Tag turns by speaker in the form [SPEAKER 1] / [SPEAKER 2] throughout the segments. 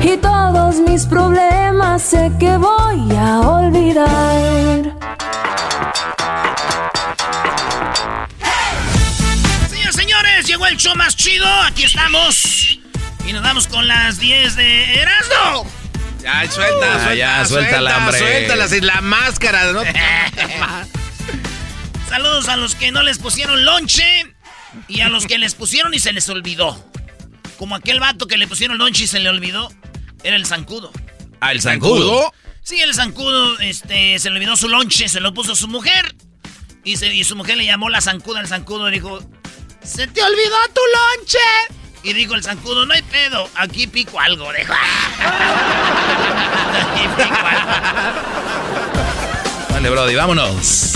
[SPEAKER 1] y todos mis problemas sé que voy a olvidar.
[SPEAKER 2] Señores, señores, llegó el show más chido. Aquí estamos. Y nos vamos con las 10 de Erasmo.
[SPEAKER 3] Ya, suelta,
[SPEAKER 4] Ah,
[SPEAKER 3] suelta,
[SPEAKER 4] ya, suelta el hambre.
[SPEAKER 3] Suéltala sin la máscara, ¿no?
[SPEAKER 2] Saludos a los que no les pusieron lonche y a los que les pusieron y se les olvidó. Como aquel vato que le pusieron lonche y se le olvidó. Era el zancudo.
[SPEAKER 4] Ah, el zancudo.
[SPEAKER 2] Sí, el zancudo este, se le olvidó su lonche, se lo puso su mujer. Y, se- y su mujer le llamó la zancuda al zancudo y dijo: ¡Se te olvidó tu lonche! Y dijo el zancudo: No hay pedo, aquí pico algo, dijo. aquí pico algo.
[SPEAKER 4] Vale, Brody, vámonos.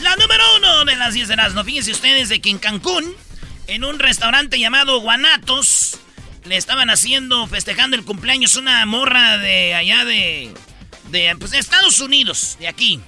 [SPEAKER 2] La número uno de las 10 de las no Fíjense ustedes de que en Cancún, en un restaurante llamado Guanatos, le estaban haciendo, festejando el cumpleaños una morra de allá de, de, pues, de Estados Unidos, de aquí.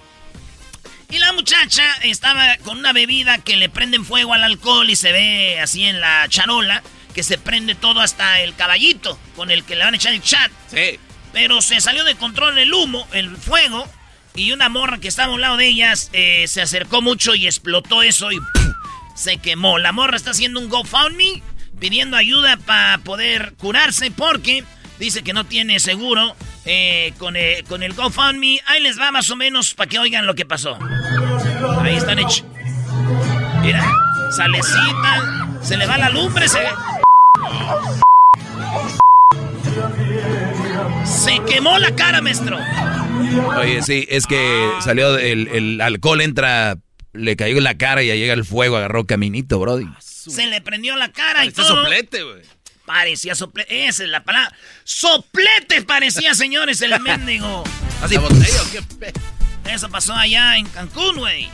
[SPEAKER 2] Y la muchacha estaba con una bebida que le prenden fuego al alcohol y se ve así en la charola, que se prende todo hasta el caballito con el que le van a echar el chat.
[SPEAKER 3] Sí.
[SPEAKER 2] Pero se salió de control el humo, el fuego, y una morra que estaba a un lado de ellas eh, se acercó mucho y explotó eso y ¡pum! Se quemó. La morra está haciendo un GoFundMe pidiendo ayuda para poder curarse porque dice que no tiene seguro eh, con, eh, con el GoFundMe. Ahí les va más o menos para que oigan lo que pasó. Ahí están hechos. Mira, salecita, se le va la lumbre, se... Se quemó la cara, maestro.
[SPEAKER 4] Oye, sí, es que salió el, el alcohol, entra, le cayó en la cara y ya llega el fuego, agarró caminito, Brody.
[SPEAKER 2] Se le prendió la cara y
[SPEAKER 3] Este
[SPEAKER 2] todo.
[SPEAKER 3] soplete, güey.
[SPEAKER 2] Parecía soplete. Esa es la palabra. Soplete parecía, señores, el mendigo.
[SPEAKER 3] ¿Así qué
[SPEAKER 2] Eso pasó allá en Cancún, güey.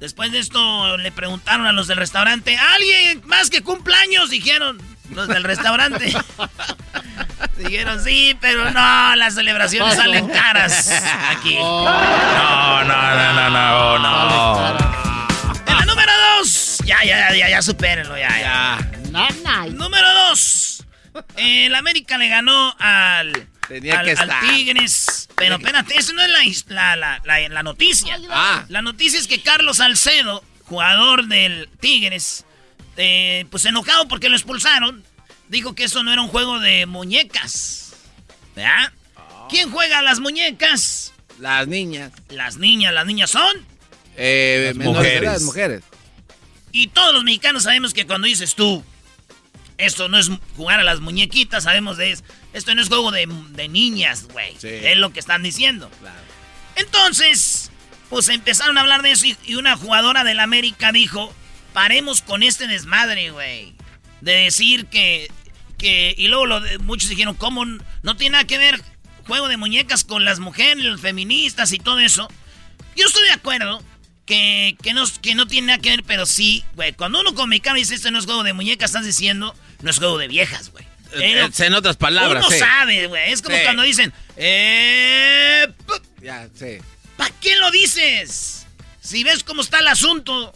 [SPEAKER 2] Después de esto le preguntaron a los del restaurante, ¿alguien más que cumpleaños? Dijeron los del restaurante. Dijeron, sí, pero no, las celebraciones salen caras aquí.
[SPEAKER 4] No, no, no, no, no, no.
[SPEAKER 2] En la número dos. Ya, ya, ya, ya, supérenlo, ya, ya.
[SPEAKER 3] Ya.
[SPEAKER 2] Número dos. El América le ganó al,
[SPEAKER 3] Tenía
[SPEAKER 2] al,
[SPEAKER 3] que
[SPEAKER 2] al
[SPEAKER 3] estar.
[SPEAKER 2] Tigres. Pero espérate, eso no es la, la, la- la noticia.
[SPEAKER 3] Ah.
[SPEAKER 2] La noticia es que Carlos Salcedo, jugador del Tigres, eh, pues enojado porque lo expulsaron, dijo que eso no era un juego de muñecas. ¿Verdad? ¿Quién juega a las muñecas?
[SPEAKER 3] Las niñas.
[SPEAKER 2] Las niñas, las niñas son.
[SPEAKER 3] Eh,
[SPEAKER 4] Las mujeres.
[SPEAKER 3] edad, mujeres.
[SPEAKER 2] Y todos los mexicanos sabemos que cuando dices tú, esto no es jugar a las muñequitas, sabemos de eso. Esto no es juego de, de niñas, güey.
[SPEAKER 3] Sí.
[SPEAKER 2] Es lo que están diciendo.
[SPEAKER 3] Claro.
[SPEAKER 2] Entonces, pues empezaron a hablar de eso y, y una jugadora del América dijo, paremos con este desmadre, güey. De decir que, que, y luego lo de- muchos dijeron, ¿cómo no tiene nada que ver juego de muñecas con las mujeres, los feministas y todo eso? Yo estoy de acuerdo que, que, no, que no tiene nada que ver, pero sí, güey, cuando uno como mexicano dice esto no es juego de muñecas, estás diciendo, no es juego de viejas, güey.
[SPEAKER 3] Eh,
[SPEAKER 2] Eh,
[SPEAKER 3] en otras palabras,
[SPEAKER 2] uno
[SPEAKER 3] sí.
[SPEAKER 2] sabe, güey. Es como
[SPEAKER 3] Sí.
[SPEAKER 2] cuando dicen, eh,
[SPEAKER 3] Ya, sí.
[SPEAKER 2] ¿para qué lo dices? Si ves cómo está el asunto,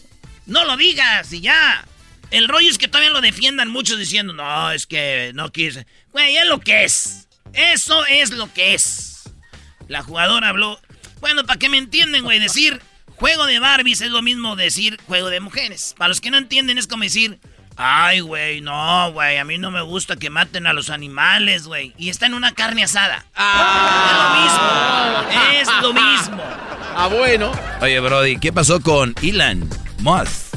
[SPEAKER 2] no lo digas y ya. El rollo es que todavía lo defiendan muchos diciendo, no, es que no quise. Güey, es lo que es. Eso es lo que es. La jugadora habló. Bueno, para que me entienden, güey, decir juego de Barbies es lo mismo decir juego de mujeres. Para los que no entienden es como decir, ay, güey, no, güey, a mí no me gusta que maten a los animales, güey. Y está en una carne asada. Es lo mismo. Es lo mismo.
[SPEAKER 3] Ah, bueno.
[SPEAKER 4] Oye, Brody, ¿qué pasó con Elon Musk?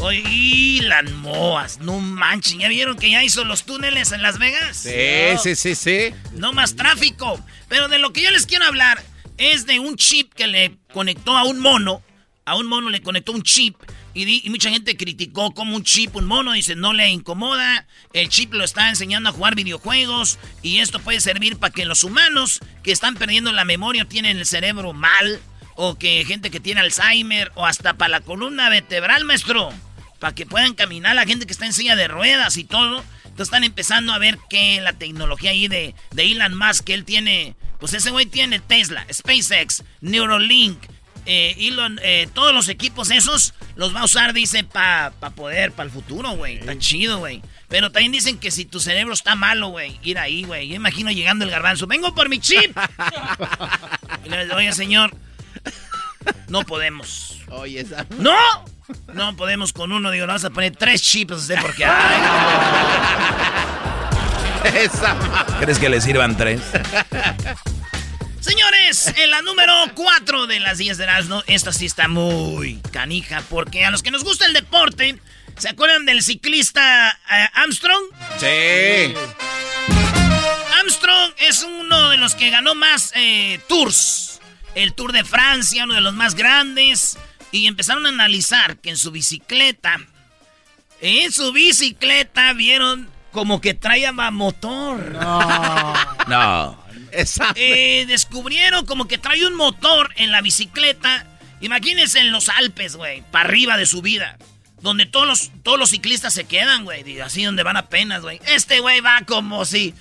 [SPEAKER 2] Oye, Elon Moas, no manchen, ¿ya vieron que ya hizo los túneles en Las Vegas?
[SPEAKER 3] Sí,
[SPEAKER 2] No.
[SPEAKER 3] sí, sí, sí.
[SPEAKER 2] No más tráfico. Pero de lo que yo les quiero hablar es de un chip que le conectó a un mono. A un mono le conectó un chip. Y, di- y mucha gente criticó como un chip, un mono, dice, no le incomoda. El chip lo está enseñando a jugar videojuegos. Y esto puede servir para que los humanos que están perdiendo la memoria, tienen el cerebro mal. O que gente que tiene Alzheimer. O hasta para la columna vertebral, maestro. Para que puedan caminar la gente que está en silla de ruedas y todo. Entonces están empezando a ver que la tecnología ahí de, de Elon Musk, que él tiene, pues ese güey tiene Tesla, SpaceX, Neuralink, eh, Elon, eh, todos los equipos esos los va a usar, dice, para pa poder, para el futuro, güey. Está chido, güey. Pero también dicen que si tu cerebro está malo, güey, ir ahí, güey. Yo imagino llegando el garbanzo, vengo por mi chip. y le digo, oye, señor, no podemos.
[SPEAKER 3] Oye, esa.
[SPEAKER 2] ¡No! No podemos con uno, digo, no vas a poner tres chips, usted, porque... ay,
[SPEAKER 3] Esa.
[SPEAKER 4] ¿Crees que le sirvan tres?
[SPEAKER 2] Señores, en la número 4 de las 10 de Erasmo, esta sí está muy canija, porque a los que nos gusta el deporte, ¿se acuerdan del ciclista eh, Armstrong?
[SPEAKER 3] Sí.
[SPEAKER 2] Armstrong es uno de los que ganó más eh, tours. El Tour de Francia, uno de los más grandes. Y empezaron a analizar que en su bicicleta, en su bicicleta vieron como que traía motor.
[SPEAKER 4] No.
[SPEAKER 3] Esa.
[SPEAKER 2] Eh, descubrieron como que trae un motor en la bicicleta. Imagínense en los Alpes, güey, para arriba de su vida. Donde todos los, todos los ciclistas se quedan, güey. Así donde van apenas, güey. Este güey va como si...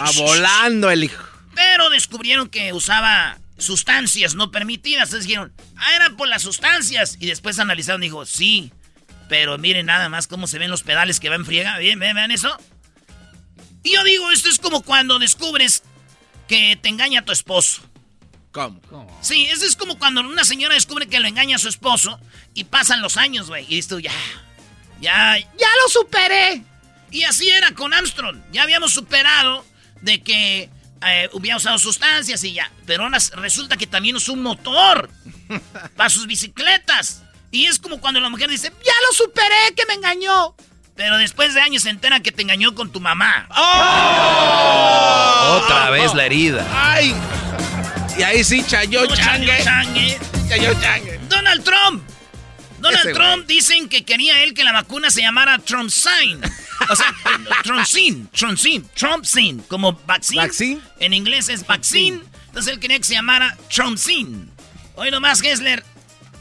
[SPEAKER 3] Va volando el hijo.
[SPEAKER 2] Pero descubrieron que usaba sustancias no permitidas. Entonces dijeron, ah, eran por las sustancias. Y después analizaron y dijo, sí. Pero miren nada más cómo se ven los pedales que van friega. Bien, vean, vean eso. Y yo digo, esto es como cuando descubres que te engaña tu esposo.
[SPEAKER 3] ¿Cómo?
[SPEAKER 2] Sí, eso es como cuando una señora descubre que lo engaña a su esposo y pasan los años, güey. Y dices tú, ya, ya, ya lo superé. Y así era con Armstrong. Ya habíamos superado de que eh, hubiera usado sustancias y ya. Pero ahora resulta que también usó un motor para sus bicicletas. Y es como cuando la mujer dice, ya lo superé, que me engañó. Pero después de años se entera que te engañó con tu mamá.
[SPEAKER 4] Otra vez la herida.
[SPEAKER 3] ¡Ay! Y ahí sí, chayó
[SPEAKER 2] No,
[SPEAKER 3] changue.
[SPEAKER 2] changue.
[SPEAKER 3] Chayó changue.
[SPEAKER 2] Donald Trump. Donald Trump dicen que quería él que la vacuna se llamara Trumpsign. O sea, Trumpsin, Trumpsin, Trumpsin, como vaccine.
[SPEAKER 3] Vaccine.
[SPEAKER 2] En inglés es vaccine. Entonces él quería que se llamara Trumpsin. Hoy nomás Gessler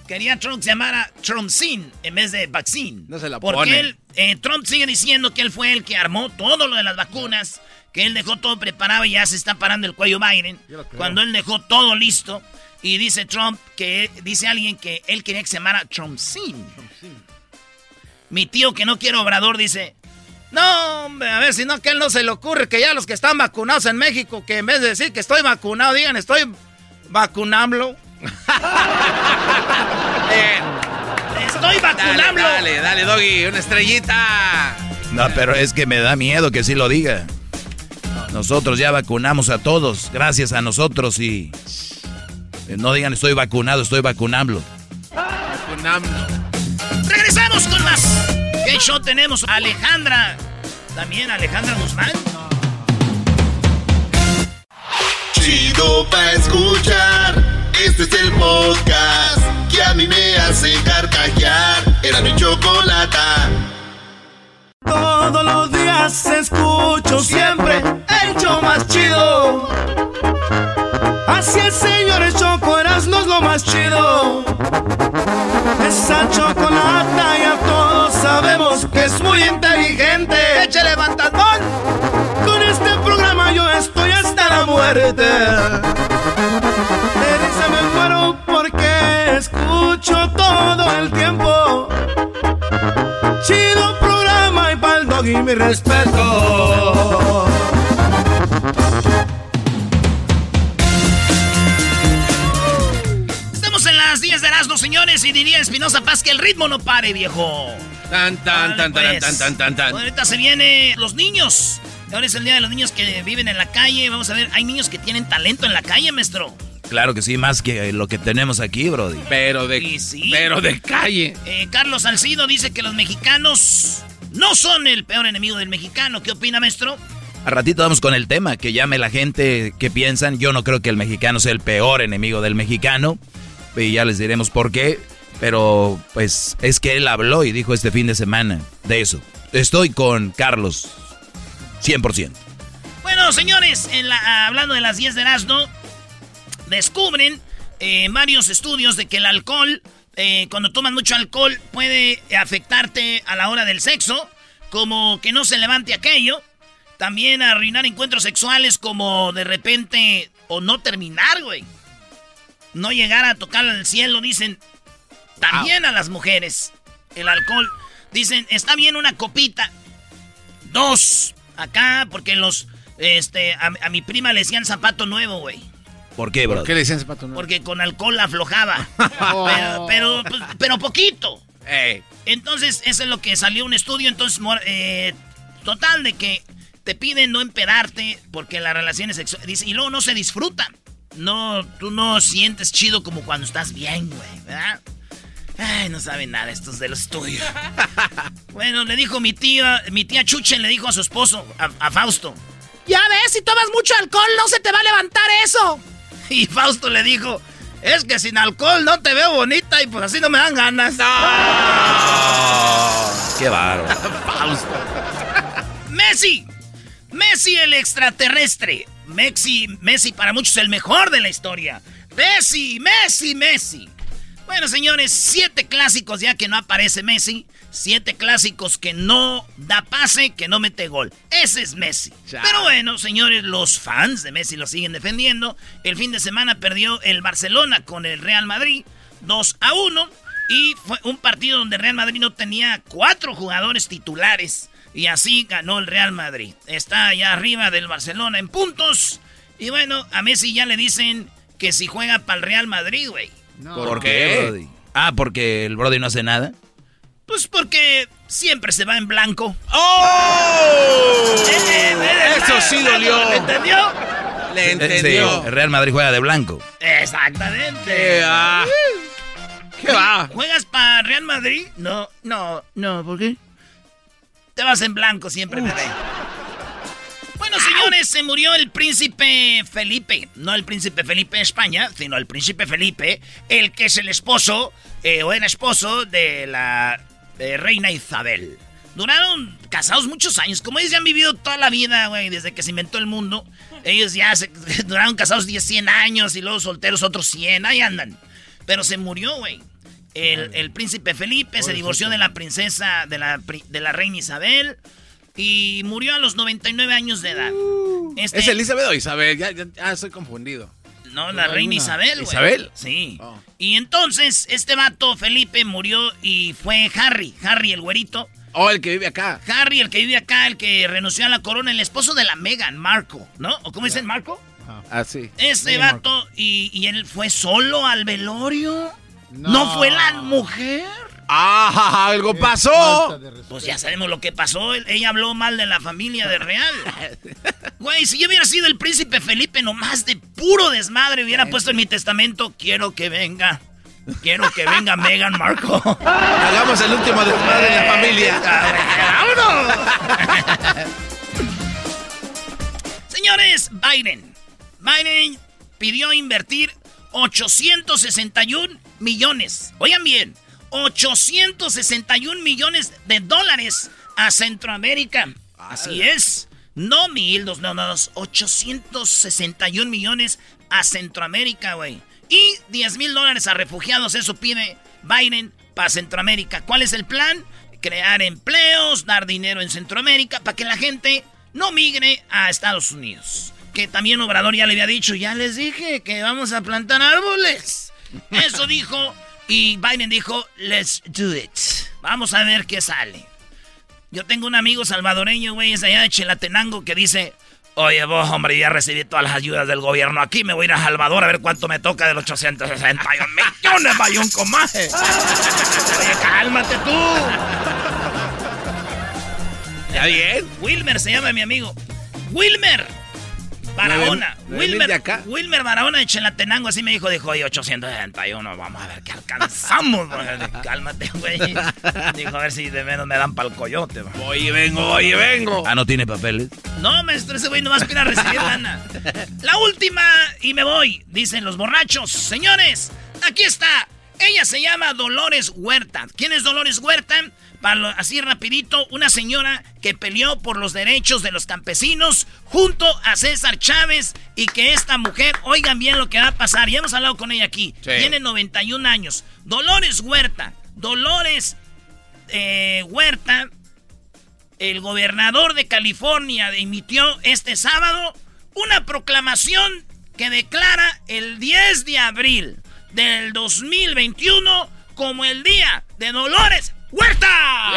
[SPEAKER 2] quería Trump que se llamara Trumpsin en vez de vaccine.
[SPEAKER 3] No se la
[SPEAKER 2] Porque
[SPEAKER 3] pone.
[SPEAKER 2] él, eh, Trump sigue diciendo que él fue el que armó todo lo de las vacunas, que él dejó todo preparado y ya se está parando el cuello Biden. Cuando él dejó todo listo. Y dice Trump que dice alguien que él quería que se llamara Trumpsin. Mi tío que no quiere obrador dice, no, hombre, a ver si no, que a él no se le ocurre que ya los que están vacunados en México, que en vez de decir que estoy vacunado, digan estoy vacunablo. Estoy
[SPEAKER 3] Dale,
[SPEAKER 2] vacunablo.
[SPEAKER 3] dale, dale, Doggy, una estrellita.
[SPEAKER 4] No, pero es que me da miedo que sí lo diga. Nosotros ya vacunamos a todos, gracias a nosotros y... eh, No digan estoy vacunado, estoy vacunando.
[SPEAKER 3] Vacunamno.
[SPEAKER 2] Regresamos con más. ¿Qué show tenemos? Alejandra. También Alejandra Guzmán.
[SPEAKER 5] Chido pa' escuchar. Este es el podcast que a mí me hace carcajear. Era mi chocolata.
[SPEAKER 6] Todos los días escucho siempre el show más chido. Así es, señores, Choco no es lo más chido. Esa chocolata ya todos sabemos que es muy inteligente.
[SPEAKER 5] ¡Échale, fantasmón!
[SPEAKER 6] Con este programa yo estoy hasta la muerte. De me muero porque escucho todo el tiempo. Chido programa y pa'l dog y mi respeto.
[SPEAKER 2] Señores, y diría Espinosa Paz que el ritmo no pare, viejo.
[SPEAKER 3] Tan, tan, tan, tan,
[SPEAKER 2] pues.
[SPEAKER 3] tan, tan, tan, tan.
[SPEAKER 2] Bueno, ahorita se viene los niños. Ahora es el día de los niños que viven en la calle. Vamos a ver, hay niños que tienen talento en la calle, maestro.
[SPEAKER 4] Claro que sí, más que lo que tenemos aquí, Brody.
[SPEAKER 3] Pero de,
[SPEAKER 2] Y sí.
[SPEAKER 3] pero de calle.
[SPEAKER 2] Eh, Carlos Salcido dice que los mexicanos no son el peor enemigo del mexicano. ¿Qué opina, maestro?
[SPEAKER 4] A ratito vamos con el tema, que llame la gente que piensan. Yo no creo que el mexicano sea el peor enemigo del mexicano. Y ya les diremos por qué. Pero pues es que él habló y dijo este fin de semana de eso. Estoy con Carlos 100%.
[SPEAKER 2] Bueno, señores, en la- hablando de las 10 de Erasmo, descubren eh, varios estudios de que el alcohol, eh, cuando tomas mucho alcohol, puede afectarte a la hora del sexo, como que no se levante aquello, también arruinar encuentros sexuales como de repente, o no terminar, güey. No llegar a tocar al cielo, dicen, también a las mujeres. El alcohol, dicen, está bien una copita, dos, acá, porque los, este, a, a mi prima le decían zapato nuevo, güey.
[SPEAKER 4] ¿Por qué, Brody?
[SPEAKER 3] ¿Por qué le decían zapato nuevo?
[SPEAKER 2] Porque con alcohol aflojaba. pero, pero, pues, pero poquito.
[SPEAKER 3] Ey,
[SPEAKER 2] Entonces, eso es lo que salió un estudio. Entonces, eh, total, de que te piden no empedarte porque las relaciones sexuales. Y luego no se disfrutan. No, tú no sientes chido como cuando estás bien, güey, ¿verdad? Ay, no saben nada estos de los estudios. bueno, le dijo mi tía, mi tía Chuche le dijo a su esposo, a, a Fausto. Ya ves, si tomas mucho alcohol no se te va a levantar eso. Y Fausto le dijo, es que sin alcohol no te veo bonita y pues así no me dan ganas.
[SPEAKER 4] Qué bárbaro.
[SPEAKER 2] Messi. Messi el extraterrestre. Messi, Messi para muchos el mejor de la historia. Messi, Messi, Messi. Bueno, señores, siete clásicos ya que no aparece Messi. Siete clásicos que no da pase, que no mete gol. Ese es Messi.
[SPEAKER 3] Chao.
[SPEAKER 2] Pero bueno, señores, los fans de Messi lo siguen defendiendo. El fin de semana perdió el Barcelona con el Real Madrid 2 a 1. Y fue un partido donde Real Madrid no tenía cuatro jugadores titulares. Y así ganó el Real Madrid. Está allá arriba del Barcelona en puntos. Y bueno, a Messi ya le dicen que si juega para el Real Madrid, güey.
[SPEAKER 4] ¿Por, qué, Brody? Ah, porque el Brody no hace nada.
[SPEAKER 2] Pues porque siempre se va en blanco.
[SPEAKER 3] ¡Oh! Eso sí
[SPEAKER 2] ¿Me
[SPEAKER 3] dolió.
[SPEAKER 2] entendió?
[SPEAKER 3] Le
[SPEAKER 4] Eh,
[SPEAKER 3] entendió.
[SPEAKER 4] sí, el Real Madrid juega de blanco.
[SPEAKER 2] Exactamente.
[SPEAKER 3] ¿Qué va? ¿Qué va?
[SPEAKER 2] ¿Juegas para Real Madrid? No, no, no, ¿por qué? Te vas en blanco siempre, bebé. Bueno, señores, se murió el príncipe Felipe. No el príncipe Felipe de España, sino el príncipe Felipe, el que es el esposo, eh, o era esposo de la eh, reina Isabel. Duraron casados muchos años. Como ellos ya han vivido toda la vida, güey, desde que se inventó el mundo. Ellos ya se, duraron casados 10, 100 años y luego solteros otros 100. Ahí andan. Pero se murió, güey. El, el príncipe Felipe se divorció de la princesa, de la, pri- de la reina Isabel. Y murió a los 99 años de edad. Este-
[SPEAKER 3] ¿Es Elizabeth o Isabel? Ya, ya, ya estoy confundido.
[SPEAKER 2] no, la reina Isabel, güey.
[SPEAKER 3] ¿Isabel?
[SPEAKER 2] Sí.
[SPEAKER 3] Oh.
[SPEAKER 2] Y entonces, este vato, Felipe, murió y fue Harry. Harry, el güerito.
[SPEAKER 3] Oh, el que vive acá.
[SPEAKER 2] Harry, el que vive acá, el que renunció a la corona, el esposo de la Meghan, Marco, ¿no? ¿O cómo dicen Marco?
[SPEAKER 3] Ah, sí.
[SPEAKER 2] Este vato, y, y él fue solo al velorio. No, fue la mujer.
[SPEAKER 3] ¡Ah! ¡Algo pasó!
[SPEAKER 2] Pues ya sabemos lo que pasó. Ella habló mal de la familia de Real. Güey, si yo hubiera sido el príncipe Felipe, nomás de puro desmadre, hubiera puesto en mi testamento: Quiero que venga. Quiero que venga Meghan Marco.
[SPEAKER 3] Hagamos el último desmadre en la familia.
[SPEAKER 2] ¡Vámonos! Señores, Biden. Biden pidió invertir 861 millones. Oigan bien, 861 millones de dólares a Centroamérica. Así es. No mil, dos, no, no, dos. 861 millones a Centroamérica, güey. Y 10 mil dólares a refugiados. Eso pide Biden para Centroamérica. ¿Cuál es el plan? Crear empleos, dar dinero en Centroamérica para que la gente no migre a Estados Unidos. Que también Obrador ya le había dicho, ya les dije que vamos a plantar árboles. Eso dijo. Y Biden dijo, let's do it. Vamos a ver qué sale. Yo tengo un amigo salvadoreño, güey, es allá de Chelatenango, que dice, oye, vos, hombre, ya recibí todas las ayudas del gobierno aquí, me voy a ir a Salvador a ver cuánto me toca del 861 millones, vaya un comaje. Cálmate tú.
[SPEAKER 3] ¿Ya bien?
[SPEAKER 2] Wilmer se llama mi amigo. Wilmer. Barahona.
[SPEAKER 3] ¿No ven- no ven
[SPEAKER 2] Wilmer,
[SPEAKER 3] de acá?
[SPEAKER 2] Wilmer Barahona de Chelatenango, así me dijo, dijo, oye, 861, vamos a ver qué alcanzamos. Cálmate, güey. Dijo, a ver si de menos me dan pa'l coyote. güey.
[SPEAKER 3] Oye, vengo, oye, vengo.
[SPEAKER 4] Ah, no tiene papeles.
[SPEAKER 2] No, maestro, ese güey no va a aspirar a recibir lana. La última y me voy, dicen los borrachos. Señores, aquí está. Ella se llama Dolores Huerta. ¿Quién es Dolores Huerta? Lo- así rapidito, una señora que peleó por los derechos de los campesinos junto a César Chávez y que esta mujer, oigan bien lo que va a pasar, ya hemos hablado con ella aquí,
[SPEAKER 3] Sí.
[SPEAKER 2] tiene 91 años. Dolores Huerta, Dolores eh, Huerta el gobernador de California emitió este sábado una proclamación que declara el 10 de abril del 2021 como el Día de Dolores Huerta.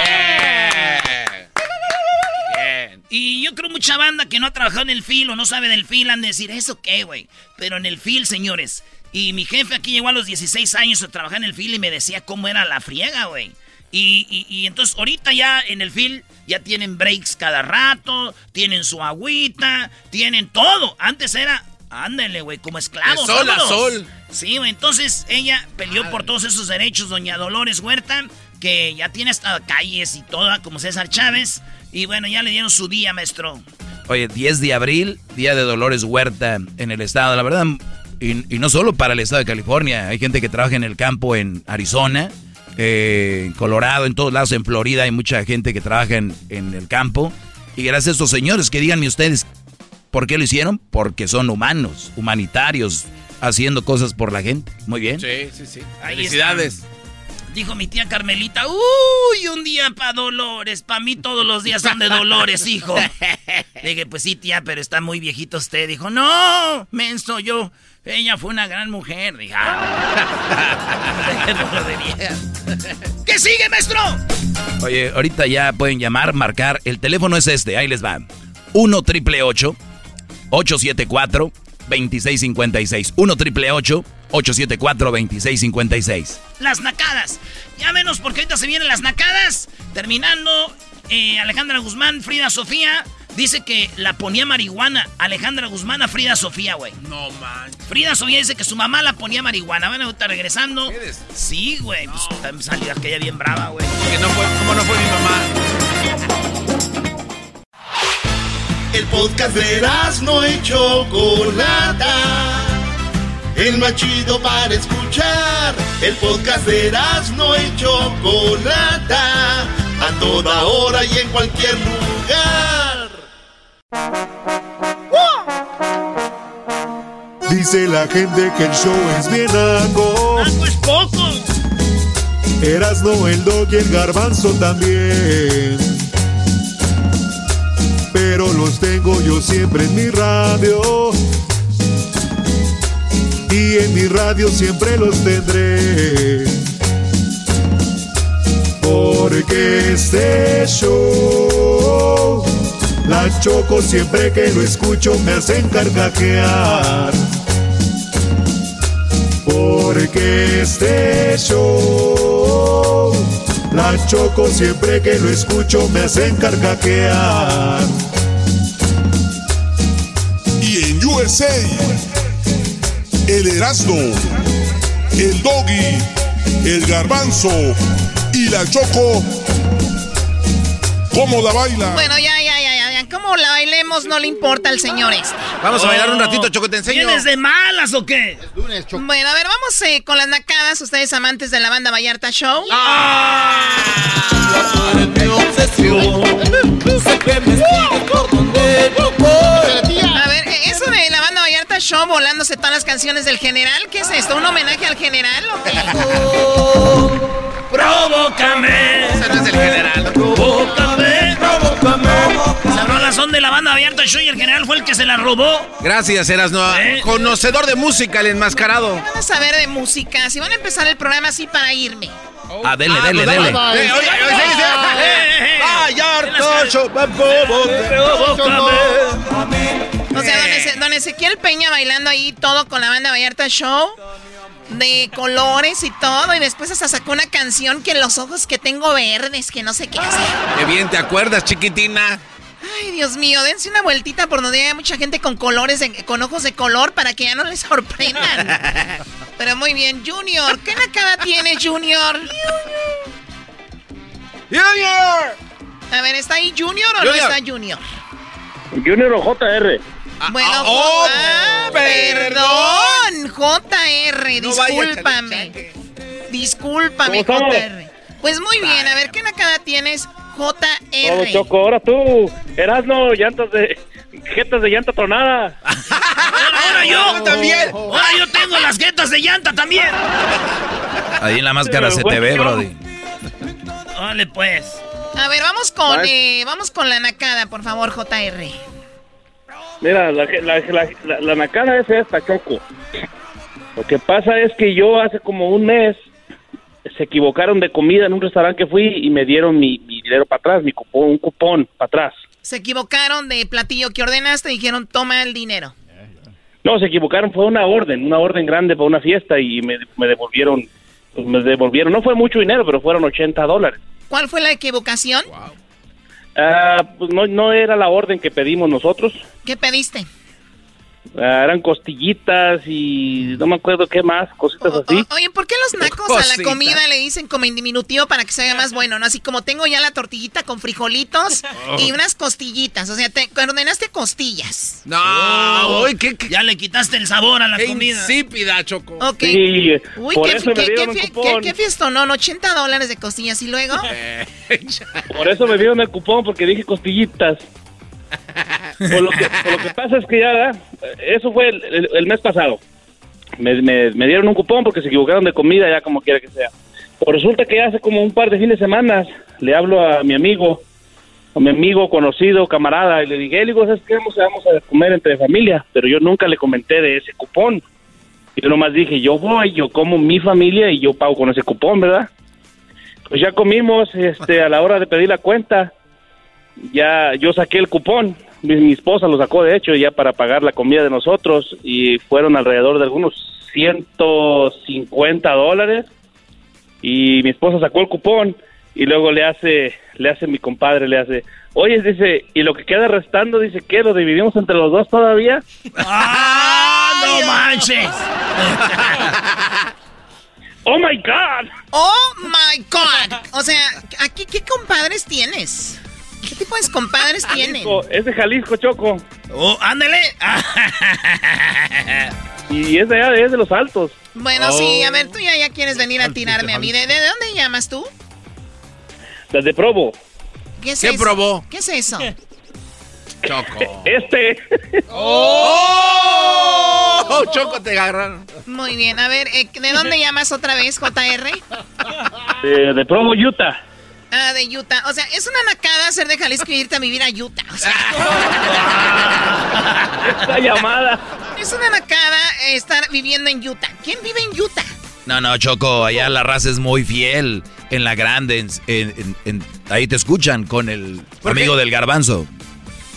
[SPEAKER 3] Bien.
[SPEAKER 2] Y yo creo mucha banda que no ha trabajado en el fil o no sabe del fil han de decir, ¿eso qué, güey? Pero en el fil, señores. Y mi jefe aquí llegó a los 16 años a trabajar en el fil y me decía cómo era la friega, güey. Y, y- y entonces ahorita ya en el fil ya tienen breaks cada rato, tienen su agüita, tienen todo. Antes era, ándale, güey, como esclavos.
[SPEAKER 3] De sol a sol.
[SPEAKER 2] Sí, güey, entonces ella peleó por todos esos derechos, doña Dolores Huerta, que ya tiene hasta calles y toda, como César Chávez. Y bueno, ya le dieron su día, maestro.
[SPEAKER 4] Oye, 10 de abril, Día de Dolores Huerta en el estado. La verdad, y, y no solo para el estado de California. Hay gente que trabaja en el campo en Arizona, eh, en Colorado, en todos lados, en Florida. Hay mucha gente que trabaja en, en el campo. Y gracias a estos señores, que díganme ustedes, ¿por qué lo hicieron? Porque son humanos, humanitarios, haciendo cosas por la gente. Muy bien.
[SPEAKER 3] Sí, sí, sí.
[SPEAKER 2] Ahí
[SPEAKER 3] Felicidades.
[SPEAKER 2] Dijo mi tía Carmelita, uy, un día para Dolores, para mí todos los días son de Dolores, hijo. Le dije, pues sí, tía, pero está muy viejito usted. Dijo, no, menso, yo, ella fue una gran mujer. Dije, ah. ¿Qué sigue, maestro?
[SPEAKER 4] Oye, ahorita ya pueden llamar, marcar. El teléfono es este, ahí les va. 1 triple 874 2656. 1 triple 874 2656.
[SPEAKER 2] Las nacadas. Ya menos porque ahorita se vienen las nacadas. Terminando, eh, Alejandra Guzmán, Frida Sofía. Dice que la ponía marihuana. Alejandra Guzmán a Frida Sofía, güey.
[SPEAKER 3] No man.
[SPEAKER 2] Frida Sofía dice que su mamá la ponía marihuana. Bueno, ahorita regresando.
[SPEAKER 3] ¿Qué dices?
[SPEAKER 2] Sí, güey. Pues también salió aquella bien brava, güey.
[SPEAKER 3] Que no fue, ¿Cómo no fue mi mamá?
[SPEAKER 5] El podcast de no y Chocolata. El más chido para escuchar. El podcast de no y Chocolata. A toda hora y en cualquier lugar.
[SPEAKER 7] Dice la gente que el show es bien naco.
[SPEAKER 2] ¡Naco es poco!
[SPEAKER 7] Erasno, el dog y el garbanzo también. Pero los tengo yo siempre en mi radio. Y en mi radio siempre los tendré. Porque este show, la choco siempre que lo escucho me hacen carcajear. Porque este show, la choco siempre que lo escucho me hacen carcajear.
[SPEAKER 8] USA, el Erasmo, el Doggy, el Garbanzo y la Choco, ¿cómo la baila?
[SPEAKER 9] Bueno, ya, ya, ya, ya, ya. ¿Cómo la bailemos no le importa al señor este.
[SPEAKER 3] Vamos a bailar un ratito, Choco, te enseño.
[SPEAKER 2] ¿Tienes de malas o qué?
[SPEAKER 9] Bueno, a ver, vamos eh, con las nacadas. Ustedes amantes de la banda Vallarta Show. A Show volándose todas las canciones del general, ¿qué es esto? ¿Un homenaje al general o qué?
[SPEAKER 2] Provócame.
[SPEAKER 3] Ese no es el general.
[SPEAKER 2] Provócame. Provócame. Esas rolas son de la banda abierta Show y el general fue el que se la robó.
[SPEAKER 3] Gracias, Erasno.
[SPEAKER 2] ¿Eh?
[SPEAKER 3] Conocedor de música, el enmascarado.
[SPEAKER 9] Van a saber de música. Si van a empezar el programa así para irme.
[SPEAKER 4] Ah, dele, dele,
[SPEAKER 3] pues,
[SPEAKER 4] dele.
[SPEAKER 3] Eh, oye, oye, sí, sí.
[SPEAKER 9] O sea, don, Eze- don Ezequiel Peña bailando ahí todo con la banda Vallarta Show. De colores y todo. Y después hasta sacó una canción que los ojos que tengo verdes, que no sé qué hacer.
[SPEAKER 3] Qué bien te acuerdas, chiquitina.
[SPEAKER 9] Ay, Dios mío, dense una vueltita por donde haya mucha gente con colores, de- con ojos de color para que ya no les sorprendan. Pero muy bien, Junior. ¿Qué nacada tiene Junior?
[SPEAKER 3] Junior.
[SPEAKER 9] A ver, ¿está ahí Junior o no
[SPEAKER 3] Junior.
[SPEAKER 9] está Junior?
[SPEAKER 10] Junior o JR.
[SPEAKER 9] Bueno,
[SPEAKER 3] ah, oh,
[SPEAKER 9] ah,
[SPEAKER 3] perdón.
[SPEAKER 9] JR,
[SPEAKER 3] No
[SPEAKER 9] discúlpame. Discúlpame. JR. Pues muy bien, a ver, ¿qué nacada tienes, JR?
[SPEAKER 10] Choco, ahora tú. Erasno, llantas de. Jetas de llanta tronada.
[SPEAKER 2] Ahora, yo.
[SPEAKER 3] también.
[SPEAKER 2] Ahora yo tengo las jetas de llanta también.
[SPEAKER 4] Ahí en la máscara se te ve, brody.
[SPEAKER 2] Vale, pues.
[SPEAKER 9] A ver, vamos con,
[SPEAKER 10] Vale.
[SPEAKER 9] eh, vamos con la nacada, por favor, JR.
[SPEAKER 10] Mira, la, la, la, la, la nacada es esta, Choco. Lo que pasa es que yo hace como un mes se equivocaron de comida en un restaurante que fui y me dieron mi, mi dinero para atrás, mi cupón, un cupón para atrás.
[SPEAKER 9] Se equivocaron de platillo que ordenaste y dijeron, toma el dinero.
[SPEAKER 10] No, se equivocaron, fue una orden, una orden grande para una fiesta y me, me devolvieron, pues me devolvieron, no fue mucho dinero, pero fueron 80 dólares.
[SPEAKER 9] ¿Cuál fue la equivocación?
[SPEAKER 10] Ah, pues no, no era la orden que pedimos nosotros.
[SPEAKER 9] ¿Qué pediste?
[SPEAKER 10] Ah, eran costillitas y no me acuerdo qué más, cositas
[SPEAKER 9] O-
[SPEAKER 10] así.
[SPEAKER 9] o- oye, ¿por qué los nacos a la comida le dicen como en diminutivo para que se haga más bueno? ¿no? Así como tengo ya la tortillita con frijolitos y unas costillitas. O sea, te ordenaste costillas.
[SPEAKER 3] No, uy, qué, qué,
[SPEAKER 2] Ya le quitaste el sabor a la
[SPEAKER 3] qué
[SPEAKER 2] comida.
[SPEAKER 3] insípida, Choco.
[SPEAKER 9] Ok.
[SPEAKER 10] Sí,
[SPEAKER 9] Uy,
[SPEAKER 10] por
[SPEAKER 9] qué,
[SPEAKER 10] eso me
[SPEAKER 9] qué,
[SPEAKER 10] dieron
[SPEAKER 9] qué, qué, qué fiestonón, 80 dólares de costillas y luego.
[SPEAKER 10] Por eso me dieron el cupón, porque dije costillitas. Por lo que, lo que pasa es que ya, eso fue el, el- el mes pasado. Me, me- me dieron un cupón porque se equivocaron de comida, ya como quiera que sea. Pues resulta que hace como un par de fines de semana le hablo a mi amigo, a mi amigo conocido, camarada, y le dije, digo, ¿sabes qué? Vamos vamos a comer entre familia, pero yo nunca le comenté de ese cupón. Yo nomás dije, yo voy, yo como mi familia y yo pago con ese cupón, ¿verdad? Pues ya comimos, este, a la hora de pedir la cuenta, ya yo saqué el cupón, mi, mi esposa lo sacó de hecho ya para pagar la comida de nosotros y fueron alrededor de algunos 150 dólares y mi esposa sacó el cupón y luego le hace, le hace mi compadre, le hace, oye, dice, y lo que queda restando, dice, ¿qué? ¿Lo dividimos entre los dos todavía?
[SPEAKER 2] ¡Ah, no manches!
[SPEAKER 10] ¡Oh, my God!
[SPEAKER 9] ¡Oh, my God! O sea, aquí, ¿qué compadres tienes? ¿Qué tipo de compadres tienen?
[SPEAKER 10] Jalisco, es de Jalisco, Choco.
[SPEAKER 2] ¡Oh, ándale!
[SPEAKER 10] Y es de allá, es de los altos.
[SPEAKER 9] Bueno, sí, a ver, tú ya, ya quieres venir a tirarme a mí. ¿De, de dónde llamas tú?
[SPEAKER 10] Desde Provo.
[SPEAKER 9] ¿Qué es
[SPEAKER 3] ¿Qué
[SPEAKER 9] eso?
[SPEAKER 3] probó?
[SPEAKER 9] ¿Qué es eso?
[SPEAKER 3] Choco.
[SPEAKER 10] Este.
[SPEAKER 3] ¡Oh! Choco, te agarraron.
[SPEAKER 9] Muy bien, a ver, eh, ¿de dónde llamas otra vez, JR?
[SPEAKER 10] de, de Provo, Utah.
[SPEAKER 9] Ah, de Utah. O sea, es una nacada ser de Jalisco y irte a vivir a Utah. O sea,
[SPEAKER 10] Esta llamada.
[SPEAKER 9] es una nacada eh, estar viviendo en Utah. ¿Quién vive en Utah?
[SPEAKER 4] No, no, Choco, allá la raza es muy fiel. En la grande, en, en- en- ahí te escuchan con el
[SPEAKER 3] ¿Por
[SPEAKER 4] amigo
[SPEAKER 3] qué?
[SPEAKER 4] del garbanzo.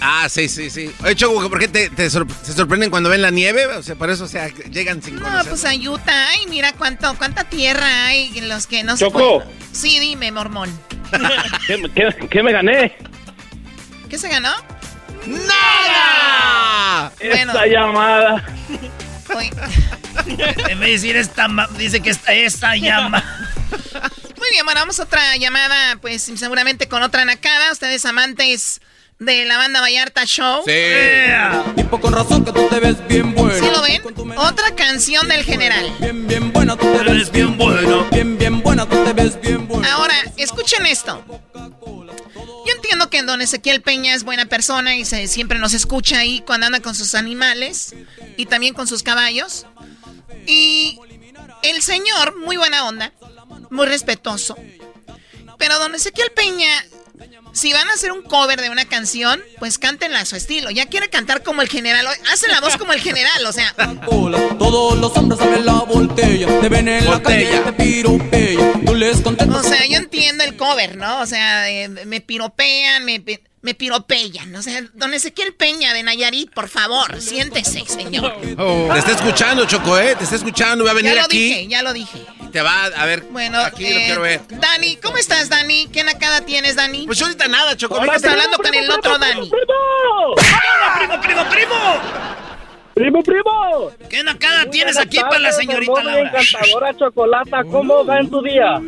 [SPEAKER 3] Ah, sí, sí, sí. Oye, Choco, ¿por qué te, te sor- se sorprenden cuando ven la nieve? O sea, por eso, o sea, llegan sin
[SPEAKER 9] No,
[SPEAKER 3] conocer.
[SPEAKER 9] pues a Utah. Ay, mira cuánto, cuánta tierra hay en los que no se
[SPEAKER 10] Choco.
[SPEAKER 9] pueden- Sí, dime, mormón.
[SPEAKER 10] ¿Qué, qué- qué me gané?
[SPEAKER 9] ¿Qué se ganó?
[SPEAKER 3] ¡Nada!
[SPEAKER 9] Bueno.
[SPEAKER 10] Esta llamada.
[SPEAKER 2] En vez de decir esta, dice que esta, esta llama.
[SPEAKER 9] Muy bien, bueno, vamos a otra llamada, pues seguramente con otra nacada. Ustedes amantes de la banda Vallarta Show.
[SPEAKER 3] Sí.
[SPEAKER 11] Tipo con razón que tú te ves bien bueno.
[SPEAKER 9] ¿Sí lo ven? Otra canción del general.
[SPEAKER 11] Bien, bien buena, tú te ves bien bueno. Bien, bien buena, tú te ves bien bueno.
[SPEAKER 9] Ahora, escuchen esto. Yo entiendo que don Ezequiel Peña es buena persona y se, siempre nos escucha ahí cuando anda con sus animales y también con sus caballos. Y el señor, muy buena onda, muy respetuoso. Pero don Ezequiel Peña si van a hacer un cover de una canción, pues cántenla a su estilo. Ya quiere cantar como el general. Hacen la voz como el general, o sea.
[SPEAKER 11] Todos los hombres saben la voltella. Te ven en la calle, te piropean. Tú les
[SPEAKER 9] O sea, yo entiendo el cover, ¿no? O sea, eh, me piropean, me me piropeyan. O sea, don Ezequiel Peña de Nayarit, por favor, siéntese, señor.
[SPEAKER 3] Te está escuchando, Choco, ¿eh? Te está escuchando, va a venir
[SPEAKER 9] ya lo
[SPEAKER 3] aquí.
[SPEAKER 9] Dije, ya lo dije.
[SPEAKER 3] Te va a ver.
[SPEAKER 9] Bueno,
[SPEAKER 3] aquí lo
[SPEAKER 9] eh,
[SPEAKER 3] quiero ver.
[SPEAKER 9] Dani, ¿cómo estás, Dani? ¿Qué nacada tienes, Dani?
[SPEAKER 3] Pues ahorita nada, Choco.
[SPEAKER 9] Estás hablando con el otro Dani.
[SPEAKER 2] ¡Primo, primo, primo!
[SPEAKER 12] ¡Primo, primo!
[SPEAKER 2] ¿Qué nacada tienes aquí para la señorita Laura?
[SPEAKER 12] encantadora Chocolata, ¿cómo va en tu día?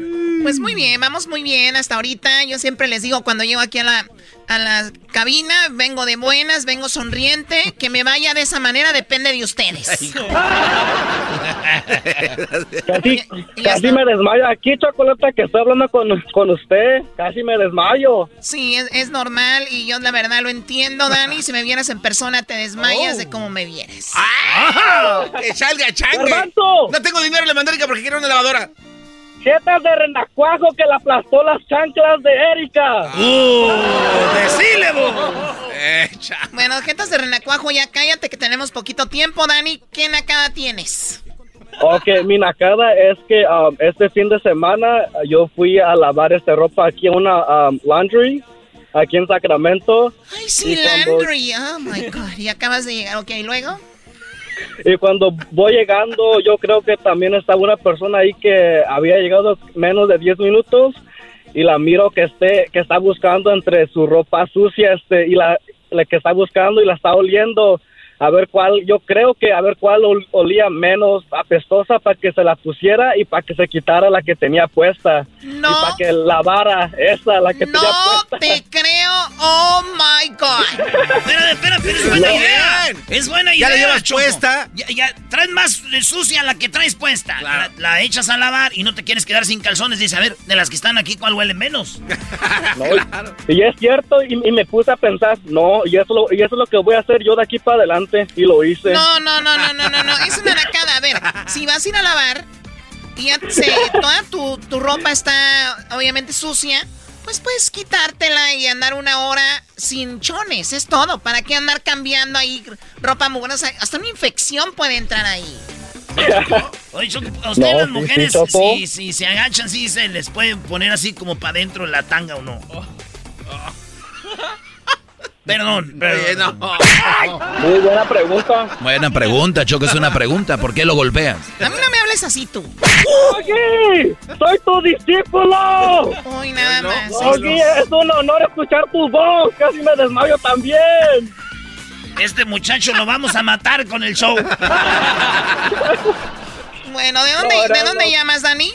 [SPEAKER 9] Pues muy bien, vamos muy bien hasta ahorita. Yo siempre les digo cuando llego aquí a la, a la cabina, vengo de buenas, vengo sonriente. Que me vaya de esa manera depende de ustedes.
[SPEAKER 12] casi casi me desmayo aquí, Chocolata, que estoy hablando con, con usted. Casi me desmayo.
[SPEAKER 9] Sí, es, es, normal y yo la verdad lo entiendo, Dani. Si me vieras en persona te desmayas de cómo me vienes.
[SPEAKER 3] ¡Ah! ¡Que salga changue! No tengo dinero en la mandarica porque quiero una lavadora.
[SPEAKER 12] Chetas de renacuajo que le aplastó las chanclas de Erika.
[SPEAKER 2] ¡Uh! ¡Decile,
[SPEAKER 9] Bueno, jetas de renacuajo, ya cállate que tenemos poquito tiempo, Dani. ¿Qué nacada tienes?
[SPEAKER 12] Ok, mi nacada es que um, este fin de semana yo fui a lavar esta ropa aquí en una um, laundry, aquí en Sacramento.
[SPEAKER 9] Ay, sí, laundry. Oh, my God. Y acabas de llegar. Ok, ¿y luego?
[SPEAKER 12] Y cuando voy llegando, yo creo que también estaba una persona ahí que había llegado menos de 10 minutos y la miro que esté que está buscando entre su ropa sucia este y la, la que está buscando y la está oliendo a ver cuál, yo creo que a ver cuál olía menos apestosa para que se la pusiera y para que se quitara la que tenía puesta.
[SPEAKER 9] No.
[SPEAKER 12] Y para que lavara esa, la que
[SPEAKER 9] no
[SPEAKER 12] tenía puesta.
[SPEAKER 9] No te creo, oh my God.
[SPEAKER 2] espera, espera, pero es buena idea. Es buena idea.
[SPEAKER 3] Ya la llevas puesta.
[SPEAKER 2] Ya, ya, traes más sucia la que traes puesta. La, echas a lavar y no te quieres quedar sin calzones. Dice, a ver, de las que están aquí, ¿cuál huele menos?
[SPEAKER 12] No, y es cierto, y, me puse a pensar, no, y eso, lo, y eso es lo que voy a hacer yo de aquí para adelante y lo hice.
[SPEAKER 9] No, no, no, no, no, no, no. Es una nacada. A ver, si vas a ir a lavar y ya se, toda tu, tu ropa está obviamente sucia, pues puedes quitártela y andar una hora sin chones. Es todo. ¿Para qué andar cambiando ahí ropa mugrosa? Hasta una infección puede entrar ahí.
[SPEAKER 2] Oye, a ustedes las mujeres, si, si, se agachan, sí se les puede poner así como para adentro la tanga o no. Perdón, perdón.
[SPEAKER 12] Muy buena pregunta.
[SPEAKER 4] Buena pregunta, Choco, es una pregunta. ¿Por qué lo golpeas?
[SPEAKER 9] A mí no me hables así tú.
[SPEAKER 12] ¡Oye! ¡Soy tu discípulo!
[SPEAKER 9] Uy, nada más.
[SPEAKER 12] Oye, es un honor escuchar tu voz. Casi me desmayo también.
[SPEAKER 2] Este muchacho lo vamos a matar con el show.
[SPEAKER 9] bueno, ¿de dónde, ¿de dónde llamas, Dani?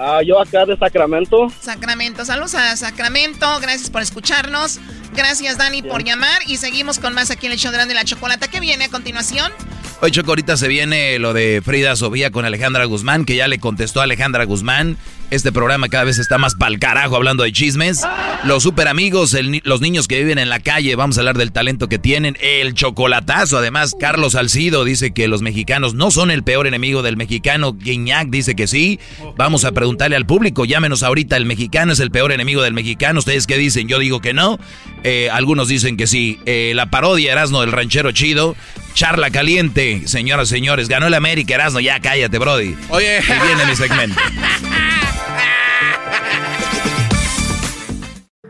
[SPEAKER 12] Ah, yo acá de Sacramento.
[SPEAKER 9] Sacramento, saludos a Sacramento, gracias por escucharnos. Gracias, Dani, por llamar. Y seguimos con más aquí en el show de la chocolata. ¿Qué viene a continuación?
[SPEAKER 4] Hoy, Choco, ahorita se viene lo de Frida Sofía con Alejandra Guzmán, que ya le contestó a Alejandra Guzmán. Este programa cada vez está más pa'l carajo hablando de chismes. Los super amigos, los niños que viven en la calle, vamos a hablar del talento que tienen. El chocolatazo, además, Carlos Salcido dice que los mexicanos no son el peor enemigo del mexicano. Guiñac dice que sí. Vamos a preguntarle al público, llámenos ahorita, ¿el mexicano es el peor enemigo del mexicano? ¿Ustedes qué dicen? Yo digo que no. Eh, algunos dicen que sí. Eh, la parodia Erasno del ranchero chido. Charla caliente, señoras y señores. Ganó el América, Erasno. Ya cállate, Brody.
[SPEAKER 3] Oye.
[SPEAKER 4] Y viene mi segmento.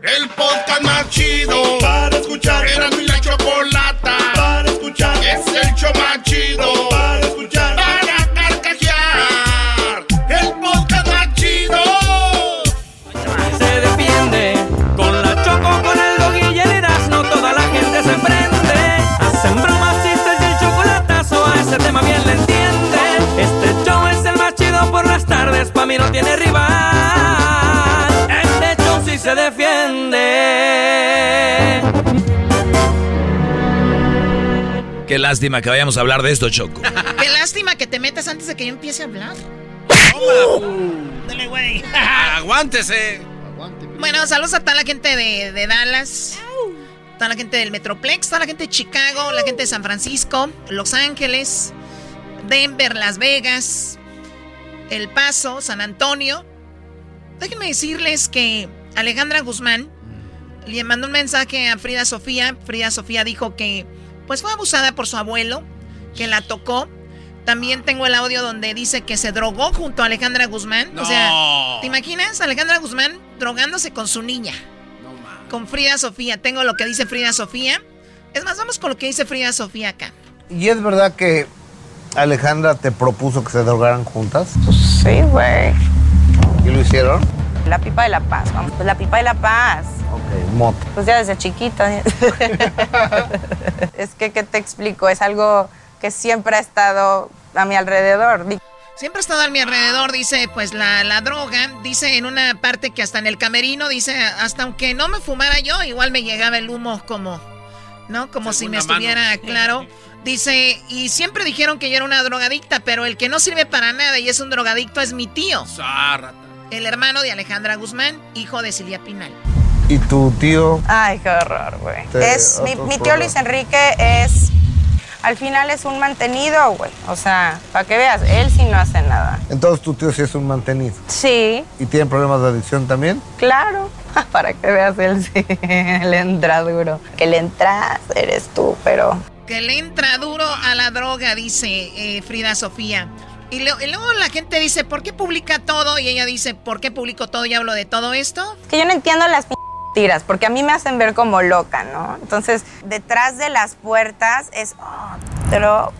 [SPEAKER 5] El podcast más chido para escuchar. Era mi la chocolata para escuchar. Es el show más chido
[SPEAKER 11] mí no tiene rival. Este show sí se defiende.
[SPEAKER 4] Qué lástima que vayamos a hablar de esto, Choco.
[SPEAKER 9] Qué lástima que te metas antes de que yo empiece a hablar.
[SPEAKER 2] Uh, Dale, güey.
[SPEAKER 3] Aguántese.
[SPEAKER 9] Bueno, saludos a toda la gente de, de Dallas toda la gente del Metroplex, toda la gente de Chicago, la gente de San Francisco, Los Ángeles, Denver, Las Vegas, el Paso, San Antonio. Déjenme decirles que Alejandra Guzmán le mandó un mensaje a Frida Sofía. Frida Sofía dijo que pues fue abusada por su abuelo, que la tocó. También tengo el audio donde dice que se drogó junto a Alejandra Guzmán. O sea, ¿te imaginas? Alejandra Guzmán drogándose con su niña. con Frida Sofía. Tengo lo que dice Frida Sofía. Es más, vamos con lo que dice Frida Sofía acá.
[SPEAKER 13] ¿Y es verdad que Alejandra te propuso que se drogaran juntas?
[SPEAKER 14] Sí, güey.
[SPEAKER 13] ¿Y lo hicieron?
[SPEAKER 14] La pipa de la paz, vamos. Pues la pipa de la paz.
[SPEAKER 13] Ok, moto.
[SPEAKER 14] Pues ya desde chiquita. es que, ¿qué te explico? Es algo que siempre ha estado a mi alrededor.
[SPEAKER 9] Siempre ha estado a mi alrededor, dice, pues la, la droga. Dice en una parte que hasta en el camerino, dice, hasta aunque no me fumara yo, igual me llegaba el humo como, ¿no? Como si me estuviera claro. Dice, y siempre dijeron que yo era una drogadicta, pero el que no sirve para nada y es un drogadicto es mi tío. El hermano de Alejandra Guzmán, hijo de Silvia Pinal.
[SPEAKER 13] ¿Y tu tío?
[SPEAKER 14] Ay, qué horror, güey.
[SPEAKER 13] Te-
[SPEAKER 14] Es, mi, tío. Luis Enrique es, al final es un mantenido, güey. O sea, para que veas, él sí no hace nada.
[SPEAKER 13] Entonces tu tío sí es un mantenido.
[SPEAKER 14] Sí,
[SPEAKER 13] ¿Y tiene problemas de adicción también?
[SPEAKER 14] claro. Para que veas, él sí, le entra duro. Que le entras, eres tú, pero...
[SPEAKER 9] Que le entra duro a la droga, dice eh, Frida Sofía. Y, luego la gente dice, ¿por qué publica todo? Y ella dice, ¿por qué publico todo y hablo de todo esto?
[SPEAKER 14] Que yo no entiendo las tiras, porque a mí me hacen ver como loca, ¿no? Entonces, detrás de las puertas es otro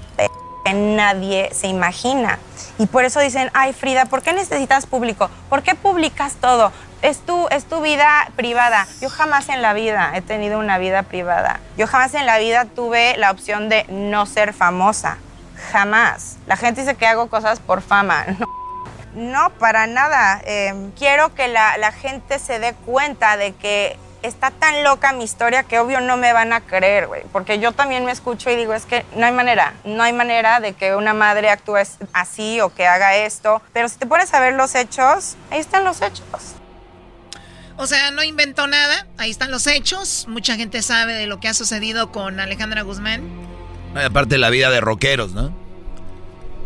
[SPEAKER 14] que nadie se imagina. Y por eso dicen, ay Frida, ¿por qué necesitas público? ¿Por qué publicas todo? Es tu, es tu vida privada. Yo jamás en la vida he tenido una vida privada. Yo jamás en la vida tuve la opción de no ser famosa. Jamás. La gente dice que hago cosas por fama. No, no, para nada. Eh, quiero que la, la gente se dé cuenta de que está tan loca mi historia que obvio no me van a creer, güey. Porque yo también me escucho y digo, es que no hay manera, no hay manera de que una madre actúe así o que haga esto. Pero si te pones a ver los hechos, ahí están los hechos.
[SPEAKER 9] O sea, no inventó nada, ahí están los hechos. Mucha gente sabe de lo que ha sucedido con Alejandra Guzmán.
[SPEAKER 4] Aparte la vida de rockeros, ¿no?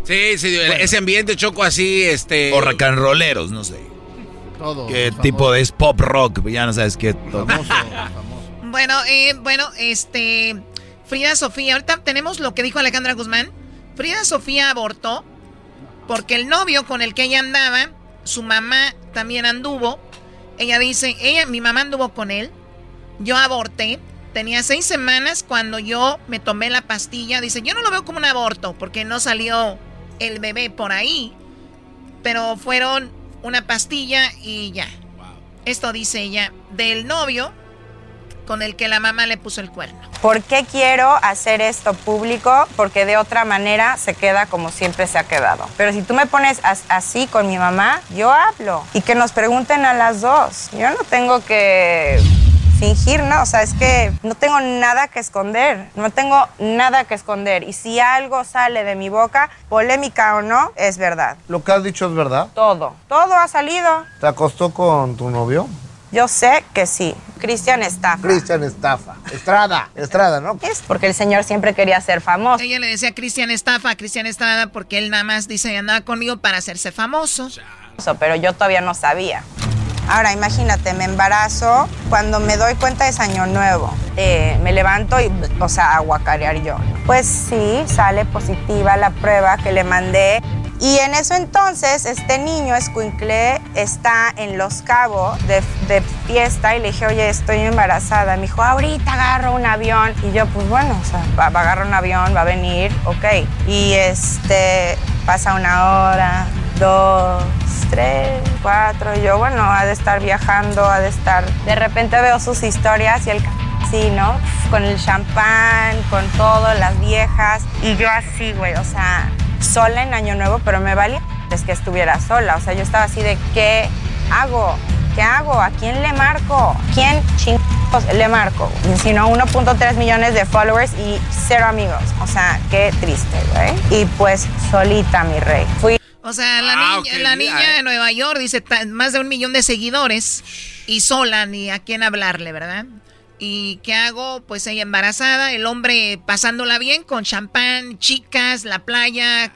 [SPEAKER 3] Sí, sí, ese ambiente choco así, este.
[SPEAKER 4] O rocanroleros, no sé.
[SPEAKER 3] Todo.
[SPEAKER 4] ¿Qué
[SPEAKER 3] famoso.
[SPEAKER 4] tipo de es pop rock? Ya no sabes qué.
[SPEAKER 9] Bueno, eh, bueno, este. Frida Sofía, ahorita tenemos lo que dijo Alejandra Guzmán. Frida Sofía abortó porque el novio con el que ella andaba, su mamá también anduvo. Ella dice, ella, mi mamá anduvo con él. Yo aborté. Tenía seis semanas cuando yo me tomé la pastilla. Dice, yo no lo veo como un aborto porque no salió el bebé por ahí. Pero fueron una pastilla y ya. Esto dice ella del novio con el que la mamá le puso el cuerno.
[SPEAKER 14] ¿Por qué quiero hacer esto público? Porque de otra manera se queda como siempre se ha quedado. Pero si tú me pones as- así con mi mamá, yo hablo. Y que nos pregunten a las dos. Yo no tengo que fingir, ¿no? O sea, es que no tengo nada que esconder. No tengo nada que esconder. Y si algo sale de mi boca, polémica o no, es verdad.
[SPEAKER 13] ¿Lo que has dicho es verdad?
[SPEAKER 14] Todo. Todo ha salido.
[SPEAKER 13] ¿Te acostó con tu novio?
[SPEAKER 14] Yo sé que sí. Cristian estafa.
[SPEAKER 13] Cristian estafa. Estrada. Estrada, ¿no?
[SPEAKER 14] Es porque el señor siempre quería ser famoso.
[SPEAKER 9] Ella le decía a Cristian Estafa, Cristian Estrada, porque él nada más dice andaba conmigo para hacerse famoso.
[SPEAKER 14] pero yo todavía no sabía. Ahora, imagínate, me embarazo, cuando me doy cuenta es año nuevo. Eh, me levanto y, o sea, a guacarear yo. Pues sí, sale positiva la prueba que le mandé. Y en eso entonces, este niño escuincle está en Los Cabos de, fiesta y le dije, oye, estoy embarazada. Me dijo, ahorita agarro un avión. Y yo, pues bueno, o sea, va, a agarrar un avión, va a venir, ok. Y este, pasa una hora, dos, tres, cuatro. Yo, bueno, ha de estar viajando, ha de estar. De repente veo sus historias y el c- sí, ¿no? Con el champán, con todo, las viejas. Y yo así, güey, o sea, sola en Año Nuevo, pero me valía es que estuviera sola. O sea, yo estaba así de, ¿qué hago? ¿Qué hago? ¿A quién le marco? ¿Quién ching Pues, le marco, sino 1.3 millones de followers y cero amigos. O sea, qué triste, güey. Y pues solita, mi rey. Fui.
[SPEAKER 9] O sea, la,
[SPEAKER 3] Ah,
[SPEAKER 9] niña, la
[SPEAKER 3] eh.
[SPEAKER 9] de Nueva York dice más de un millón de seguidores y sola ni a quién hablarle, ¿verdad? ¿Y qué hago? Pues ella embarazada, el hombre pasándola bien con champán, chicas, la playa,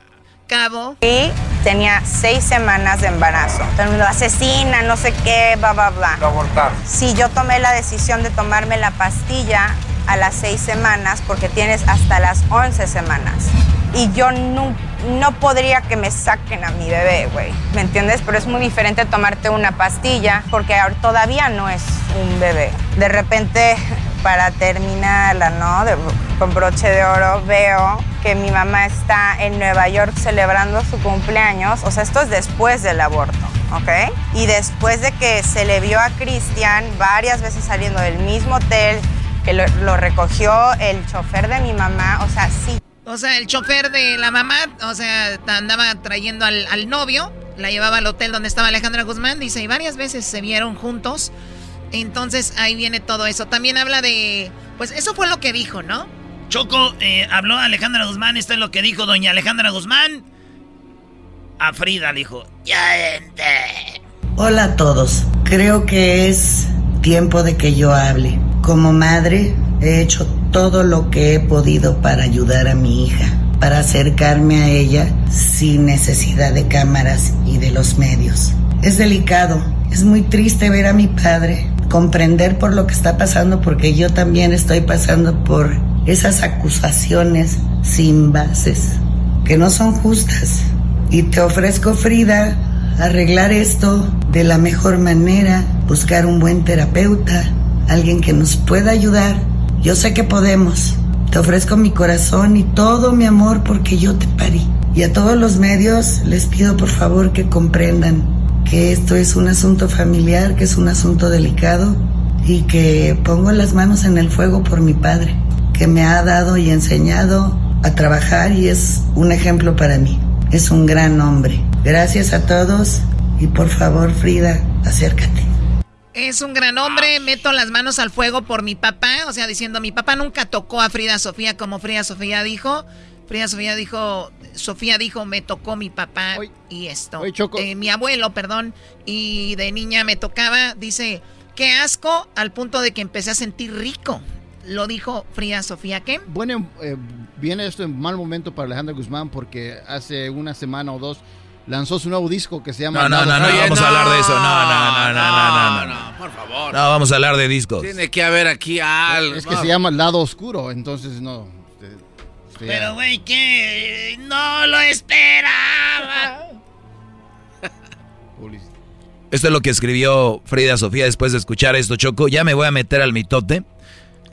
[SPEAKER 9] cabo.
[SPEAKER 14] Y tenía seis semanas de embarazo. Entonces, lo asesina, no sé qué, bla, bla, bla.
[SPEAKER 13] abortar.
[SPEAKER 14] Sí, yo tomé la decisión de tomarme la pastilla a las seis semanas porque tienes hasta las 11 semanas. Y yo no, no podría que me saquen a mi bebé, güey. ¿Me entiendes? Pero es muy diferente tomarte una pastilla porque todavía no es un bebé. De repente, para terminarla, ¿no? De- con broche de oro, veo que mi mamá está en Nueva York celebrando su cumpleaños. O sea, esto es después del aborto. ¿ok? Y después de que se le vio a Cristian varias veces saliendo del mismo hotel, que lo, lo recogió el chofer de mi mamá, o sea, sí.
[SPEAKER 9] O sea, el chofer de la mamá, o sea, andaba trayendo al, al novio, la llevaba al hotel donde estaba Alejandra Guzmán, dice, y varias veces se vieron juntos. Entonces ahí viene todo eso. También habla de, pues eso fue lo que dijo, ¿no?
[SPEAKER 2] Choco, eh, habló Alejandra Guzmán, esto es lo que dijo doña Alejandra Guzmán. A Frida le dijo, ya entré.
[SPEAKER 15] Hola a todos. Creo que es tiempo de que yo hable. Como madre, he hecho todo lo que he podido para ayudar a mi hija, para acercarme a ella sin necesidad de cámaras y de los medios. Es delicado, es muy triste ver a mi padre, comprender por lo que está pasando, porque yo también estoy pasando por esas acusaciones sin bases, que no son justas. Y te ofrezco, Frida, arreglar esto de la mejor manera, buscar un buen terapeuta, alguien que nos pueda ayudar. Yo sé que podemos. Te ofrezco mi corazón y todo mi amor porque yo te parí. Y a todos los medios les pido por favor que comprendan que esto es un asunto familiar, que es un asunto delicado y que pongo las manos en el fuego por mi padre, que me ha dado y enseñado a trabajar y es un ejemplo para mí. Es un gran hombre. Gracias a todos y por favor, Frida, acércate.
[SPEAKER 9] Es un gran hombre, meto las manos al fuego por mi papá, o sea, diciendo, mi papá nunca tocó a Frida Sofía como Frida Sofía dijo. Frida Sofía dijo, Sofía dijo, me tocó mi papá y esto. Eh, mi abuelo, perdón, y de niña me tocaba, dice, qué asco, al punto de que empecé a sentir rico. Lo dijo Frida Sofía, ¿qué?
[SPEAKER 16] Bueno, eh, viene esto en mal momento para Alejandra Guzmán porque hace una semana o dos lanzó su nuevo disco que se llama...
[SPEAKER 4] No, no, no, no, vamos a hablar de eso. No, no, no, no, no, no, no.
[SPEAKER 3] por favor.
[SPEAKER 4] No, vamos a hablar de discos.
[SPEAKER 3] Tiene que haber aquí algo.
[SPEAKER 16] Es que se llama Lado Oscuro, entonces no.
[SPEAKER 2] Pero, güey, que no lo esperaba.
[SPEAKER 4] Esto es lo que escribió Frida Sofía después de escuchar esto, Choco. Ya me voy a meter al mitote.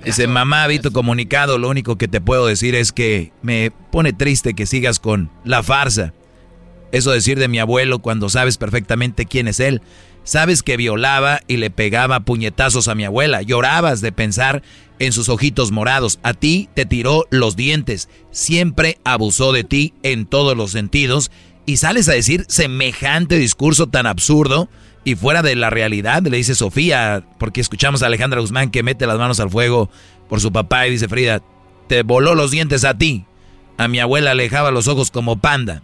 [SPEAKER 4] Dice, mamá, vi tu comunicado. Lo único que te puedo decir es que me pone triste que sigas con la farsa. Eso decir de mi abuelo cuando sabes perfectamente quién es él. Sabes que violaba y le pegaba puñetazos a mi abuela. Llorabas de pensar en sus ojitos morados. A ti te tiró los dientes. Siempre abusó de ti en todos los sentidos. Y sales a decir semejante discurso tan absurdo y fuera de la realidad. Le dice Sofía, porque escuchamos a Alejandra Guzmán que mete las manos al fuego por su papá y dice Frida, te voló los dientes a ti. A mi abuela le dejaba los ojos como panda.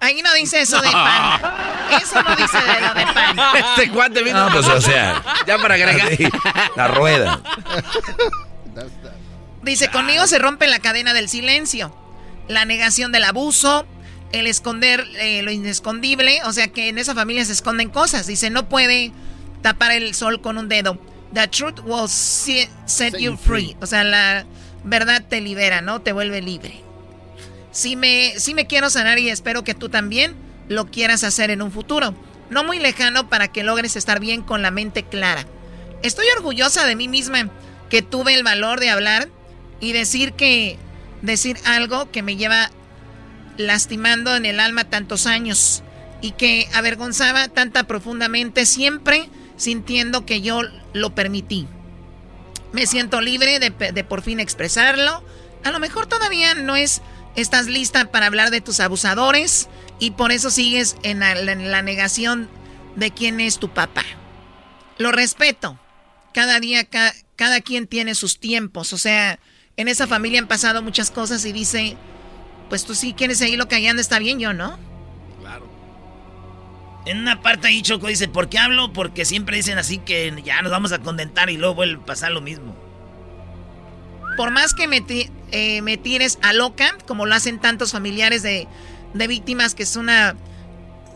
[SPEAKER 9] Ahí no dice eso de panda. Eso no dice de lo de panda.
[SPEAKER 3] Este cuate vino.
[SPEAKER 4] No, pues o sea.
[SPEAKER 3] Ya para agregar.
[SPEAKER 4] Sí, la rueda.
[SPEAKER 9] Dice, conmigo se rompe la cadena del silencio, la negación del abuso, el esconder eh, lo inescondible, o sea que en esa familia se esconden cosas. Dice, no puede tapar el sol con un dedo. The truth will se- set you free. O sea, la verdad te libera, ¿no? Te vuelve libre. Sí me, me quiero sanar y espero que tú también lo quieras hacer en un futuro. No muy lejano para que logres estar bien con la mente clara. Estoy orgullosa de mí misma que tuve el valor de hablar y decir que decir algo que me lleva lastimando en el alma tantos años y que avergonzaba tanta profundamente siempre sintiendo que yo lo permití. Me siento libre de, de por fin expresarlo. A lo mejor todavía no es estás lista para hablar de tus abusadores y por eso sigues en la, negación de quién es tu papá. Lo respeto. Cada día, ca- cada quien tiene sus tiempos. O sea, en esa familia han pasado muchas cosas y dice, pues tú sí quieres seguir lo callando, está bien, yo no.
[SPEAKER 2] Claro. En una parte ahí Choco dice, ¿por qué hablo? Porque siempre dicen así que ya nos vamos a contentar y luego vuelve a pasar lo mismo.
[SPEAKER 9] Por más que me, eh, me tires a loca, como lo hacen tantos familiares de, de víctimas, que es una...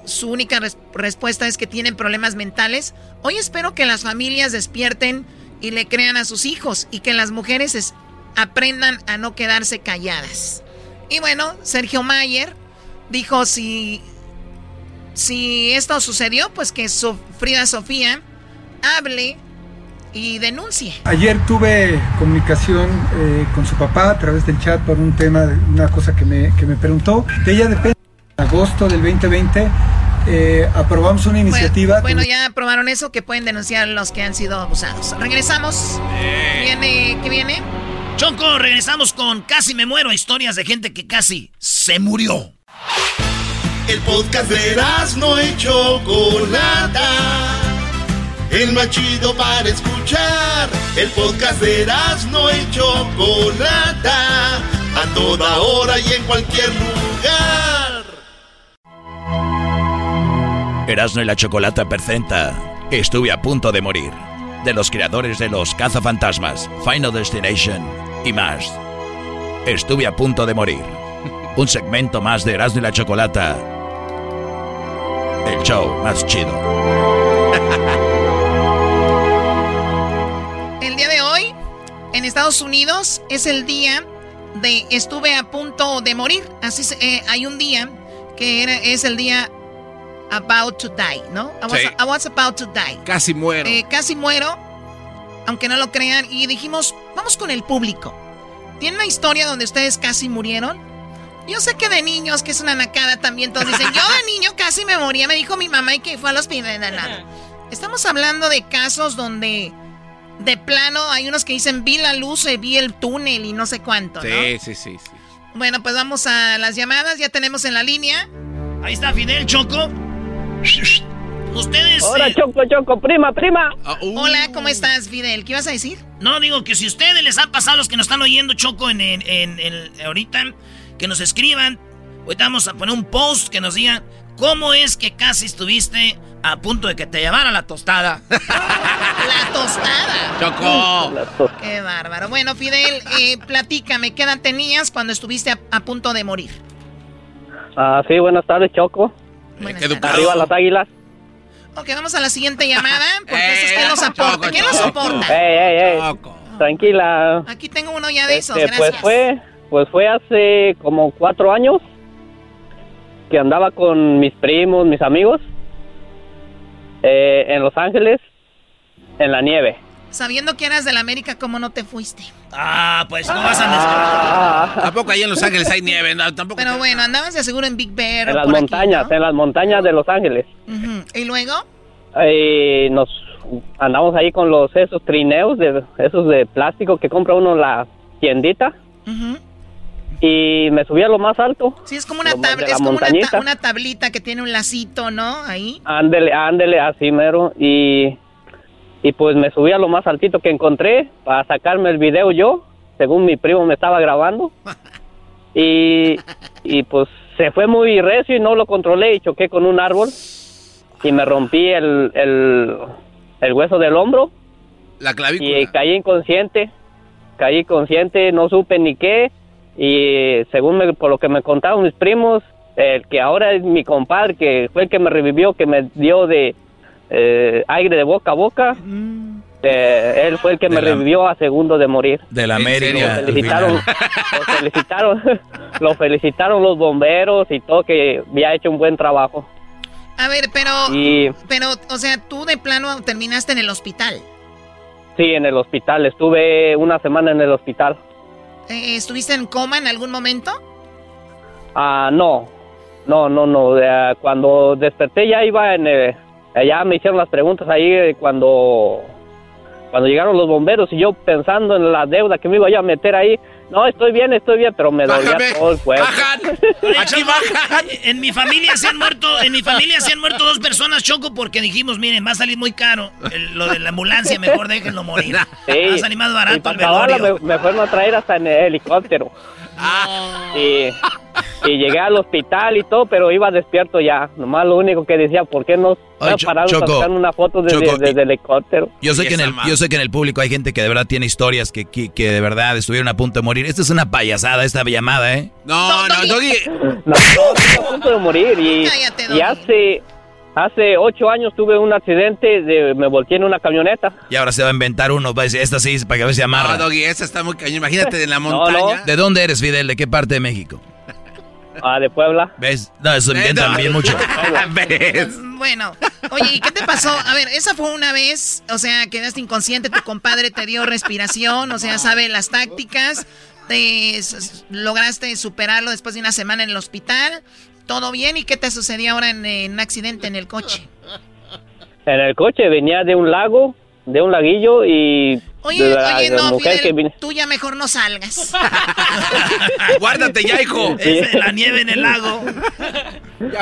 [SPEAKER 9] Su única respuesta es que tienen problemas mentales. Hoy espero que las familias despierten y le crean a sus hijos y que las mujeres aprendan a no quedarse calladas. Y bueno, Sergio Mayer dijo si, si esto sucedió, pues que Frida Sofía hable y denuncie.
[SPEAKER 17] Ayer tuve comunicación eh, con su papá a través del chat por un tema, una cosa que me, que me preguntó. De ella depende. En agosto del 2020 eh, aprobamos una iniciativa.
[SPEAKER 9] Bueno, ya aprobaron eso, que pueden denunciar los que han sido abusados. Regresamos. Viene, ¿Qué viene?
[SPEAKER 2] Choco, regresamos con Casi me muero, historias de gente que casi se murió.
[SPEAKER 5] El podcast de no hecho Chocolata. El más chido para escuchar. El podcast de no hecho Chocolata. A toda hora y en cualquier lugar.
[SPEAKER 4] Erasmo y la Chocolata presenta Estuve a punto de morir. De los creadores de los cazafantasmas, Final Destination y más. Estuve a punto de morir. Un segmento más de Erasmo y la Chocolata. El show más chido.
[SPEAKER 9] Estados Unidos, es el día de estuve a punto de morir. Así eh, hay un día que era, es el día about to die, ¿no? I was, about to die.
[SPEAKER 3] Casi muero.
[SPEAKER 9] Eh, casi muero aunque no lo crean, y dijimos, vamos con el público. ¿Tiene una historia donde ustedes casi murieron? Yo sé que de niños, que es una nacada también, todos dicen, yo de niño casi me moría, me dijo mi mamá y que fue a los hospital. Estamos hablando de casos donde de plano hay unos que dicen, vi la luz, eh, vi el túnel y no sé cuánto, ¿no?
[SPEAKER 3] Sí, sí, sí, sí.
[SPEAKER 9] Bueno, pues vamos a las llamadas, ya tenemos en la línea.
[SPEAKER 2] Ahí está Fidel Choco. Ustedes.
[SPEAKER 18] Hola, eh, Choco, Choco, prima, prima.
[SPEAKER 9] Ah, uh. Hola, ¿cómo estás, Fidel? ¿Qué ibas a decir?
[SPEAKER 2] No, digo que si ustedes les han pasado los que nos están oyendo, Choco, en, en, ahorita, que nos escriban. Ahorita vamos a poner un post que nos diga cómo es que casi estuviste a punto de que te llevara la tostada.
[SPEAKER 9] la tostada.
[SPEAKER 3] Choco.
[SPEAKER 9] Qué bárbaro. Bueno, Fidel, eh, platícame, ¿qué edad tenías cuando estuviste a, punto de morir?
[SPEAKER 18] Ah, sí, buenas tardes, Choco.
[SPEAKER 9] Buenas
[SPEAKER 18] tardes. Arriba las águilas.
[SPEAKER 9] Ok, vamos a la siguiente llamada, porque eso es que nos aporta. ¿Quién nos soporta?
[SPEAKER 18] Ey, ey, ey. Tranquila.
[SPEAKER 9] Aquí tengo uno ya de esos,
[SPEAKER 18] este,
[SPEAKER 9] pues
[SPEAKER 18] gracias. Pues fue, pues fue hace como cuatro años que andaba con mis primos, mis amigos, eh, en Los Ángeles, en la nieve.
[SPEAKER 9] Sabiendo que eras de la América, ¿cómo no te fuiste?
[SPEAKER 2] Ah, pues no vas a mezclar.
[SPEAKER 3] Tampoco ahí en Los Ángeles hay nieve, tampoco.
[SPEAKER 9] Pero bueno, andabas de seguro en Big Bear.
[SPEAKER 18] En las montañas, en las montañas de Los Ángeles.
[SPEAKER 9] ¿Y luego?
[SPEAKER 18] Y nos andamos ahí con los esos trineos, de, esos de plástico que compra uno en la tiendita. Y me subí a lo más alto.
[SPEAKER 9] Sí, es como una tabla, es como una, tablita que tiene un lacito, ¿no? Ahí.
[SPEAKER 18] Ándele, ándele, así mero. Y y pues me subí a lo más altito que encontré para sacarme el video yo, según mi primo me estaba grabando. Y, y pues se fue muy recio y no lo controlé y choqué con un árbol y me rompí el, el, hueso del hombro.
[SPEAKER 3] La clavícula.
[SPEAKER 18] Y caí inconsciente, caí consciente, no supe ni qué. Y según me, por lo que me contaron mis primos, el que ahora es mi compadre, que fue el que me revivió, que me dio de, eh, aire de boca a boca. Mm. Eh, él fue el que me revivió a segundo de morir.
[SPEAKER 4] De la América.
[SPEAKER 18] Lo felicitaron, lo felicitaron, lo felicitaron los bomberos y todo que había hecho un buen trabajo.
[SPEAKER 9] A ver, pero, pero, o sea, tú de plano terminaste en el hospital.
[SPEAKER 18] Sí, en el hospital. Estuve una semana en el hospital.
[SPEAKER 9] Eh, ¿Estuviste en coma en algún momento?
[SPEAKER 18] Ah, no. No, no, no. cuando desperté ya iba en el, ya me hicieron las preguntas ahí cuando cuando llegaron los bomberos y yo pensando en la deuda que me iba a meter ahí, no, estoy bien, estoy bien, pero me dolía todo el cuerpo.
[SPEAKER 2] En mi familia se han muerto, en mi familia se han muerto dos personas, Choco, porque dijimos, miren, va a salir muy caro el- lo de la ambulancia, mejor déjenlo morir.
[SPEAKER 18] Sí.
[SPEAKER 2] Va a salir más barato
[SPEAKER 18] Y
[SPEAKER 2] el
[SPEAKER 18] para acabarla
[SPEAKER 2] velorio.
[SPEAKER 18] me, me fueron a traer hasta en el helicóptero. Y, y llegué al hospital y todo, pero iba despierto ya. Nomás lo único que decía, ¿por qué no
[SPEAKER 4] Cho-
[SPEAKER 18] pararon
[SPEAKER 4] Choco,
[SPEAKER 18] sacar una foto desde,
[SPEAKER 4] Choco,
[SPEAKER 18] desde el helicóptero?
[SPEAKER 4] Yo sé, que en el, yo sé que en el público hay gente que de verdad tiene historias que, que, que de verdad estuvieron a punto de morir. Esta es una payasada, esta llamada, ¿eh?
[SPEAKER 3] No, no, Doggy.
[SPEAKER 18] No, no, estoy a punto de morir y, y hace, hace ocho años tuve un accidente, de, me volteé en una camioneta.
[SPEAKER 4] Y ahora se va a inventar uno, va a decir, esta sí, para que a ver si amarra.
[SPEAKER 3] No, Doggy, esa está muy cañón. Imagínate en la montaña.
[SPEAKER 4] ¿De dónde eres, Fidel? ¿De qué parte de México?
[SPEAKER 18] Ah, de Puebla.
[SPEAKER 4] ¿Ves? No, eso inventan bien mucho.
[SPEAKER 9] Bueno, oye, ¿y qué te pasó? A ver, esa fue una vez, o sea, quedaste inconsciente, tu compadre te dio respiración, o sea, sabe las tácticas, te, lograste superarlo después de una semana en el hospital, todo bien, ¿y qué te sucedió ahora en, un accidente en el coche?
[SPEAKER 18] En el coche venía de un lago, de un laguillo y
[SPEAKER 9] Oye,
[SPEAKER 18] de la,
[SPEAKER 9] oye,
[SPEAKER 18] la
[SPEAKER 9] no,
[SPEAKER 18] mujer
[SPEAKER 9] Fidel,
[SPEAKER 18] que vine-
[SPEAKER 9] tú ya mejor no salgas.
[SPEAKER 3] Guárdate ya, hijo.
[SPEAKER 2] Es la nieve en el lago.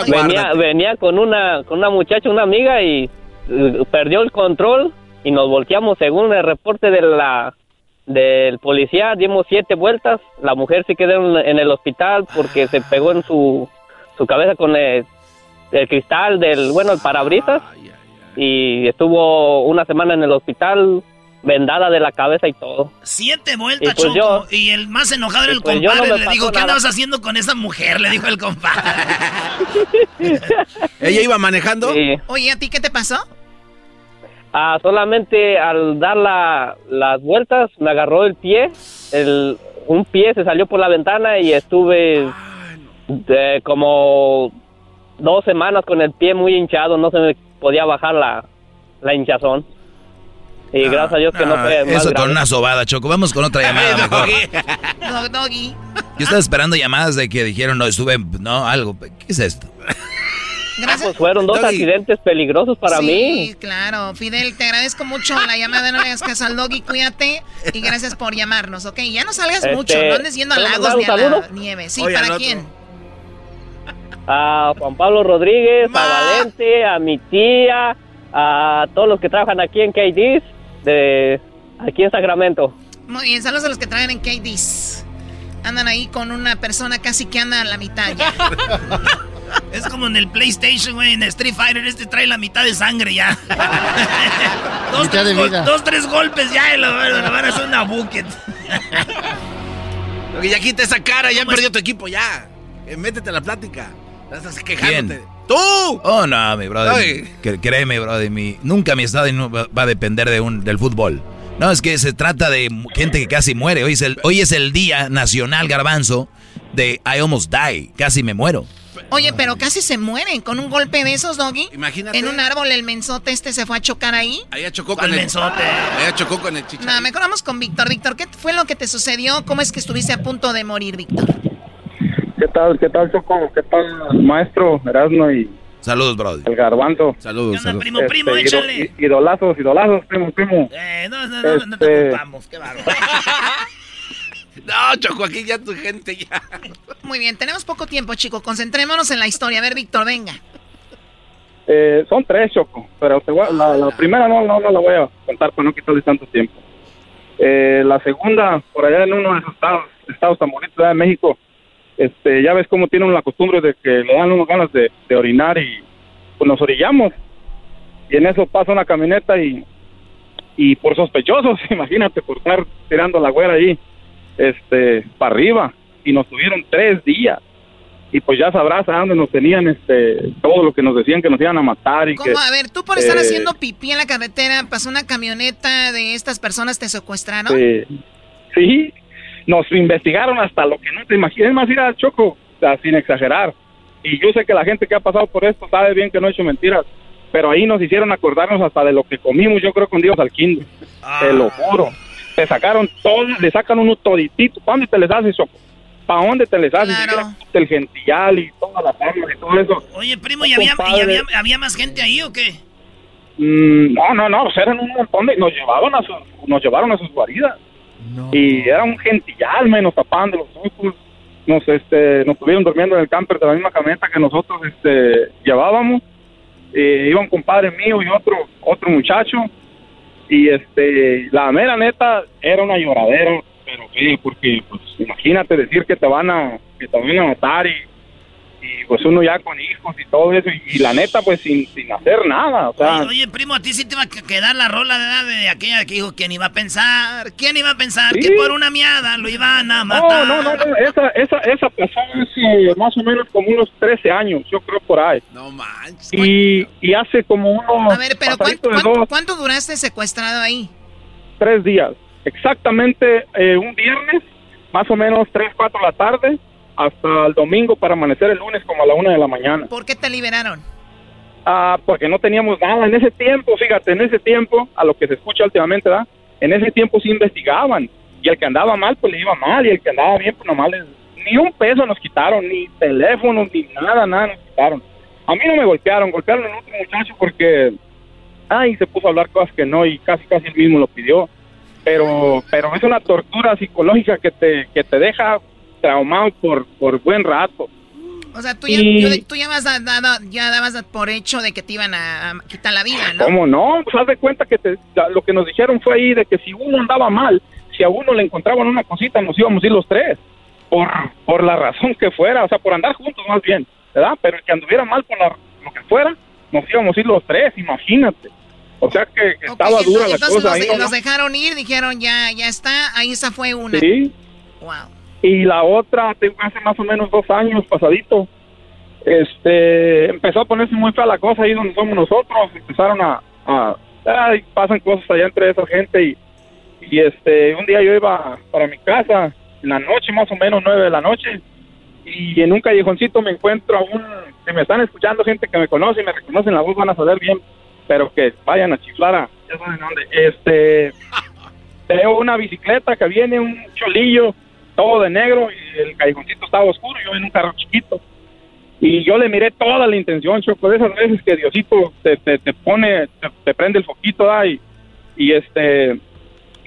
[SPEAKER 18] venía, venía con una con una muchacha, una amiga y eh, perdió el control y nos volteamos según el reporte de la del policía, dimos siete vueltas, la mujer se quedó en el hospital porque se pegó en su, su cabeza con el, el cristal del, bueno, el parabrisas y estuvo una semana en el hospital vendada de la cabeza y todo.
[SPEAKER 2] Siete vueltas,
[SPEAKER 18] Y pues
[SPEAKER 2] Choco.
[SPEAKER 18] yo-
[SPEAKER 2] y el más enojado era el
[SPEAKER 18] pues no
[SPEAKER 2] compadre. le dijo, ¿qué
[SPEAKER 18] nada".
[SPEAKER 2] andabas haciendo con esa mujer? Le dijo el compadre.
[SPEAKER 3] ¿Ella iba manejando?
[SPEAKER 18] Sí.
[SPEAKER 9] Oye, ¿a ti qué te pasó?
[SPEAKER 18] Ah, solamente al dar la- las vueltas me agarró el pie, el, un pie se salió por la ventana y estuve de como dos semanas con el pie muy hinchado, no se me podía bajar la, la hinchazón. Y gracias a Dios que no
[SPEAKER 4] Ah,
[SPEAKER 18] fue más
[SPEAKER 4] eso
[SPEAKER 18] grave.
[SPEAKER 4] con una sobada, Choco. Vamos con otra llamada mejor.
[SPEAKER 9] Doggy.
[SPEAKER 4] Yo estaba esperando llamadas de que dijeron, no, estuve, no, algo. ¿Qué es esto?
[SPEAKER 18] Pues fueron dos accidentes peligrosos para
[SPEAKER 9] sí,
[SPEAKER 18] mí.
[SPEAKER 9] claro. Fidel, te agradezco mucho la llamada. No le hagas caso al doggy, cuídate. Y gracias por llamarnos, ¿ok? Ya no salgas
[SPEAKER 18] Este,
[SPEAKER 9] mucho, no andes yendo a
[SPEAKER 18] ¿puedo
[SPEAKER 9] lagos ni
[SPEAKER 18] un
[SPEAKER 9] a la
[SPEAKER 18] saludo?
[SPEAKER 9] nieve. Sí,
[SPEAKER 18] Oye,
[SPEAKER 9] ¿para
[SPEAKER 18] al otro. A Juan Pablo Rodríguez, a Valente, a mi tía, a todos los que trabajan aquí en KDs, de aquí en Sacramento.
[SPEAKER 9] Muy bien, saludos a los que traen en KDs. Andan ahí con una persona casi que anda a la mitad ya.
[SPEAKER 2] Es como en el PlayStation, güey, en Street Fighter, este trae la mitad de sangre ya. dos,
[SPEAKER 16] Mitad
[SPEAKER 2] tres
[SPEAKER 16] de
[SPEAKER 2] gol-
[SPEAKER 16] vida.
[SPEAKER 2] dos, tres golpes ya y lo, lo van a hacer una bucket.
[SPEAKER 3] Doggy, ya quita esa cara, ya perdió tu equipo, ya. Eh, métete a la plática. Estás quejándote.
[SPEAKER 4] ¿Quién?
[SPEAKER 3] ¡Tú!
[SPEAKER 4] Oh, no, mi brother.
[SPEAKER 3] Ay.
[SPEAKER 4] Créeme, brother. Mi, nunca mi estado no va a depender de un, del fútbol. No, es que se trata de gente que casi muere. Hoy es el, hoy es el día nacional, garbanzo, de I almost die. Casi me muero.
[SPEAKER 9] Oye, pero casi se mueren con un golpe de esos, Doggy.
[SPEAKER 3] Imagínate.
[SPEAKER 9] En un árbol el mensote este se fue a chocar ahí.
[SPEAKER 3] Allá chocó
[SPEAKER 2] ¿Cuál
[SPEAKER 3] con el
[SPEAKER 2] mensote?
[SPEAKER 3] Allá chocó con el chicharito.
[SPEAKER 9] No, mejor vamos con Víctor. Víctor, ¿qué fue lo que te sucedió? ¿Cómo es que estuviste a punto de morir, Víctor?
[SPEAKER 19] ¿Qué tal, qué tal, Choco? ¿Qué tal, maestro Erasmo y
[SPEAKER 4] Saludos, brother.
[SPEAKER 19] el garbanzo?
[SPEAKER 4] Saludos, saludos.
[SPEAKER 2] primo, primo,
[SPEAKER 19] ido-
[SPEAKER 2] échale.
[SPEAKER 19] idolazos, idolazos, primo, primo.
[SPEAKER 2] Eh, no, no, no, no te
[SPEAKER 19] Este-
[SPEAKER 2] ocupamos, qué bárbaro.
[SPEAKER 3] No, Choco, aquí ya tu gente ya.
[SPEAKER 9] Muy bien, tenemos poco tiempo, chicos. Concentrémonos en la historia. A ver, Víctor, venga.
[SPEAKER 19] Eh, son tres, Choco, pero te voy a- la, la primera no, no, no la voy a contar para no quitarle tanto tiempo. Eh, la segunda, por allá en uno de esos estados, estados tan bonitos de México, este, ya ves cómo tienen la costumbre de que le dan unos ganas de, de orinar y pues nos orillamos. Y en eso pasa una camioneta y, y por sospechosos, imagínate, por estar tirando la güera ahí, este, para arriba. Y nos tuvieron tres días y pues ya sabrás a dónde nos tenían este todo lo que nos decían que nos iban a matar y que
[SPEAKER 9] ¿Cómo? A ver, tú por estar
[SPEAKER 19] eh,
[SPEAKER 9] haciendo pipí en la carretera, pasó una camioneta de estas personas, te secuestraron.
[SPEAKER 19] eh, sí nos investigaron hasta lo que no te imaginas más ir al choco sin exagerar y yo sé que la gente que ha pasado por esto sabe bien que no he hecho mentiras pero ahí nos hicieron acordarnos hasta de lo que comimos yo creo con Dios al kinder te lo juro te sacaron todo le sacan uno toditito ¿para dónde te les haces Choco? ¿para dónde te les haces?
[SPEAKER 9] Claro.
[SPEAKER 19] el gential y toda la fama y todo eso
[SPEAKER 2] Oye, primo, ¿y había, y había, había más gente ahí o qué?
[SPEAKER 19] Mm, no, no, no, pues eran un montón de... Nos llevaban a sus, nos llevaron a sus guaridas. Y era un gentillal, me nos tapaban de los ojos. Nos, este, nos estuvieron durmiendo en el camper de la misma camioneta que nosotros este, llevábamos. Eh, iba un compadre mío y otro, otro muchacho. Y este, la mera neta era una lloradera, pero sí, porque pues imagínate decir que te van a, que te van a matar y, y pues uno ya con hijos y todo eso, y, y la neta pues sin, sin hacer nada, o sea...
[SPEAKER 2] Oye, oye, primo, a ti sí te va a que- quedar la rola de, de aquella que dijo, ¿quién iba a pensar? ¿Quién iba a pensar que por una miada lo iban a matar?
[SPEAKER 19] no, no, no, esa, esa, esa pasó hace más o menos como unos 13 años, yo creo por ahí.
[SPEAKER 3] No manches.
[SPEAKER 19] Y, y hace como unos
[SPEAKER 9] A ver, pero
[SPEAKER 19] pasadito
[SPEAKER 9] ¿cuánto,
[SPEAKER 19] de
[SPEAKER 9] cuánto-
[SPEAKER 19] dos,
[SPEAKER 9] cuánto duraste secuestrado ahí?
[SPEAKER 19] tres días. Exactamente eh, un viernes, más o menos 3, 4 de la tarde, hasta el domingo para amanecer el lunes como a la una de la mañana.
[SPEAKER 9] ¿Por qué te liberaron?
[SPEAKER 19] Ah, porque no teníamos nada. En ese tiempo, fíjate, en ese tiempo, a lo que se escucha últimamente, ¿verdad? En ese tiempo sí investigaban. Y el que andaba mal, pues le iba mal. Y el que andaba bien, pues nomás les... Ni un peso nos quitaron, ni teléfonos, ni nada, nada nos quitaron. A mí no me golpearon, golpearon a otro muchacho porque... Ay, se puso a hablar cosas que no y casi, casi él mismo lo pidió. Pero, pero es una tortura psicológica que te, que te deja traumado por, por buen rato.
[SPEAKER 9] O sea, tú ya,
[SPEAKER 19] Y-
[SPEAKER 9] tú ya, vas a- ya dabas por hecho de que te iban a, a quitar la vida, ¿no?
[SPEAKER 19] ¿Cómo no? Pues haz de cuenta que te- la- lo que nos dijeron fue ahí de que si uno andaba mal, si a uno le encontraban una cosita, nos íbamos a ir los tres. Por, por la razón que fuera, o sea, por andar juntos más bien, ¿verdad? Pero el que anduviera mal por la- lo que fuera, nos íbamos a ir los tres, imagínate. O sea que, que estaba
[SPEAKER 9] Ok,
[SPEAKER 19] dura la
[SPEAKER 9] entonces
[SPEAKER 19] cosa
[SPEAKER 9] los,
[SPEAKER 19] ahí.
[SPEAKER 9] de-
[SPEAKER 19] ¿no?
[SPEAKER 9] los dejaron ir, dijeron ya, ya está, ahí esa fue una.
[SPEAKER 19] Sí.
[SPEAKER 9] Wow.
[SPEAKER 19] Y la otra, hace más o menos dos años pasadito, este, empezó a ponerse muy fea la cosa ahí donde somos nosotros, empezaron a, a ay, pasan cosas allá entre esa gente y, y este, un día yo iba para mi casa, en la noche más o menos, nueve de la noche, y en un callejoncito me encuentro a un, que me están escuchando gente que me conoce y me reconocen la voz, van a saber bien, pero que vayan a chiflar a, ya saben dónde, este, veo una bicicleta que viene, un cholillo, todo de negro, y el callejoncito estaba oscuro, yo en un carro chiquito. Y yo le miré toda la intención, Choco, de esas veces que Diosito te, te, te pone, te, te prende el foquito, ¿da? Y, y este,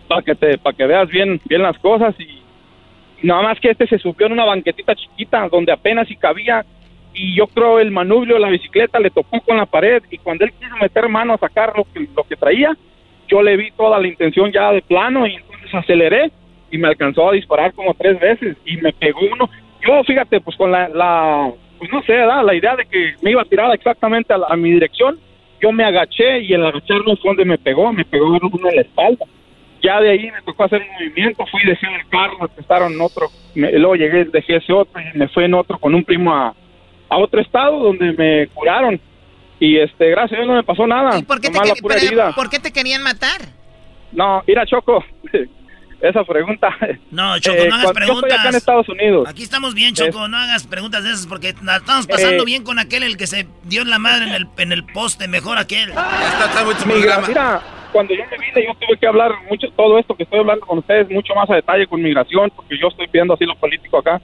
[SPEAKER 19] para que te, para que veas bien, bien las cosas y nada más que este se subió en una banquetita chiquita donde apenas si cabía y yo creo el manubrio de la bicicleta le tocó con la pared y cuando él quiso meter mano a sacar lo que, lo que traía, yo le vi toda la intención ya de plano y entonces aceleré y me alcanzó a disparar como tres veces y me pegó uno. Yo, fíjate, pues con la, la pues no sé, ¿verdad? la idea de que me iba a tirar exactamente a, la- a mi dirección, yo me agaché y el agacharme fue donde me pegó, me pegó uno en la espalda. Ya de ahí me tocó hacer un movimiento, fui, dejé el carro, me prestaron otro, me- luego llegué, dejé ese otro y me fui en otro con un primo a, a otro estado donde me curaron. Y este, gracias a Dios no me pasó nada,
[SPEAKER 9] ¿Por qué, te
[SPEAKER 19] pura
[SPEAKER 9] pero. ¿Por qué te querían matar?
[SPEAKER 19] No, mira Choco, esa pregunta.
[SPEAKER 2] No, Choco,
[SPEAKER 19] Eh,
[SPEAKER 2] no hagas
[SPEAKER 19] cuando- Yo estoy acá en
[SPEAKER 2] preguntas.
[SPEAKER 19] Estados Unidos.
[SPEAKER 2] Aquí estamos bien, Choco, no hagas preguntas de esas porque la estamos pasando
[SPEAKER 19] Eh.
[SPEAKER 2] bien con aquel el que se dio en la madre en el, en el poste, mejor aquel.
[SPEAKER 19] Migra- mira, cuando yo me vine, yo tuve que hablar mucho, todo esto que estoy hablando con ustedes, mucho más a detalle con migración, porque yo estoy pidiendo asilo político acá.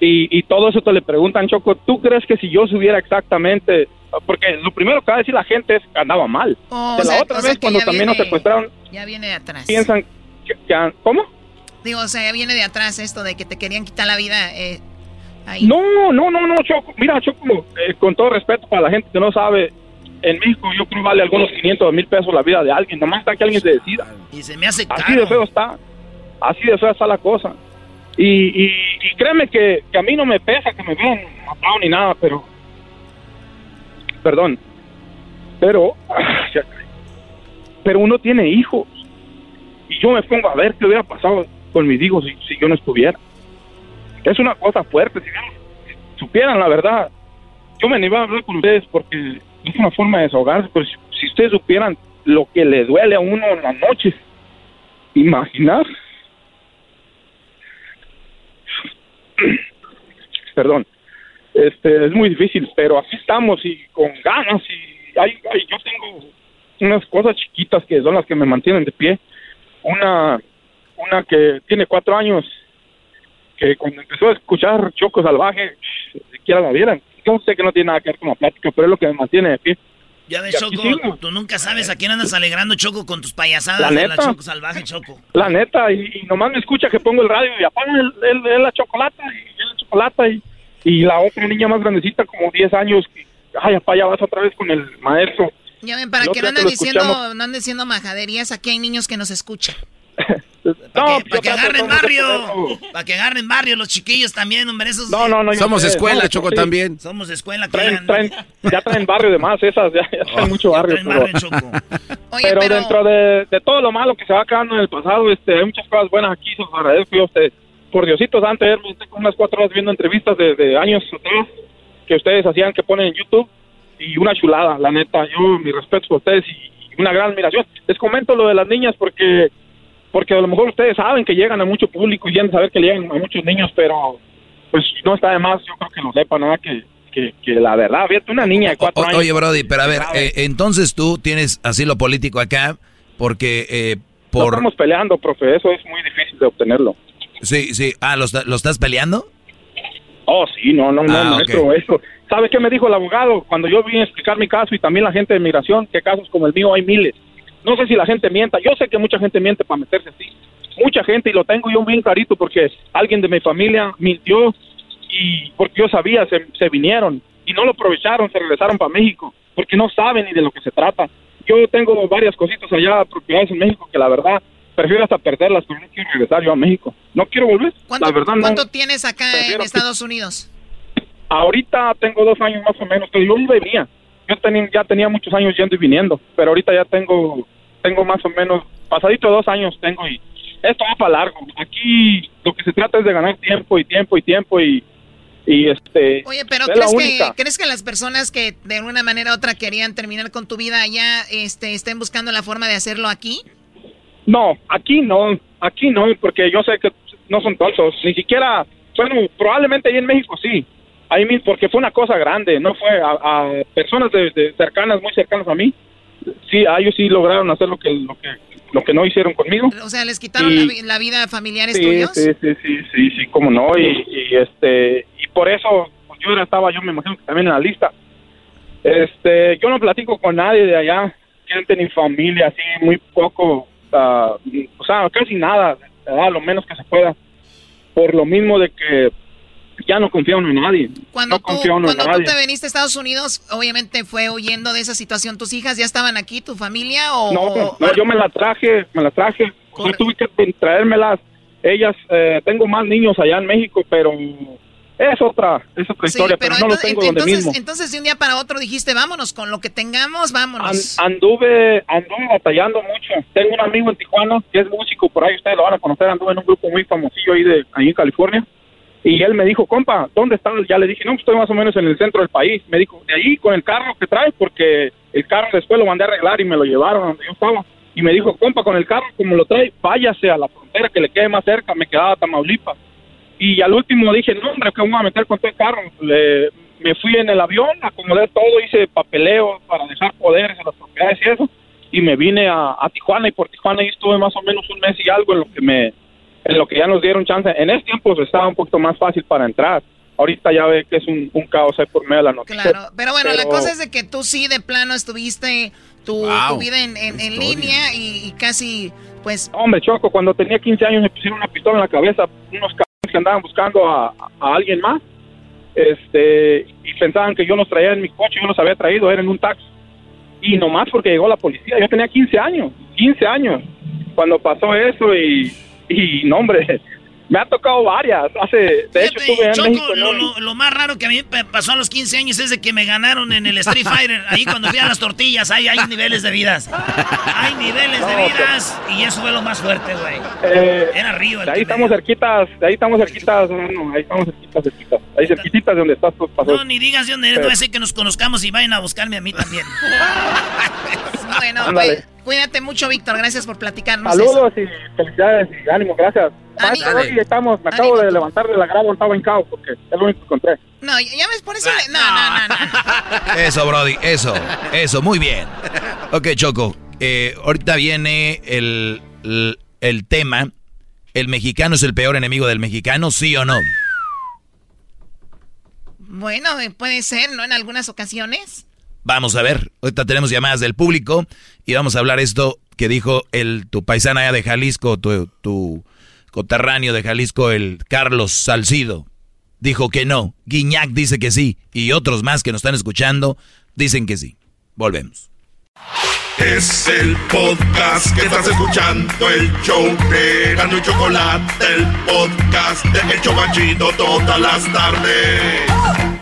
[SPEAKER 19] Y, y todo eso te le preguntan, Choco, ¿tú crees que si yo subiera exactamente, porque lo primero que va a decir la gente es que andaba mal.
[SPEAKER 9] Oh,
[SPEAKER 19] De
[SPEAKER 9] o
[SPEAKER 19] la
[SPEAKER 9] sea-
[SPEAKER 19] otra
[SPEAKER 9] o sea
[SPEAKER 19] vez,
[SPEAKER 9] que
[SPEAKER 19] cuando también nos secuestraron,
[SPEAKER 9] Ya viene de atrás.
[SPEAKER 19] piensan que, que- ¿cómo?
[SPEAKER 9] Digo, o sea, ya viene de atrás esto de que te querían quitar la vida. Eh, ahí.
[SPEAKER 19] No, no, no, no, Choco. Mira, Choco, eh, con todo respeto para la gente que no sabe, en México yo creo vale algunos 500 mil pesos la vida de alguien. Nomás está que alguien se decida.
[SPEAKER 2] Y se me hace
[SPEAKER 19] Así de feo está. Así de feo está la cosa. Y, y, y créeme que, que a mí no me pesa que me vean matado ni nada, pero... Perdón. Pero... Pero uno tiene hijos. Y yo me pongo a ver qué hubiera pasado con mis hijos si, si yo no estuviera. Es una cosa fuerte. Si supieran la verdad, yo me iba a hablar con ustedes porque es una forma de desahogarse, pero si, ustedes supieran lo que le duele a uno en las noches, imaginar. Perdón, este es muy difícil, pero aquí estamos y con ganas y hay, hay- yo tengo unas cosas chiquitas que son las que me mantienen de pie. Una, una que tiene cuatro años, que cuando empezó a escuchar Choco Salvaje, siquiera la vieran. Yo sé que no tiene nada que ver con la plática, pero es lo que me mantiene de pie.
[SPEAKER 2] Ya ves, Choco,
[SPEAKER 19] sigo.
[SPEAKER 2] tú nunca sabes a quién andas alegrando, Choco, con tus payasadas
[SPEAKER 19] La
[SPEAKER 2] de la
[SPEAKER 19] neta.
[SPEAKER 2] Choco salvaje, Choco.
[SPEAKER 19] La neta, y, y nomás me escucha que pongo el radio y apaga el, el- el- la chocolata y el la chocolata y, y la otra niña más grandecita, como 10 años, que, ay, papá, ya vas otra vez con el maestro.
[SPEAKER 9] Ya ven, para
[SPEAKER 19] No,
[SPEAKER 9] que no anden diciendo, no anden diciendo majaderías, aquí hay niños que nos escuchan.
[SPEAKER 19] No,
[SPEAKER 2] Para que
[SPEAKER 19] yo trato
[SPEAKER 2] agarren barrio. Para que agarren barrio los chiquillos también, hombre. Esos
[SPEAKER 19] No, no, no.
[SPEAKER 3] Somos escuela,
[SPEAKER 19] no,
[SPEAKER 3] Choco,
[SPEAKER 19] sí.
[SPEAKER 3] también.
[SPEAKER 2] Somos escuela que
[SPEAKER 19] Traen,
[SPEAKER 2] ya-
[SPEAKER 19] traen, ya traen barrio de más esas, ya, ya traen mucho barrio.
[SPEAKER 2] traen
[SPEAKER 19] pero-
[SPEAKER 2] barrio, Choco.
[SPEAKER 9] Oye,
[SPEAKER 19] pero,
[SPEAKER 9] pero,
[SPEAKER 19] dentro de, de todo lo malo que se va quedando en el pasado, este, hay muchas cosas buenas aquí, se los agradezco yo a ustedes. Por Diositos, antes me unas cuatro horas viendo entrevistas de, de años atrás que ustedes hacían, que ponen en YouTube, y una chulada, la neta, yo mi respeto por ustedes y, y una gran admiración. Les comento lo de las niñas porque porque a lo mejor ustedes saben que llegan a mucho público y quieren saber que llegan a muchos niños, pero pues no está de más, yo creo que lo sepan, nada que, que, que la verdad, fíjate, una niña de cuatro
[SPEAKER 4] O-
[SPEAKER 19] años.
[SPEAKER 4] oye, Brody, pero a ver, eh, entonces tú tienes asilo político acá porque eh,
[SPEAKER 19] No
[SPEAKER 4] por...
[SPEAKER 19] estamos peleando, profe, eso es muy difícil de obtenerlo.
[SPEAKER 4] Sí, sí. Ah, ¿lo, está- lo estás peleando?
[SPEAKER 19] Oh, sí, no, no, no,
[SPEAKER 4] Ah,
[SPEAKER 19] maestro, eso. ¿Sabe qué me dijo el abogado? Cuando yo vine a explicar mi caso y también la gente de migración, que casos como el mío hay miles. No sé si la gente mienta, yo sé que mucha gente miente para meterse así. Mucha gente, y lo tengo yo bien clarito, porque alguien de mi familia mintió y porque yo sabía, se, se vinieron y no lo aprovecharon, se regresaron para México, porque no saben ni de lo que se trata. Yo tengo varias cositas allá, propiedades en México, que la verdad prefiero hasta perderlas, pero no quiero regresar yo a México. No quiero volver.
[SPEAKER 9] ¿cuánto,
[SPEAKER 19] La verdad no.
[SPEAKER 9] cuánto tienes acá en Estados Unidos?
[SPEAKER 19] Ahorita tengo dos años más o menos, que yo iba y venía. Yo tenía, ya tenía muchos años yendo y viniendo, pero ahorita ya tengo, tengo más o menos, pasadito dos años tengo y esto va para largo. Aquí lo que se trata es de ganar tiempo y tiempo y tiempo y, y este...
[SPEAKER 9] Oye, pero ¿crees que. ¿crees que las personas que de una manera u otra querían terminar con tu vida allá este, estén buscando la forma de hacerlo aquí?
[SPEAKER 19] No, aquí no, aquí no, porque yo sé que no son tontos, ni siquiera, bueno, probablemente ahí en México sí, ahí mismo, porque fue una cosa grande, no fue a, a personas de, de cercanas, muy cercanas a mí, sí, a ellos sí lograron hacer lo que, lo que, lo que no hicieron conmigo.
[SPEAKER 9] O sea, ¿les quitaron
[SPEAKER 19] Y-
[SPEAKER 9] la, la vida a familiares
[SPEAKER 19] Sí,
[SPEAKER 9] tuyos?
[SPEAKER 19] sí, sí, sí, sí, sí, cómo no, y, y, este, y por eso, pues, yo era- estaba, yo me imagino que también en la lista. Este, yo no platico con nadie de allá, gente ni familia, así, muy poco, ah, o sea, casi nada, ¿verdad? lo menos que se pueda, por lo mismo de que ya no confío en nadie,
[SPEAKER 9] Cuando,
[SPEAKER 19] no
[SPEAKER 9] tú,
[SPEAKER 19] en
[SPEAKER 9] cuando tú te viniste a Estados Unidos, obviamente fue huyendo de esa situación. ¿Tus hijas ya estaban aquí, tu familia? O,
[SPEAKER 19] No, no, yo me la traje, me la traje. O sea, tuve que traérmelas. Ellas, eh, tengo más niños allá en México, pero es otra, es otra
[SPEAKER 9] Sí,
[SPEAKER 19] historia, pero, no
[SPEAKER 9] entonces,
[SPEAKER 19] tengo donde
[SPEAKER 9] entonces,
[SPEAKER 19] mismo.
[SPEAKER 9] entonces de un día para otro dijiste, vámonos, con lo que tengamos, vámonos.
[SPEAKER 19] An- anduve, anduve batallando mucho. Tengo un amigo en Tijuana que es músico, por ahí ustedes lo van a conocer. Anduve en un grupo muy famosillo ahí, de, ahí en California. Y él me dijo, compa, ¿dónde estás? Ya le dije, no, estoy más o menos en el centro del país. Me dijo, de ahí con el carro que traes, porque el carro después lo mandé a arreglar y me lo llevaron donde yo estaba. Y me dijo, compa, con el carro como lo trae, váyase a la frontera que le quede más cerca. Me quedaba Tamaulipas. Y al último dije, no, hombre, que voy a meter con todo el carro. Le- me fui en el avión, acomodé todo, hice papeleo para dejar poderes en las propiedades y eso. Y me vine a, a Tijuana y por Tijuana ahí estuve más o menos un mes y algo en lo que me en lo que ya nos dieron chance. En ese tiempo pues, estaba un poquito más fácil para entrar. Ahorita ya ve que es un, un caos ahí por medio de la noticia.
[SPEAKER 9] Claro, pero bueno, la
[SPEAKER 19] Pero-
[SPEAKER 9] cosa es de que tú sí de plano estuviste tu,
[SPEAKER 19] Wow,
[SPEAKER 9] tu vida en, en- en línea y, y casi, pues,
[SPEAKER 19] Hombre, Choco, cuando tenía 15 años me pusieron una pistola en la cabeza, unos cabrones que andaban buscando a, a alguien más, este, y pensaban que yo los traía en mi coche, yo los había traído, era en un taxi. Y nomás porque llegó la policía, yo tenía 15 años, 15 años, cuando pasó eso y, y no, hombre, me ha tocado varias. Hace, de hecho, estuve en
[SPEAKER 2] Choco,
[SPEAKER 19] México.
[SPEAKER 2] lo,
[SPEAKER 19] ¿no?
[SPEAKER 2] lo- lo más raro que a mí me pasó a los 15 años es de que me ganaron en el Street Fighter. Ahí cuando fui a las tortillas, ahí hay niveles de vidas. Hay niveles de
[SPEAKER 19] No,
[SPEAKER 2] vidas y eso fue lo más fuerte, güey.
[SPEAKER 19] Eh,
[SPEAKER 2] Era Río el
[SPEAKER 19] de ahí estamos cerquitas, de ahí estamos cerquitas, no, ahí estamos cerquitas, cerquitas, ahí cerquititas de donde estás tú pasó.
[SPEAKER 2] No, ni digas de dónde eres, voy a decir que nos conozcamos y vayan a buscarme a mí también.
[SPEAKER 9] bueno,
[SPEAKER 19] Ándale.
[SPEAKER 9] pues, cuídate mucho, Víctor, gracias por platicarnos
[SPEAKER 19] Saludos y felicidades y ánimo, gracias.
[SPEAKER 9] Ánimo.
[SPEAKER 19] Doggy, estamos, me acabo de levantar de la grava, estaba en caos porque es lo único que encontré.
[SPEAKER 9] eso. No, ya ya ves, por eso... le- No, no, no, no.
[SPEAKER 4] Eso, Brody, eso, eso, muy bien. Ok, Choco, eh, ahorita viene el, el, el tema, ¿el mexicano es el peor enemigo del mexicano, sí o no?
[SPEAKER 9] Bueno, eh, puede ser, ¿no? En algunas ocasiones.
[SPEAKER 4] Vamos a ver, ahorita tenemos llamadas del público y vamos a hablar esto que dijo el tu paisana de Jalisco, tu, tu coterráneo de Jalisco, el Carlos Salcido. Dijo que no, Guiñac dice que sí y otros más que nos están escuchando dicen que sí. Volvemos.
[SPEAKER 5] Es el podcast que estás escuchando, el show de Chocolate, el podcast de Machito todas las tardes.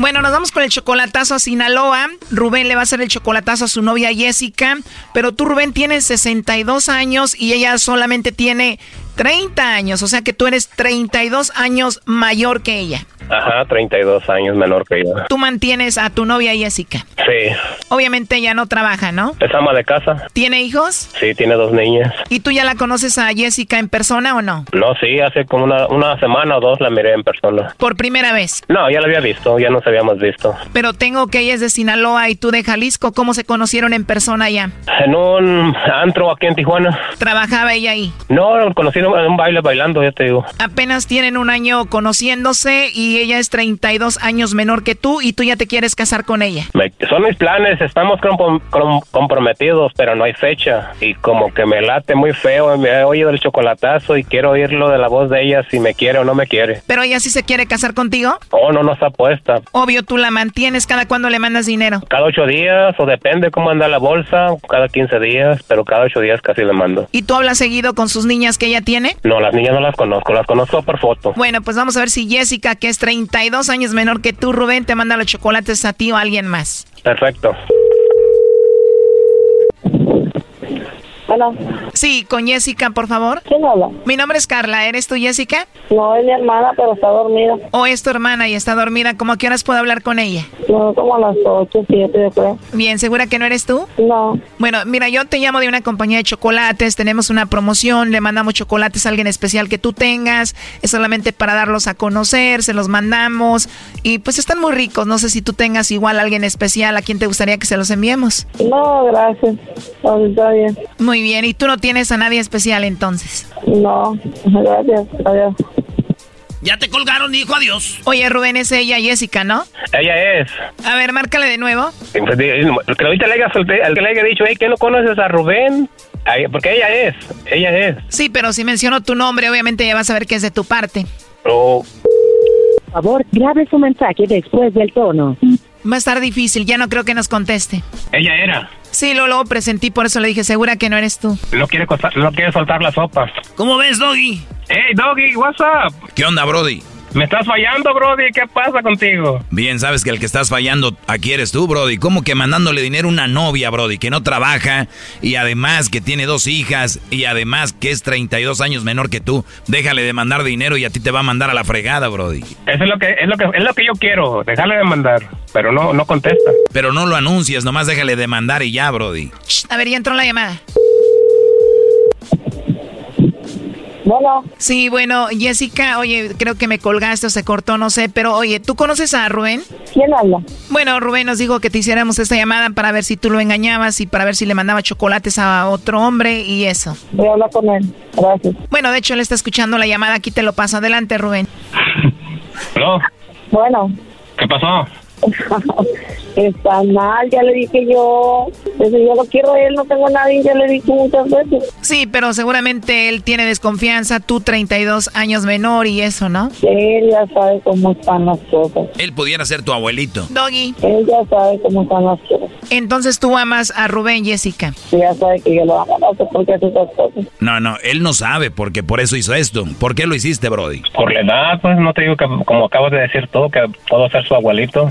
[SPEAKER 9] Bueno, nos vamos con el chocolatazo a Sinaloa. Rubén le va a hacer el chocolatazo a su novia Jessica. Pero tú, Rubén, tienes 62 años y ella solamente tiene 30 años. O sea que tú eres 32 años mayor que ella.
[SPEAKER 20] Ajá, 32 años menor que yo.
[SPEAKER 9] Tú mantienes a tu novia Jessica.
[SPEAKER 20] Sí.
[SPEAKER 9] Obviamente ella no trabaja, ¿no?
[SPEAKER 20] Es ama de casa.
[SPEAKER 9] ¿Tiene hijos?
[SPEAKER 20] Sí, tiene dos niñas.
[SPEAKER 9] ¿Y tú ya la conoces a Jessica en persona o no?
[SPEAKER 20] No, sí, hace como una, una semana o dos la miré en persona.
[SPEAKER 9] Por primera vez.
[SPEAKER 20] No, ya la había visto, ya nos habíamos visto.
[SPEAKER 9] Pero tengo que ella es de Sinaloa y tú de Jalisco. ¿Cómo se conocieron en persona ya?
[SPEAKER 20] En un antro aquí en Tijuana.
[SPEAKER 9] ¿Trabajaba ella ahí?
[SPEAKER 20] No, conocí en un baile bailando, ya te digo.
[SPEAKER 9] Apenas tienen un año conociéndose y ella es 32 años menor que tú y tú ya te quieres casar con ella.
[SPEAKER 20] Me- son mis planes, estamos com- com- comprometidos, pero no hay fecha. Y como que me late muy feo, me he oído el chocolatazo y quiero oírlo de la voz de ella si me quiere o no me quiere.
[SPEAKER 9] ¿Pero ella sí se quiere casar contigo?
[SPEAKER 20] Oh, no, no está puesta.
[SPEAKER 9] Obvio, tú la mantienes cada cuando le mandas dinero.
[SPEAKER 20] Cada ocho días, o depende cómo anda la bolsa, cada 15 días, pero cada ocho días casi le mando.
[SPEAKER 9] ¿Y tú hablas seguido con sus niñas que ella tiene?
[SPEAKER 20] No, las niñas no las conozco, las conozco por foto.
[SPEAKER 9] Bueno, pues vamos a ver si Jessica, que es 32 años menor que tú, Rubén, te manda los chocolates a ti o a alguien más.
[SPEAKER 20] Perfecto.
[SPEAKER 9] Sí, con Jessica, por favor.
[SPEAKER 21] ¿Quién habla?
[SPEAKER 9] Mi nombre es Carla. ¿Eres tú, Jessica?
[SPEAKER 21] No, es mi hermana, pero está dormida.
[SPEAKER 9] ¿O es tu hermana y está dormida? ¿Cómo a qué horas puedo hablar con ella?
[SPEAKER 21] No, como a las 8, 7, yo creo.
[SPEAKER 9] Bien, ¿segura que no eres tú?
[SPEAKER 21] No.
[SPEAKER 9] Bueno, mira, yo te llamo de una compañía de chocolates, tenemos una promoción, le mandamos chocolates a alguien especial que tú tengas, es solamente para darlos a conocer, se los mandamos y pues están muy ricos, no sé si tú tengas igual a alguien especial a quien te gustaría que se los enviemos.
[SPEAKER 21] No, gracias. No, está bien.
[SPEAKER 9] Muy bien, ¿y tú no tienes a nadie especial entonces?
[SPEAKER 21] No, gracias. Adiós.
[SPEAKER 2] Ya te colgaron, hijo, adiós.
[SPEAKER 9] Oye, Rubén, es ella, Jessica, ¿no?
[SPEAKER 20] Ella es.
[SPEAKER 9] A ver, márcale de nuevo.
[SPEAKER 20] Que ahorita le haya, que le haya dicho, hey, ¿qué no conoces a Rubén? Porque ella es, ella es.
[SPEAKER 9] Sí, pero si menciono tu nombre, obviamente ya vas a ver que es de tu parte.
[SPEAKER 20] Oh,
[SPEAKER 21] Por favor, grabe su mensaje después del tono.
[SPEAKER 9] Va a estar difícil, ya no creo que nos conteste.
[SPEAKER 20] ella era.
[SPEAKER 9] Sí, lo, lo presentí, por eso le dije, segura que no eres tú.
[SPEAKER 20] No quiere, costa- no quiere soltar la sopa.
[SPEAKER 2] ¿Cómo ves, Doggy?
[SPEAKER 20] Hey, Doggy, what's up?
[SPEAKER 4] ¿Qué onda, Brody?
[SPEAKER 20] Me estás fallando, Brody. ¿Qué pasa contigo?
[SPEAKER 4] Bien, sabes que el que estás fallando aquí eres tú, Brody. ¿Cómo que mandándole dinero a una novia, Brody, que no trabaja y además que tiene dos hijas y además que es 32 años menor que tú? Déjale de mandar dinero y a ti te va a mandar a la fregada, Brody.
[SPEAKER 20] Eso es lo que es lo que es lo que yo quiero, dejarle de mandar, pero no no contesta.
[SPEAKER 4] Pero no lo anuncias, nomás déjale de mandar y ya, Brody.
[SPEAKER 9] A ver, ya entró la llamada.
[SPEAKER 21] Bueno.
[SPEAKER 9] Sí, bueno, Jessica, oye, creo que me colgaste o se cortó, no sé, pero oye, ¿tú conoces a Rubén?
[SPEAKER 21] ¿Quién habla?
[SPEAKER 9] Bueno, Rubén nos dijo que te hiciéramos esta llamada para ver si tú lo engañabas y para ver si le mandaba chocolates a otro hombre y eso.
[SPEAKER 21] Voy a hablar con él. Gracias.
[SPEAKER 9] Bueno, de hecho, él está escuchando la llamada, aquí te lo paso. Adelante, Rubén.
[SPEAKER 20] ¿No?
[SPEAKER 21] Bueno.
[SPEAKER 20] ¿Qué pasó?
[SPEAKER 21] Está mal, ya le dije yo. Desde yo lo quiero a él, no tengo a nadie, ya le dije muchas veces.
[SPEAKER 9] Sí, pero seguramente él tiene desconfianza, tú 32 años menor y eso, ¿no?
[SPEAKER 21] Él ya sabe cómo están las cosas.
[SPEAKER 4] Él pudiera ser tu abuelito.
[SPEAKER 9] Doggy.
[SPEAKER 21] Él ya sabe cómo están las cosas.
[SPEAKER 9] Entonces tú amas a Rubén, Jessica.
[SPEAKER 21] Sí, ya sabe que yo lo amo, no sé por qué hace esas cosas.
[SPEAKER 4] No, no, él no sabe porque por eso hizo esto. ¿Por qué lo hiciste, Brody?
[SPEAKER 20] Por la edad, pues no te digo que como acabas de decir tú que puedo ser su abuelito.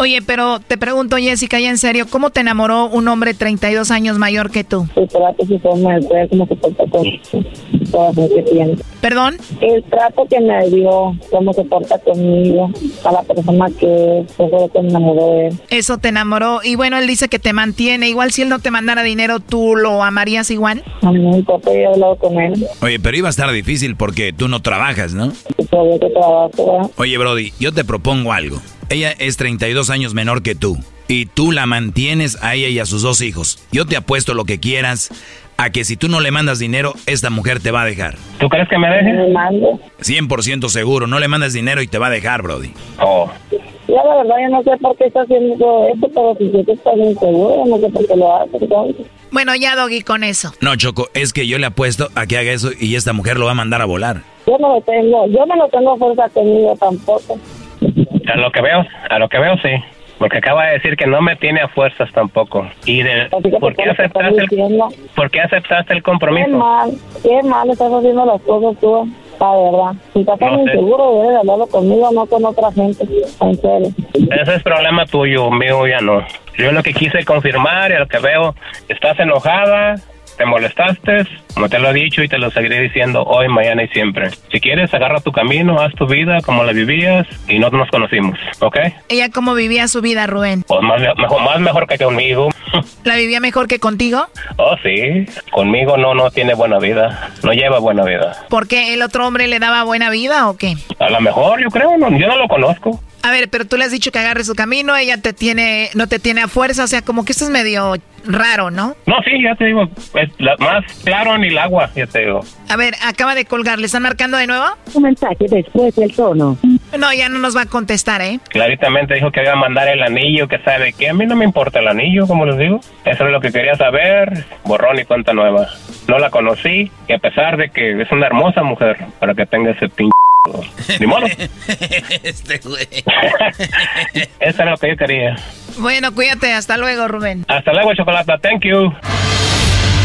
[SPEAKER 22] Oye, pero te pregunto, Jessica, ya en serio, ¿cómo te enamoró un hombre 32 años mayor que tú?
[SPEAKER 21] El trato, su forma de ser, cómo se porta conmigo, todo lo que tiene.
[SPEAKER 22] ¿Perdón?
[SPEAKER 21] El trato que me dio, cómo se porta conmigo, a la persona que es, eso que me enamoró de él.
[SPEAKER 22] Eso te enamoró. Y bueno, él dice que te mantiene. Igual si él no te mandara dinero, ¿tú lo amarías igual?
[SPEAKER 21] A mí no importa, yo he hablado con él.
[SPEAKER 4] Oye, pero iba a estar difícil porque tú no trabajas, ¿no?
[SPEAKER 21] Todavía que trabajo, ¿verdad?
[SPEAKER 4] Oye, Brody, yo te propongo algo. Ella es 32 años menor que tú. Y tú la mantienes a ella y a sus dos hijos. Yo te apuesto lo que quieras a que si tú no le mandas dinero, esta mujer te va a dejar.
[SPEAKER 20] ¿Tú crees que me deje?
[SPEAKER 21] Me mando.
[SPEAKER 4] 100% seguro. No le mandas dinero y te va a dejar, Brody.
[SPEAKER 20] Oh.
[SPEAKER 21] Ya la verdad, yo no sé por qué está haciendo esto, pero si yo está bien seguro, no sé por qué lo hace. entonces.
[SPEAKER 22] Bueno, ya, Doggy, con eso.
[SPEAKER 4] No, Choco, es que yo le apuesto a que haga eso y esta mujer lo va a mandar a volar.
[SPEAKER 21] Yo no lo tengo, yo no lo tengo fuerza conmigo tampoco.
[SPEAKER 20] A lo que veo, a lo que veo sí. Porque acaba de decir que no me tiene a fuerzas tampoco. ¿Y de, por, qué
[SPEAKER 21] ¿por qué
[SPEAKER 20] aceptaste el, por qué aceptaste el
[SPEAKER 21] Qué
[SPEAKER 20] compromiso?
[SPEAKER 21] mal, qué mal estás haciendo las cosas tú, la verdad. Si estás tan
[SPEAKER 20] No
[SPEAKER 21] inseguro, debes de hablarlo conmigo, no con otra gente. En serio.
[SPEAKER 20] Ese es problema tuyo, mío ya no. Yo lo que quise confirmar y lo que veo, estás enojada, te molestaste, como te lo he dicho y te lo seguiré diciendo hoy, mañana y siempre. Si quieres, agarra tu camino, haz tu vida como la vivías y no nos conocimos, ¿ok?
[SPEAKER 22] ¿Ella cómo vivía su vida, Rubén?
[SPEAKER 20] Pues más, mejor, más mejor que conmigo.
[SPEAKER 22] ¿La vivía mejor que contigo?
[SPEAKER 20] Oh, sí, conmigo no, no tiene buena vida, no lleva buena vida.
[SPEAKER 22] ¿Por qué el otro hombre le daba buena vida o qué?
[SPEAKER 20] A lo mejor, yo creo, no, yo no lo conozco.
[SPEAKER 22] A ver, pero tú le has dicho que agarre su camino, ella te tiene, no te tiene a fuerza, o sea, como que esto es medio raro, ¿no?
[SPEAKER 20] No, sí, ya te digo, es la- más claro ni el agua, ya te digo.
[SPEAKER 22] A ver, acaba de colgar, ¿le están marcando de nuevo?
[SPEAKER 21] Un mensaje después del tono.
[SPEAKER 22] No, ya no nos va a contestar, ¿eh?
[SPEAKER 20] Claritamente dijo que iba a mandar el anillo, que sabe que a mí no me importa el anillo, como les digo. Eso es lo que quería saber, borrón y cuenta nueva. No la conocí, y a pesar de que es una hermosa mujer, para que tenga ese pinche... Ni modo.
[SPEAKER 2] este güey.
[SPEAKER 20] Eso era lo que yo quería.
[SPEAKER 22] Bueno, cuídate, hasta luego, Rubén.
[SPEAKER 20] Hasta luego, chocolate. Thank you.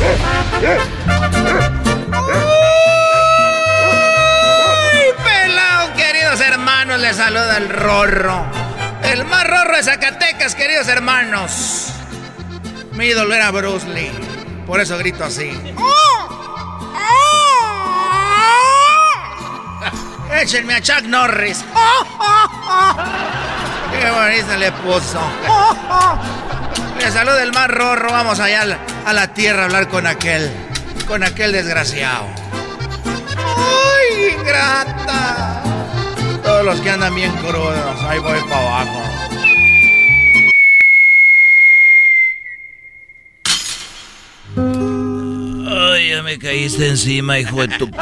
[SPEAKER 2] ¡Ay, pelado, queridos hermanos! Les saluda el Rorro. El más rorro de Zacatecas, queridos hermanos. Mi ídolo era Bruce Lee. Por eso grito así. Échenme a Chuck Norris. Qué bonita le puso. Le saluda el más rorro. Vamos allá a la, a la tierra a hablar con aquel. Con aquel desgraciado. ¡Ay, ingrata! Todos los que andan bien crudos, ahí voy para abajo. Ay, ya me caíste encima, hijo de tu...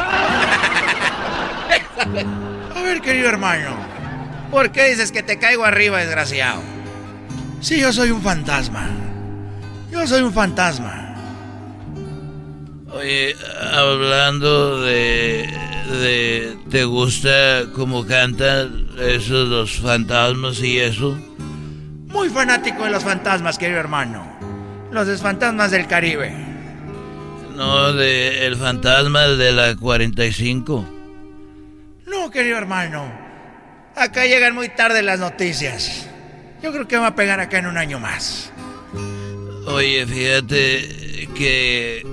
[SPEAKER 2] A ver, querido hermano, ¿por qué dices que te caigo arriba, desgraciado? Sí, yo soy un fantasma. Yo soy un fantasma. Oye, hablando de, de... ¿Te gusta cómo cantan esos los fantasmas y eso? Muy fanático de los fantasmas, querido hermano. Los fantasmas del Caribe. No, de el fantasma de la 45. No, querido hermano. Acá llegan muy tarde las noticias. Yo creo que va a pegar acá en un año más. Oye, fíjate que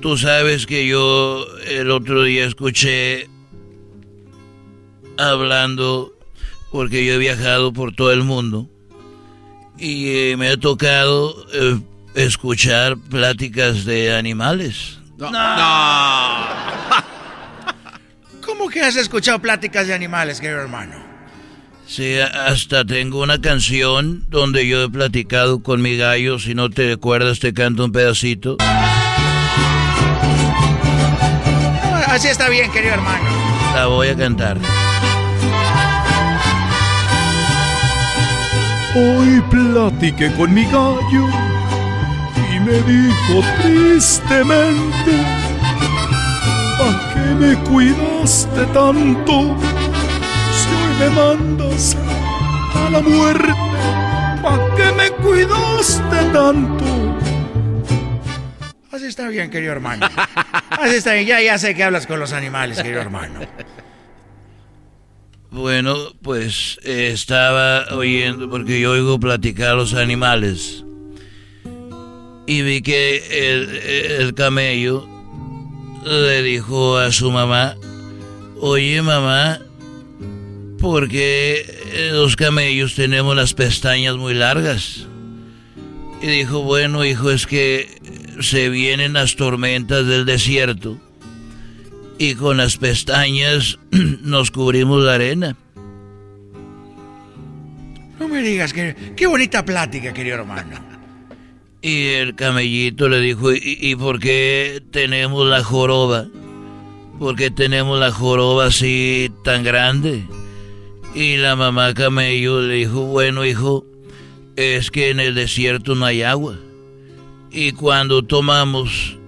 [SPEAKER 2] tú sabes que yo el otro día escuché hablando, porque yo he viajado por todo el mundo,
[SPEAKER 23] y eh, me ha tocado eh, escuchar pláticas de animales.
[SPEAKER 24] No. ¿Cómo que has escuchado pláticas de animales, querido hermano?
[SPEAKER 23] Sí, hasta tengo una canción donde yo he platicado con mi gallo. Si no te acuerdas, te canto un pedacito.
[SPEAKER 24] Así está bien, querido hermano.
[SPEAKER 23] La voy a cantar.
[SPEAKER 2] Hoy platiqué con mi gallo y me dijo tristemente, ¿a qué me cuidaste tanto? Me mandas a la muerte, ¿a qué me cuidaste tanto?
[SPEAKER 24] Así está bien, querido hermano. Así está bien, ya, ya sé que hablas con los animales, querido hermano.
[SPEAKER 23] Bueno, pues eh, estaba oyendo, porque yo oigo platicar a los animales. Y vi que el, el camello le dijo a su mamá, oye mamá, ¿por qué los camellos tenemos las pestañas muy largas? Y dijo, bueno hijo, es que se vienen las tormentas del desierto y con las pestañas nos cubrimos la arena.
[SPEAKER 24] No me digas que qué bonita plática, querido hermano.
[SPEAKER 23] Y el camellito le dijo, ¿y, ¿y, por qué tenemos la joroba? ¿Por qué tenemos la joroba así tan grande? Y la mamá camello le dijo, bueno hijo, es que en el desierto no hay agua. Y cuando tomamos,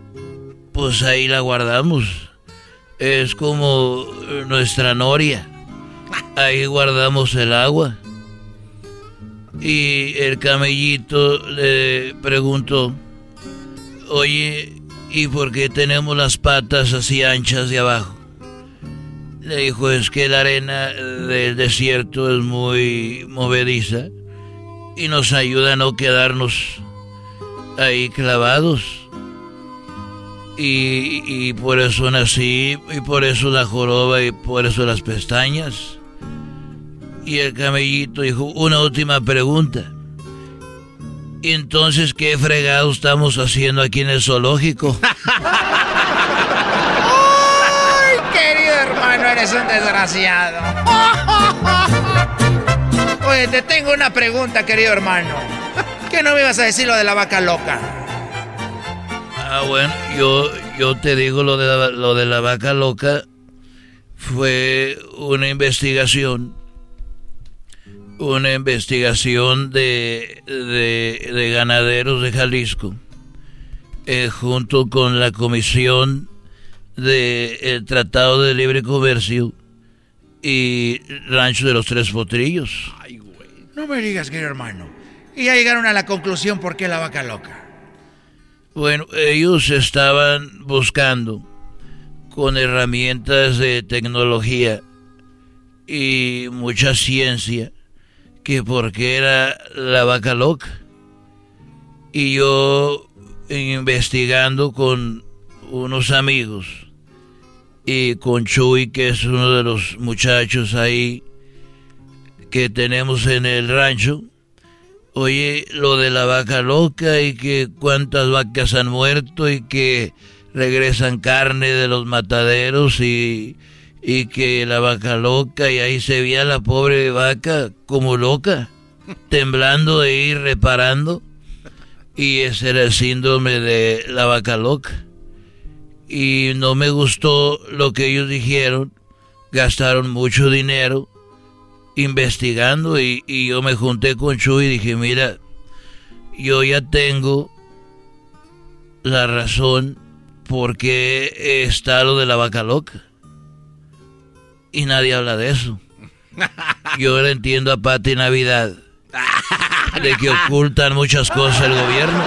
[SPEAKER 23] pues ahí la guardamos es como nuestra noria. Ahí guardamos el agua. Y el camellito le preguntó, oye, ¿y por qué tenemos las patas así anchas de abajo? Le dijo, es que la arena del desierto es muy movediza y nos ayuda a no quedarnos ahí clavados. Y, y, por eso nací, y por eso la joroba, y por eso las pestañas. Y el camellito dijo, una última pregunta. ¿Y entonces qué fregado estamos haciendo aquí en el zoológico?
[SPEAKER 24] ¡Ay, hermano, eres un desgraciado! Oye, te tengo una pregunta, querido hermano. ¿Qué no me ibas a decir lo de la vaca loca?
[SPEAKER 23] Ah, bueno, yo, yo te digo lo de, la, lo de la vaca loca. Fue una investigación. Una investigación de, de, de ganaderos de Jalisco. Eh, junto con la comisión del Tratado de Libre Comercio y Rancho de los Tres Potrillos.
[SPEAKER 24] Ay, güey. No me digas, querido hermano. Y ya llegaron a la conclusión por qué la vaca loca.
[SPEAKER 23] Bueno, ellos estaban buscando con herramientas de tecnología y mucha ciencia que porque era la vaca loca. Y yo investigando con unos amigos y con Chuy, que es uno de los muchachos ahí que tenemos en el rancho, Oye, lo de la vaca loca y que cuántas vacas han muerto y que regresan carne de los mataderos y, y que la vaca loca y ahí se veía la pobre vaca como loca, temblando e ir reparando. Y ese era el síndrome de la vaca loca. Y no me gustó lo que ellos dijeron. Gastaron mucho dinero investigando y, y, yo me junté con Chuy y dije, mira, yo ya tengo la razón por qué está lo de la vaca loca. Y nadie habla de eso. Yo le entiendo a Pati Navidad de que ocultan muchas cosas el gobierno.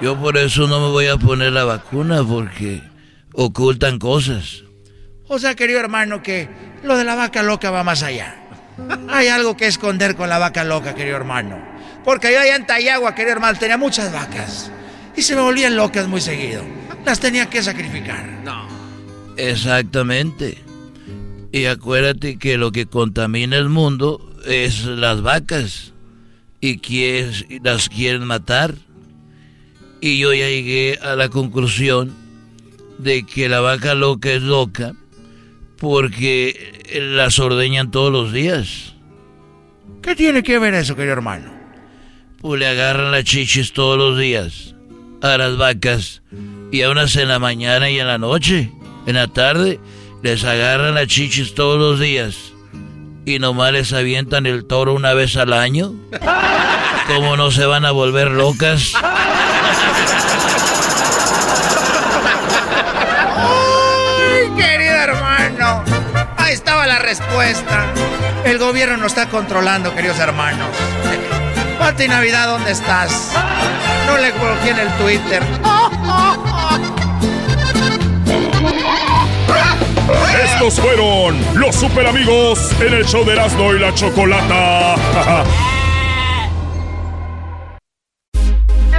[SPEAKER 23] Yo por eso no me voy a poner la vacuna porque ocultan cosas.
[SPEAKER 24] O sea, querido hermano, que lo de la vaca loca va más allá. Hay algo que esconder con la vaca loca, querido hermano. Porque yo allá en Tayagua, querido hermano, tenía muchas vacas. Y se me volvían locas muy seguido. Las tenía que sacrificar.
[SPEAKER 23] No. Exactamente. Y acuérdate que lo que contamina el mundo es las vacas. y las quieren matar. Y yo ya llegué a la conclusión de que la vaca loca es loca porque las ordeñan todos los días.
[SPEAKER 24] ¿Qué tiene que ver eso, querido hermano?
[SPEAKER 23] Pues le agarran las chichis todos los días a las vacas y a unas en la mañana y en la noche, en la tarde, les agarran las chichis todos los días y nomás les avientan el toro una vez al año. ¿Cómo no se van a volver locas?
[SPEAKER 24] Respuesta. El gobierno nos está controlando, queridos hermanos. Pati Navidad, ¿dónde estás? No le coloqué en el Twitter.
[SPEAKER 25] Estos fueron los super amigos en el show de Erasmo y la Chocolata.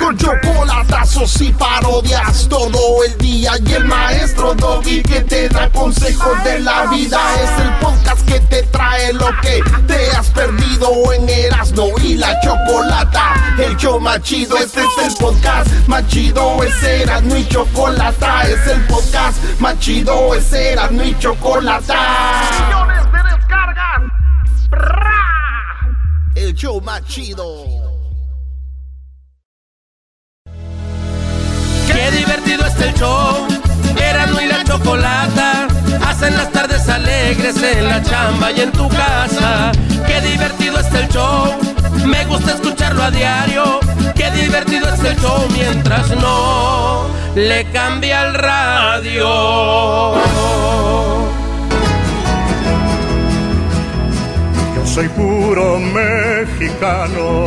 [SPEAKER 5] Con chocolatazos y parodias todo el día. Y el maestro Doggy que te da consejos de la vida. Es el podcast que te trae lo que te has perdido en Erasmo y la Chocolata. El show más chido, este es el podcast más chido. Es Erasmo y Chocolata. Es el podcast más chido. Es Erasmo y Chocolata.
[SPEAKER 26] Millones de descargas.
[SPEAKER 5] El show más chido.
[SPEAKER 11] Divertido está el show. Erasmo y la chocolata hacen las tardes alegres en la chamba y en tu casa. Qué divertido está el show. Me gusta escucharlo a diario. Qué divertido está el show mientras no le cambia el radio.
[SPEAKER 27] Yo soy puro mexicano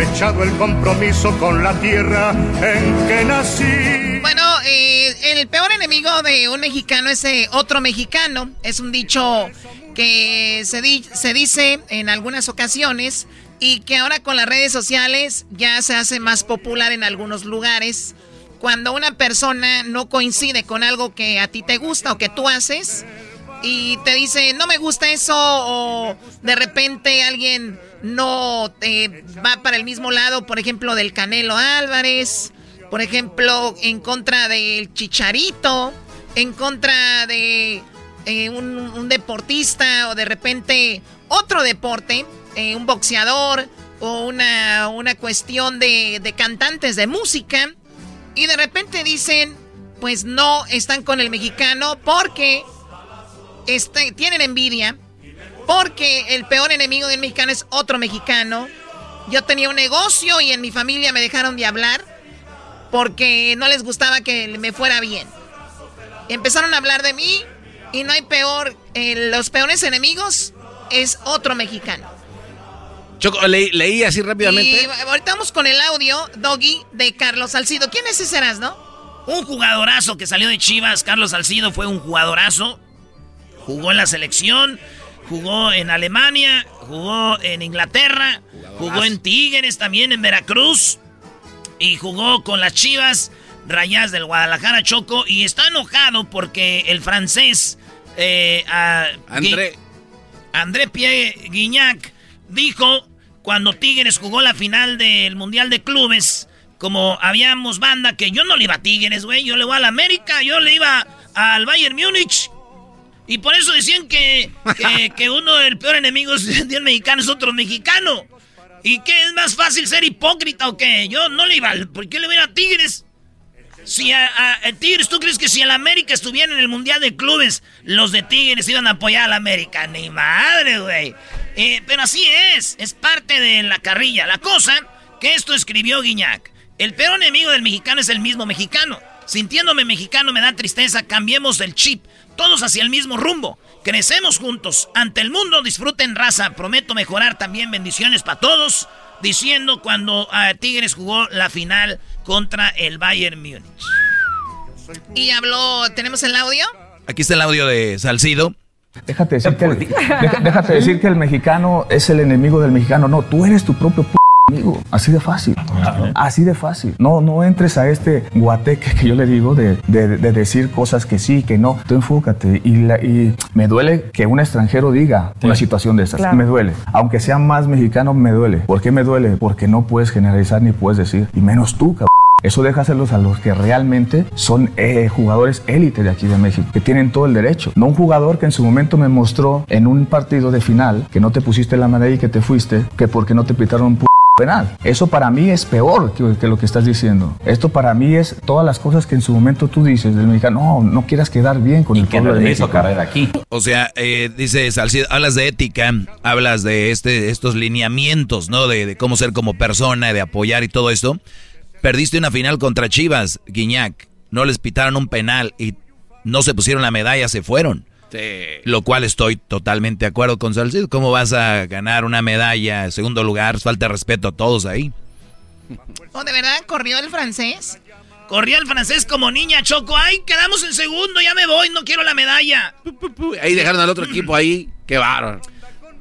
[SPEAKER 27] echado el compromiso con la tierra en que nací.
[SPEAKER 9] Bueno, eh, el peor enemigo de un mexicano es eh, otro mexicano. Es un dicho que se, se dice en algunas ocasiones y que ahora con las redes sociales ya se hace más popular en algunos lugares. Cuando una persona no coincide con algo que a ti te gusta o que tú haces y te dice no me gusta eso o de repente alguien no eh, va para el mismo lado, por ejemplo, del Canelo Álvarez, por ejemplo, en contra del Chicharito, en contra de eh, un, deportista o de repente otro deporte, eh, un boxeador o una, una cuestión de, de cantantes de música y de repente dicen, pues no están con el mexicano porque este, tienen envidia, porque el peor enemigo del mexicano es otro mexicano. Yo tenía un negocio y en mi familia me dejaron de hablar porque no les gustaba que me fuera bien. Empezaron a hablar de mí y no hay peor, eh, los peores enemigos es otro mexicano.
[SPEAKER 3] Choco, leí, leí así rápidamente.
[SPEAKER 9] Y ahorita vamos con el audio, Doggy, de Carlos Salcido. ¿Quién es ese no?
[SPEAKER 2] Un jugadorazo que salió de Chivas, Carlos Salcido, fue un jugadorazo. Jugó en la selección, jugó en Alemania, jugó en Inglaterra, jugó en Tigres también, en Veracruz. Y jugó con las Chivas Rayas del Guadalajara Choco. Y está enojado porque el francés eh, a-
[SPEAKER 3] André.
[SPEAKER 2] Gui- André Pierre Guignac dijo cuando Tigres jugó la final del Mundial de Clubes, como habíamos banda que yo no le iba a Tigres, güey, yo le voy a la América, yo le iba al Bayern Múnich. Y por eso decían que, que, que uno del peor enemigo del mexicano es otro mexicano. ¿Y qué es más fácil ser hipócrita o qué? Yo no le iba. ¿Por qué le voy a Tigres? Si a, a Tigres, ¿tú crees que si el América estuviera en el Mundial de Clubes, los de Tigres iban a apoyar al América? Ni madre, güey. Eh, pero así es, es parte de la carrilla. La cosa que esto escribió Guiñac. El peor enemigo del mexicano es el mismo mexicano. Sintiéndome mexicano me da tristeza, cambiemos el chip, todos hacia el mismo rumbo. Crecemos juntos, ante el mundo disfruten raza, prometo mejorar también bendiciones para todos, diciendo cuando a Tigres jugó la final contra el Bayern Múnich.
[SPEAKER 9] Y habló, ¿tenemos el audio?
[SPEAKER 23] Aquí está el audio de Salcido.
[SPEAKER 28] Déjate decir, que el, déjate decir que el mexicano es el enemigo del mexicano. No, tú eres tu propio amigo. Así de fácil. Así de fácil. No, no entres a este guateque que yo le digo de, de, decir cosas que sí, que no. Tú enfócate. Y, y me duele que un extranjero diga una situación de esas. Me duele. Aunque sea más mexicano, me duele. ¿Por qué me duele? Porque no puedes generalizar ni puedes decir. Y menos tú, cabrón. Eso deja hacerlos a los que realmente son eh, jugadores élite de aquí de México, que tienen todo el derecho. No un jugador que en su momento me mostró en un partido de final que no te pusiste la medalla y que te fuiste, que porque no te pitaron un penal. Eso para mí es peor que, lo que estás diciendo. Esto para mí es todas las cosas que en su momento tú dices del mexicano, no, no quieras quedar bien con el pueblo de México.
[SPEAKER 4] carrera aquí. O sea, eh, dices, hablas de ética, hablas de este, estos lineamientos, ¿no? De, de cómo ser como persona, de apoyar y todo esto. Perdiste una final contra Chivas, Guiñac. No les pitaron un penal y no se pusieron la medalla, se fueron. Lo cual estoy totalmente de acuerdo con Salcido. ¿Cómo vas a ganar una medalla en segundo lugar? Falta respeto a todos ahí.
[SPEAKER 9] ¿O de verdad corrió el francés?
[SPEAKER 2] Corrió el francés como niña, Choco. ¡Ay, quedamos en segundo! Ya me voy, no quiero la medalla.
[SPEAKER 3] Ahí dejaron al otro equipo ahí. ¡Qué bárbaro!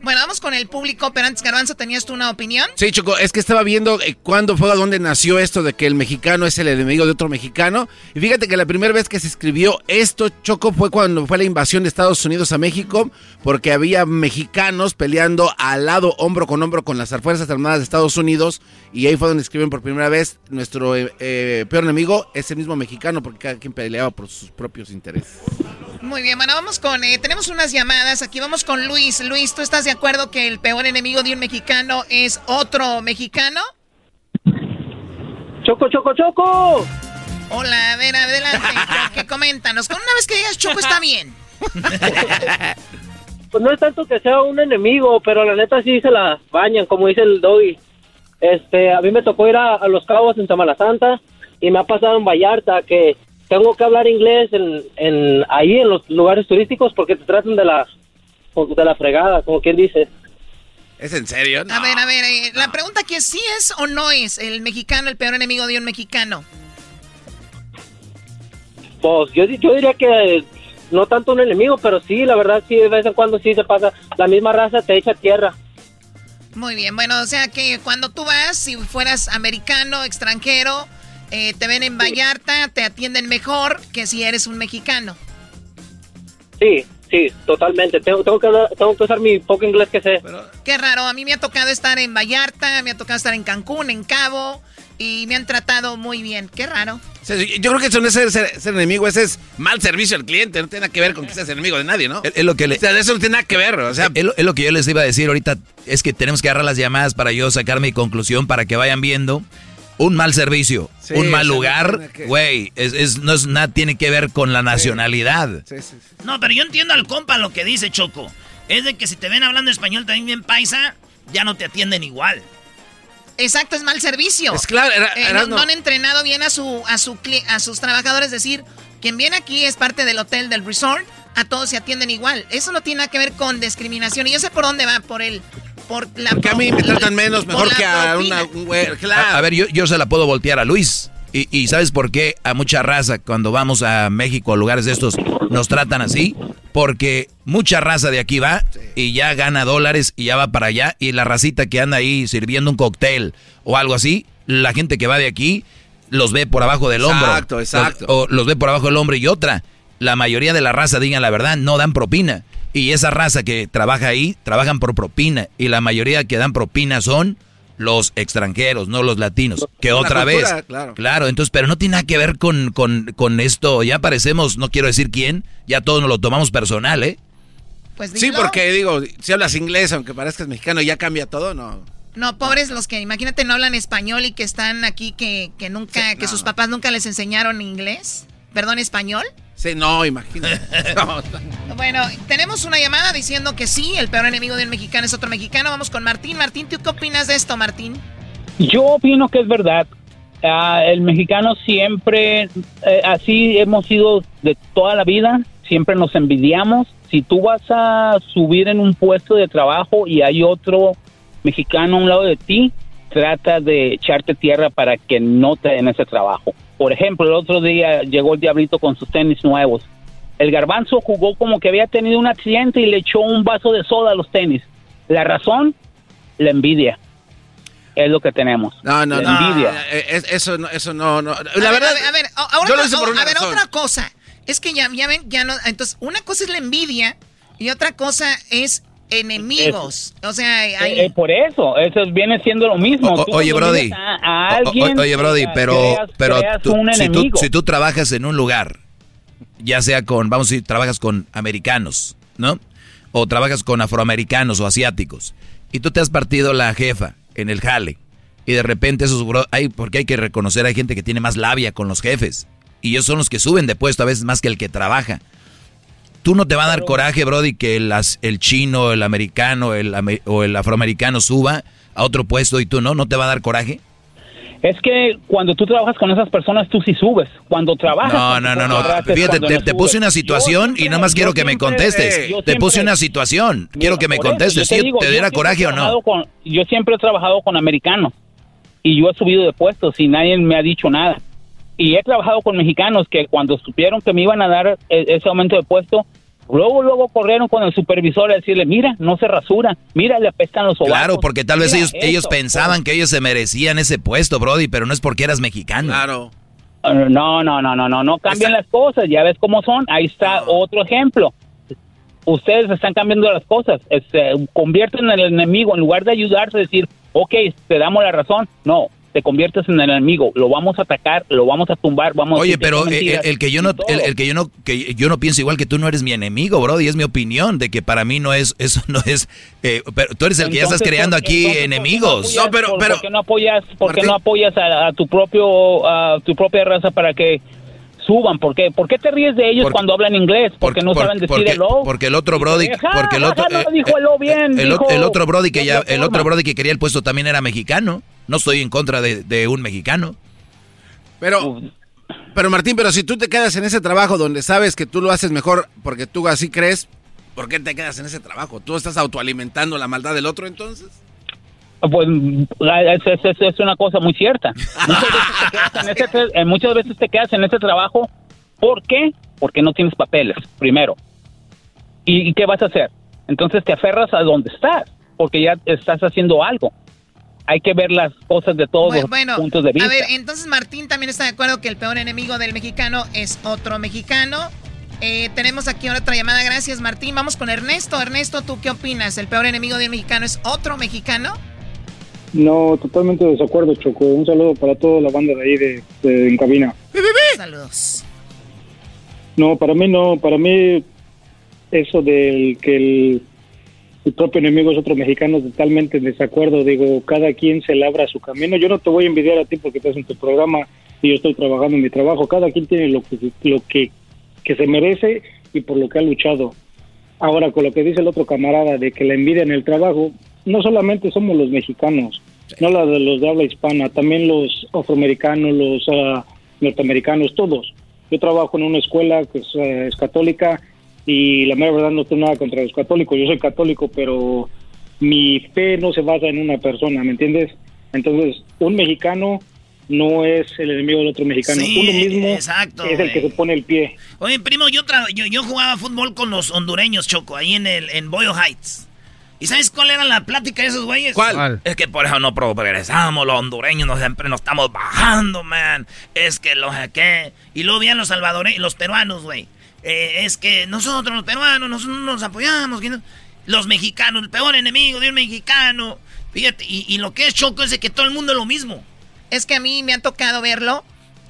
[SPEAKER 9] Bueno, vamos con el público, pero antes, Garbanzo, ¿tenías tú una opinión?
[SPEAKER 3] Sí, Choco, es que estaba viendo eh, cuándo fue, a dónde nació esto de que el mexicano es el enemigo de otro mexicano. Y fíjate que la primera vez que se escribió esto, Choco, fue cuando fue la invasión de Estados Unidos a México, porque había mexicanos peleando al lado, hombro con hombro, con las Fuerzas Armadas de Estados Unidos. Y ahí fue donde escribieron por primera vez, nuestro eh, eh, peor enemigo es el mismo mexicano, porque cada quien peleaba por sus propios intereses.
[SPEAKER 9] Muy bien, bueno, vamos con, tenemos unas llamadas, aquí vamos con Luis. Luis, ¿tú estás de acuerdo que el peor enemigo de un mexicano es otro mexicano?
[SPEAKER 18] Choco, choco, choco.
[SPEAKER 9] Hola, a ver, adelante, ¿qué coméntanos? Con una vez que digas choco está bien.
[SPEAKER 18] pues no es tanto que sea un enemigo, pero la neta sí se la bañan, como dice el Doggy. Este, a mí me tocó ir a, Los Cabos en Semana Santa y me ha pasado en Vallarta que tengo que hablar inglés en, en ahí en los lugares turísticos porque te tratan de la de la fregada, como quien dice.
[SPEAKER 3] ¿Es en serio?
[SPEAKER 9] A ver, a ver, eh, la pregunta que sí es o no es el mexicano el peor enemigo de un mexicano.
[SPEAKER 18] Pues yo, yo diría que no tanto un enemigo, pero sí, la verdad sí, de vez en cuando sí se pasa. La misma raza te echa tierra.
[SPEAKER 9] Muy bien, bueno, o sea que cuando tú vas, si fueras americano, extranjero, eh, te ven en Vallarta, te atienden mejor que si eres un mexicano.
[SPEAKER 18] Sí, Sí, totalmente. Tengo, tengo, que, tengo que usar mi poco inglés que sé.
[SPEAKER 9] Qué raro. A mí me ha tocado estar en Vallarta, me ha tocado estar en Cancún, en Cabo, y me han tratado muy bien. Qué raro.
[SPEAKER 3] yo creo que eso no es ser, enemigo, ese es mal servicio al cliente. No tiene nada que ver con que seas enemigo de nadie, ¿no?
[SPEAKER 4] Es, lo que
[SPEAKER 3] o sea, eso no tiene nada que ver. O sea,
[SPEAKER 4] es, lo que yo les iba a decir ahorita. Es que tenemos que agarrar las llamadas para yo sacar mi conclusión para que vayan viendo un mal servicio, un mal lugar, güey, es, no es nada tiene que ver con la nacionalidad.
[SPEAKER 2] no, pero yo entiendo al compa lo que dice Choco. Es de que si te ven hablando español también bien paisa, ya no te atienden igual.
[SPEAKER 9] Exacto, es mal servicio.
[SPEAKER 3] Es claro,
[SPEAKER 9] eh, no, han entrenado bien a su a su a sus trabajadores decir, quien viene aquí es parte del hotel del resort, a todos se atienden igual. Eso no tiene nada que ver con discriminación y yo sé por dónde va por él por la
[SPEAKER 3] Porque a mí me tratan menos, mejor que a una...
[SPEAKER 4] A, ver, yo, yo se la puedo voltear a Luis. Y, y, ¿sabes por qué a mucha raza cuando vamos a México, a lugares de estos, nos tratan así? Porque mucha raza de aquí va y ya gana dólares y ya va para allá. Y la racita que anda ahí sirviendo un cóctel o algo así, la gente que va de aquí los ve por abajo del hombro.
[SPEAKER 3] Exacto, exacto.
[SPEAKER 4] o los ve por abajo del hombro y otra. La mayoría de la raza, digan la verdad, no dan propina. Y esa raza que trabaja ahí, trabajan por propina. Y la mayoría que dan propina son los extranjeros, no los latinos. Que otra vez. Claro. claro. entonces, pero no tiene nada que ver con, con, esto. Ya parecemos, no quiero decir quién, ya todos nos lo tomamos personal, ¿eh?
[SPEAKER 9] Pues
[SPEAKER 3] sí, porque digo, si hablas inglés, aunque parezcas mexicano, ya cambia todo, ¿no?
[SPEAKER 9] No, pobres los que, imagínate, no hablan español y que están aquí, que, que nunca, que sus papás nunca les enseñaron inglés, perdón, español.
[SPEAKER 3] Sí, no, imagínate.
[SPEAKER 9] bueno, tenemos una llamada diciendo que sí, el peor enemigo de un mexicano es otro mexicano. Vamos con Martín. Martín, ¿tú qué opinas de esto, Martín?
[SPEAKER 29] Yo opino que es verdad. Ah, el mexicano siempre, eh, así hemos sido de toda la vida, siempre nos envidiamos. Si tú vas a subir en un puesto de trabajo y hay otro mexicano a un lado de ti, trata de echarte tierra para que no te den ese trabajo. Por ejemplo, el otro día llegó el diablito con sus tenis nuevos. El garbanzo jugó como que había tenido un accidente y le echó un vaso de soda a los tenis. La razón, la envidia. es lo que tenemos.
[SPEAKER 3] No, no,
[SPEAKER 29] la
[SPEAKER 3] no.
[SPEAKER 29] envidia.
[SPEAKER 3] Eh, Eso no, eso no, no.
[SPEAKER 9] A
[SPEAKER 3] La
[SPEAKER 9] ver,
[SPEAKER 3] verdad,
[SPEAKER 9] a ver, a ver, ahora,
[SPEAKER 3] yo lo hice por una
[SPEAKER 9] a ver,
[SPEAKER 3] razón.
[SPEAKER 9] otra cosa. Es que ya, ya ven, ya no. Entonces, una cosa es la envidia y otra cosa es enemigos. O sea, hay.
[SPEAKER 29] Eh, eh, por eso, eso viene siendo lo mismo.
[SPEAKER 4] O- oye, Brody.
[SPEAKER 29] A, a
[SPEAKER 4] o- oye, Brody, pero,
[SPEAKER 29] creas-
[SPEAKER 4] pero
[SPEAKER 29] creas
[SPEAKER 4] tú-
[SPEAKER 29] un
[SPEAKER 4] si, tú,
[SPEAKER 29] enemigo.
[SPEAKER 4] si tú trabajas en un lugar, ya sea con, vamos a decir, trabajas con americanos, ¿no? O trabajas con afroamericanos o asiáticos, y tú te has partido la jefa en el jale, y de repente esos, bro, hay, porque hay que reconocer, hay gente que tiene más labia con los jefes, y ellos son los que suben de puesto a veces más que el que trabaja. ¿Tú no te va a dar coraje, Brody, que el, el chino, el americano el, o el afroamericano suba a otro puesto y tú no? ¿No te va a dar coraje?
[SPEAKER 29] Es que cuando tú trabajas con esas personas, tú sí subes. Cuando trabajas.
[SPEAKER 4] No, no, no, no. Fíjate, te, puse una situación y nada más quiero que me contestes. Te puse una situación. Quiero que me
[SPEAKER 29] eso,
[SPEAKER 4] contestes.
[SPEAKER 29] yo
[SPEAKER 4] ¿Sí
[SPEAKER 29] digo,
[SPEAKER 4] ¿Te diera coraje o no?
[SPEAKER 29] con- yo siempre he trabajado con americanos y yo he subido de puestos y nadie me ha dicho nada. Y he trabajado con mexicanos que cuando supieron que me iban a dar e- ese aumento de puesto, luego, luego corrieron con el supervisor a decirle, mira, no se rasura, mira, le apestan los sobacos.
[SPEAKER 4] Claro, porque tal vez ellos, ellos
[SPEAKER 29] esto".
[SPEAKER 4] pensaban que ellos se merecían ese puesto, Brody, pero no es porque eras mexicano.
[SPEAKER 3] Claro.
[SPEAKER 29] No, no, no, no, no, no cambian las cosas, ya ves cómo son. Ahí está otro ejemplo. Ustedes están cambiando las cosas, se convierten en el enemigo en lugar de ayudarse, decir, ok, te damos la razón. No, te conviertes en el enemigo, lo vamos a atacar, lo vamos a tumbar, vamos a
[SPEAKER 4] Oye,
[SPEAKER 29] que
[SPEAKER 4] pero el, que yo
[SPEAKER 29] y
[SPEAKER 4] no, el, el que yo no, que yo no pienso igual que tú no eres mi enemigo, Brody, es mi opinión de que para mí no es, eso no es, eh, pero tú eres el que ya estás creando
[SPEAKER 29] ¿por-
[SPEAKER 4] aquí
[SPEAKER 29] entonces, ¿por qué
[SPEAKER 4] enemigos.
[SPEAKER 29] apoyas- por- ¿Por qué no apoyas, por qué no apoyas a, a tu propio, a tu propia raza para que suban? ¿Por qué, ¿Por qué te ríes de ellos
[SPEAKER 4] Porque-
[SPEAKER 29] cuando hablan inglés? Porque no saben decir
[SPEAKER 4] porque,
[SPEAKER 29] el o.
[SPEAKER 4] porque el otro Brody,
[SPEAKER 29] Ajá,
[SPEAKER 4] porque el otro,
[SPEAKER 29] no,
[SPEAKER 4] eh,
[SPEAKER 29] dijo el o bien,
[SPEAKER 4] el,
[SPEAKER 29] dijo
[SPEAKER 4] el otro Brody que ya, el otro. Brody que quería el puesto también era mexicano. No estoy en contra de, de un mexicano.
[SPEAKER 3] Pero, pero Martín, pero si tú te quedas en ese trabajo donde sabes que tú lo haces mejor porque tú así crees, ¿por qué te quedas en ese trabajo? ¿Tú estás autoalimentando la maldad del otro entonces?
[SPEAKER 29] Pues es, es- es- es una cosa muy cierta. Muchas veces, te quedas en ese, muchas veces te quedas en ese trabajo. ¿Por qué? Porque no tienes papeles, primero. ¿Y, y qué vas a hacer? Entonces te aferras a donde estás, porque ya estás haciendo algo. Hay que ver las cosas de todos los
[SPEAKER 9] Bueno,
[SPEAKER 29] puntos de vista.
[SPEAKER 9] a ver, entonces Martín también está de acuerdo que el peor enemigo del mexicano es otro mexicano. Eh, tenemos aquí otra llamada, gracias Martín. Vamos con Ernesto. Ernesto, ¿tú qué opinas? ¿El peor enemigo del mexicano es otro mexicano?
[SPEAKER 30] No, totalmente de desacuerdo, Choco. Un saludo para toda la banda de ahí de, de- en cabina.
[SPEAKER 9] Saludos.
[SPEAKER 30] No, para mí no, para mí eso del que el, el propio enemigo es otro mexicano, totalmente en desacuerdo. Digo, cada quien se labra su camino. Yo no te voy a envidiar a ti porque estás en tu programa y yo estoy trabajando en mi trabajo. Cada quien tiene lo que, lo que, que se merece y por lo que ha luchado. Ahora, con lo que dice el otro camarada de que la envidia en el trabajo, no solamente somos los mexicanos, no la de los de habla hispana, también los afroamericanos, los ah, norteamericanos, todos. Yo trabajo en una escuela que es, eh, es católica y la mera verdad no tengo nada contra los católicos, yo soy católico, pero mi fe no se basa en una persona, ¿me entiendes? Entonces, un mexicano no es el enemigo del otro mexicano,
[SPEAKER 2] Sí,
[SPEAKER 30] uno mismo
[SPEAKER 2] exacto,
[SPEAKER 30] es el que se pone el pie.
[SPEAKER 2] Oye, primo, yo, tra- yo, yo jugaba fútbol con los hondureños, Choco, ahí en el en Boyle Heights. ¿Y sabes cuál era la plática de esos güeyes?
[SPEAKER 3] ¿Cuál?
[SPEAKER 2] Es que por eso no progresamos, los hondureños nos, siempre nos estamos bajando, man. Es que los qué. Y luego veían los salvadoreños, los peruanos, güey. Eh, es que nosotros los peruanos nosotros nos apoyamos. que Los mexicanos, el peor enemigo de un mexicano. Fíjate, y, y lo que es Choco es de que todo el mundo es lo mismo.
[SPEAKER 9] Es que a mí me ha tocado verlo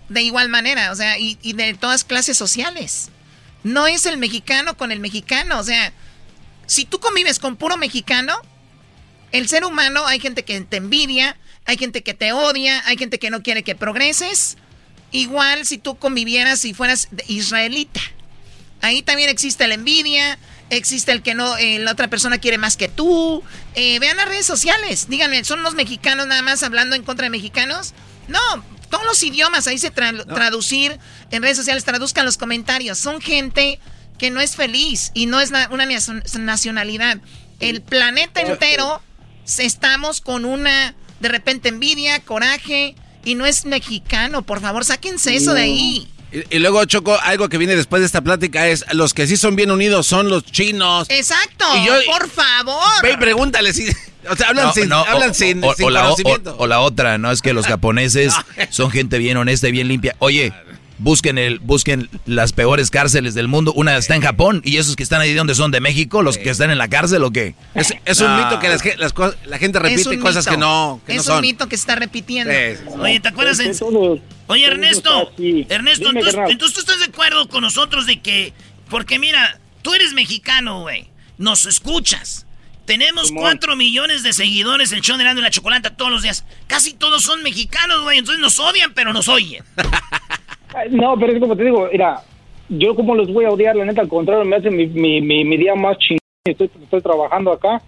[SPEAKER 9] de igual manera, o sea, y, y de todas clases sociales. No es el mexicano con el mexicano, o sea, si tú convives con puro mexicano, el ser humano, hay gente que te envidia, hay gente que te odia, hay gente que no quiere que progreses. Igual si tú convivieras y fueras israelita. Ahí también existe la envidia, existe el que no, eh, la otra persona quiere más que tú. Eh, vean las redes sociales, díganme, ¿son los mexicanos nada más hablando en contra de mexicanos? No, todos los idiomas, ahí se tra- traducir en redes sociales, traduzcan los comentarios. Son gente que no es feliz y no es na- una nacion- nacionalidad. El planeta entero se- estamos con una, de repente, envidia, coraje y no es mexicano. Por favor, sáquense eso de ahí.
[SPEAKER 3] Y, y luego, Choco, algo que viene después de esta plática es, los que sí son bien unidos son los chinos.
[SPEAKER 9] Exacto,
[SPEAKER 3] Y yo-
[SPEAKER 9] por favor.
[SPEAKER 3] Ve y pregúntale si... O sea, hablan sin, hablan sin,
[SPEAKER 4] o,
[SPEAKER 3] sin
[SPEAKER 4] la,
[SPEAKER 3] conocimiento.
[SPEAKER 4] o, la otra, ¿no? Es que los japoneses son gente bien honesta y bien limpia. Oye, busquen el, busquen las peores cárceles del mundo. Una está en Japón y esos que están ahí donde son de México, los que están en la cárcel o qué.
[SPEAKER 3] Es, es un
[SPEAKER 4] No.
[SPEAKER 3] mito que las, la gente repite
[SPEAKER 9] un
[SPEAKER 3] cosas
[SPEAKER 9] mito.
[SPEAKER 3] que no, que
[SPEAKER 9] es
[SPEAKER 3] no
[SPEAKER 9] un
[SPEAKER 3] son.
[SPEAKER 9] mito que se está repitiendo.
[SPEAKER 2] Oye, ¿te acuerdas? en- Oye, Ernesto, Ernesto,
[SPEAKER 9] Dime,
[SPEAKER 2] entonces, tú estás de acuerdo con nosotros de que, porque mira, tú eres mexicano, güey, nos escuchas. Tenemos cuatro millones de seguidores en el show de y la Chocolata todos los días. Casi todos son mexicanos, güey, entonces nos odian, pero nos oyen.
[SPEAKER 30] No, pero es como te digo, mira, yo como los voy a odiar, la neta, al contrario, me hace mi, mi, mi, día más chingón. Estoy, trabajando acá.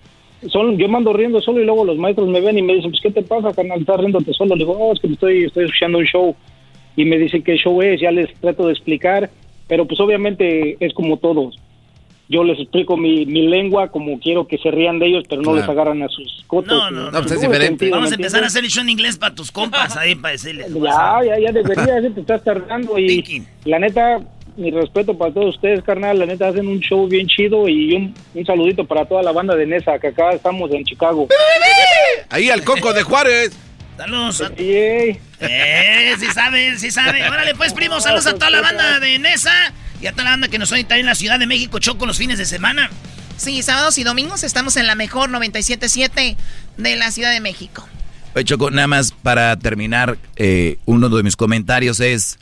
[SPEAKER 30] Son, yo mando riendo solo y luego los maestros me ven y me dicen, pues, ¿qué te pasa, carnal? Estás riéndote solo. Le digo, oh, es que estoy, estoy escuchando un show. Y me dicen qué show es, ya les trato de explicar. Pero pues obviamente es como todos. Yo les explico mi, mi lengua como quiero que se rían de ellos, pero no
[SPEAKER 2] Claro.
[SPEAKER 30] les agarran a sus cotos.
[SPEAKER 2] No, no,
[SPEAKER 30] Y-
[SPEAKER 2] no.
[SPEAKER 30] tuve sentido,
[SPEAKER 2] Vamos a
[SPEAKER 30] ¿me
[SPEAKER 2] empezar a hacer el show en inglés para tus compas ahí, para decirles.
[SPEAKER 30] Ya, ya, ya debería, ya te estás tardando y la neta, mi respeto para todos ustedes, carnal, la neta hacen un show bien chido y un, un saludito para toda la banda de Nesa, que acá estamos en Chicago.
[SPEAKER 3] Ahí al Coco de Juárez.
[SPEAKER 2] Saludos. a- Eh, sí sabe, sí sabe. Órale, pues, primo, saludos a toda la banda de Nesa y a toda la banda que nos oye también en la Ciudad de México, Choco, los fines de semana.
[SPEAKER 9] Sí, sábados y domingos estamos en la mejor 97.7 de la Ciudad de México.
[SPEAKER 4] Oye, Choco, nada más para terminar, eh, uno de mis comentarios es...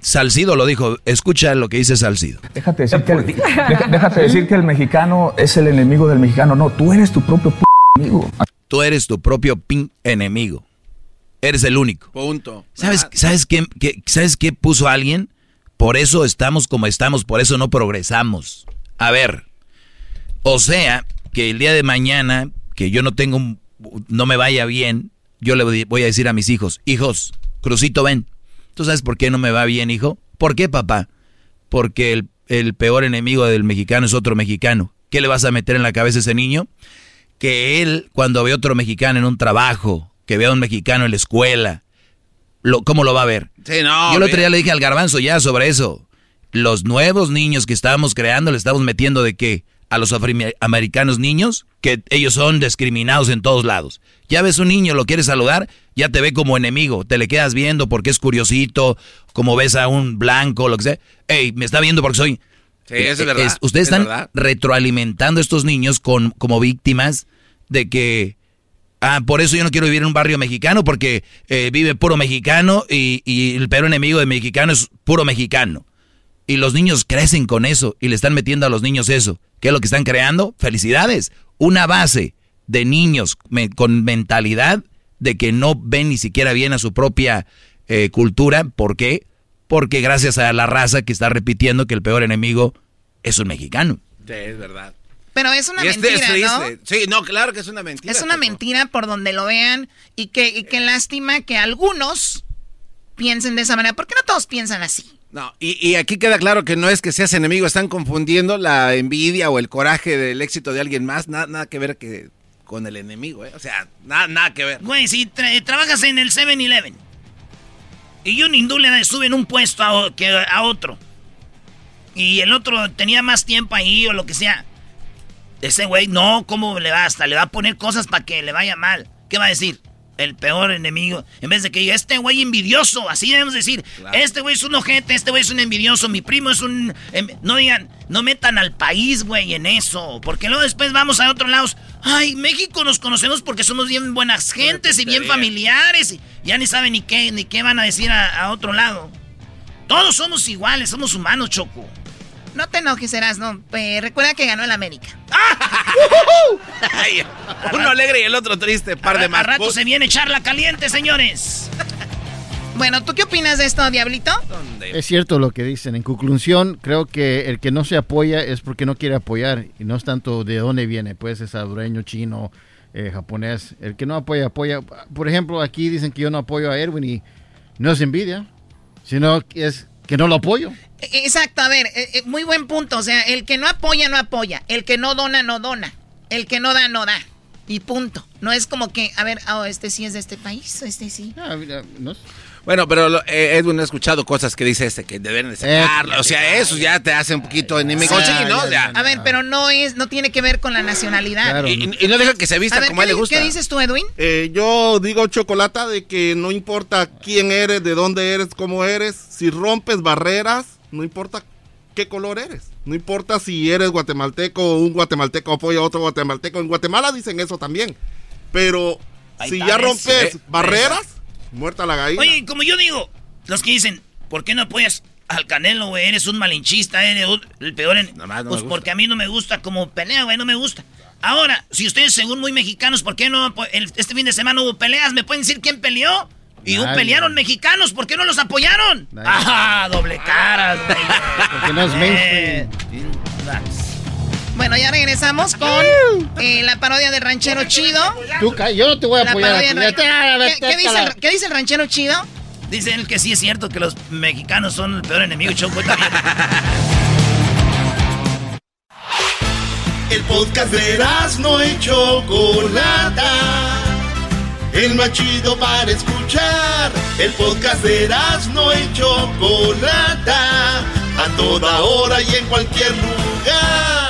[SPEAKER 4] Salcido lo dijo, escucha lo que dice Salcido.
[SPEAKER 28] Déjate decir, que el, deja- déjate decir que el mexicano es el enemigo del mexicano. No, tú eres tu propio p enemigo.
[SPEAKER 4] Tú eres tu propio pin enemigo. Eres el único.
[SPEAKER 3] Punto.
[SPEAKER 4] ¿Sabes, ¿sabes, qué, qué- ¿Sabes qué puso alguien? Por eso estamos como estamos, por eso no progresamos. A ver, o sea, que el día de mañana, que yo no tengo, un- no me vaya bien, yo le voy- a decir a mis hijos, hijos, Crucito, ven. ¿Tú sabes por qué no me va bien, hijo? ¿Por qué, papá? Porque el, peor enemigo del mexicano es otro mexicano. ¿Qué le vas a meter en la cabeza a ese niño? Que él, cuando ve otro mexicano en un trabajo, que vea a un mexicano en la escuela, lo, ¿cómo lo va a ver?
[SPEAKER 3] Sí, no.
[SPEAKER 4] Yo el otro día le dije al garbanzo ya sobre eso. Los nuevos niños que estábamos creando, le estamos metiendo de qué? A los afroamericanos niños, que ellos son discriminados en todos lados. Ya ves un niño, lo quieres saludar, ya te ve como enemigo. Te le quedas viendo porque es curiosito, como ves a un blanco, lo que sea. Ey, me está viendo porque soy...
[SPEAKER 3] Sí, eso es verdad,
[SPEAKER 4] ustedes
[SPEAKER 3] es
[SPEAKER 4] están
[SPEAKER 3] verdad.
[SPEAKER 4] retroalimentando a estos niños con, como víctimas de que Ah, por eso yo no quiero vivir en un barrio mexicano, porque eh, vive puro mexicano y, y el peor enemigo de mexicano es puro mexicano. Y los niños crecen con eso y le están metiendo a los niños eso. ¿Qué es lo que están creando? Felicidades. Una base de niños con mentalidad de que no ven ni siquiera bien a su propia eh, cultura. ¿Por qué? Porque gracias a la raza que está repitiendo que el peor enemigo es un mexicano.
[SPEAKER 3] Sí, es verdad.
[SPEAKER 9] Pero es una
[SPEAKER 3] este
[SPEAKER 9] mentira,
[SPEAKER 3] es
[SPEAKER 9] ¿no?
[SPEAKER 3] triste. Sí, no, claro que es una mentira.
[SPEAKER 9] Es una mentira por donde lo vean y que, y qué lástima que algunos piensen de esa manera. ¿Por qué no todos piensan así?
[SPEAKER 3] No, y, y aquí queda claro que no es que seas enemigo, están confundiendo la envidia o el coraje del éxito de alguien más, nada, nada que ver que con el enemigo, ¿eh? O sea, nada, nada que ver.
[SPEAKER 2] Güey, si tra- trabajas en el 7-Eleven y un hindú le da- sube en un puesto a, o- que a otro y el otro tenía más tiempo ahí o lo que sea, ese güey no, ¿cómo le va? Hasta le va a poner cosas para que le vaya mal. ¿Qué va a decir? El peor enemigo. En vez de que diga, este güey envidioso, así debemos decir, este güey es un ojete, este güey es un envidioso, mi primo es un... em- No digan, no metan al país, güey, en eso, porque luego después vamos a otros lados. Ay, México nos conocemos porque somos bien buenas gentes y bien familiares y ya ni saben ni qué, ni qué van a decir a, a otro lado. Todos somos iguales, somos humanos, Choco.
[SPEAKER 9] No te enojes, Erasno. Eh, recuerda que ganó el América.
[SPEAKER 3] Ay, uno alegre y el otro triste, par de más.
[SPEAKER 2] rato se viene charla caliente, señores.
[SPEAKER 9] Bueno, ¿tú qué opinas de esto, Diablito?
[SPEAKER 16] Es cierto lo que dicen. En conclusión, creo que el que no se apoya es porque no quiere apoyar y no es tanto de dónde viene, pues es salvadoreño, chino, eh, japonés. El que no apoya, apoya. Por ejemplo, aquí dicen que yo no apoyo a Erwin y no es envidia, sino que es que no lo apoyo.
[SPEAKER 9] Exacto, a ver, eh, eh, muy buen punto. O sea, el que no apoya, no apoya. El que no dona, no dona. El que no da, no da. Y punto. No es como que, a ver, oh, este sí es de este país, este sí.
[SPEAKER 16] Ah, mira, no
[SPEAKER 3] Bueno, pero eh, Edwin ha escuchado cosas que dice este que deben de sacarlo. o sea, eso ya te hace un poquito enemigo. Sí, ¿no?
[SPEAKER 22] A ver, pero no es, no tiene que ver con la nacionalidad.
[SPEAKER 3] y, no deja que se vista como a él le gusta.
[SPEAKER 22] ¿Qué dices tú, Edwin?
[SPEAKER 31] Eh, yo digo chocolata de que no importa quién eres, de dónde eres, cómo eres, si rompes barreras, no importa qué color eres. No importa si eres guatemalteco o un guatemalteco apoya a otro guatemalteco. En Guatemala dicen eso también. Pero si ya rompes barreras, muerta la gallina.
[SPEAKER 2] Oye, como yo digo, los que dicen, ¿por qué no apoyas al Canelo, güey? Eres un malinchista, eres el peor en... pues porque a mí no me gusta como pelea, güey, no me gusta. Ahora, si ustedes según muy mexicanos, ¿por qué no este fin de semana hubo peleas? ¿Me pueden decir quién peleó? Y pelearon mexicanos, ¿por qué no los apoyaron? ¡Ajá! Doble cara. Porque no es mainstream.
[SPEAKER 22] Bueno, ya regresamos con eh, la parodia del ranchero chido.
[SPEAKER 16] Tú, yo no te voy a apoyar.
[SPEAKER 22] ¿Qué, dice el, ranchero chido?
[SPEAKER 2] Dice él que sí es cierto que los mexicanos son el peor enemigo. Choco
[SPEAKER 5] El podcast de no y Chocolata. El más chido para escuchar. El podcast de no y Chocolata. A toda hora y en cualquier lugar.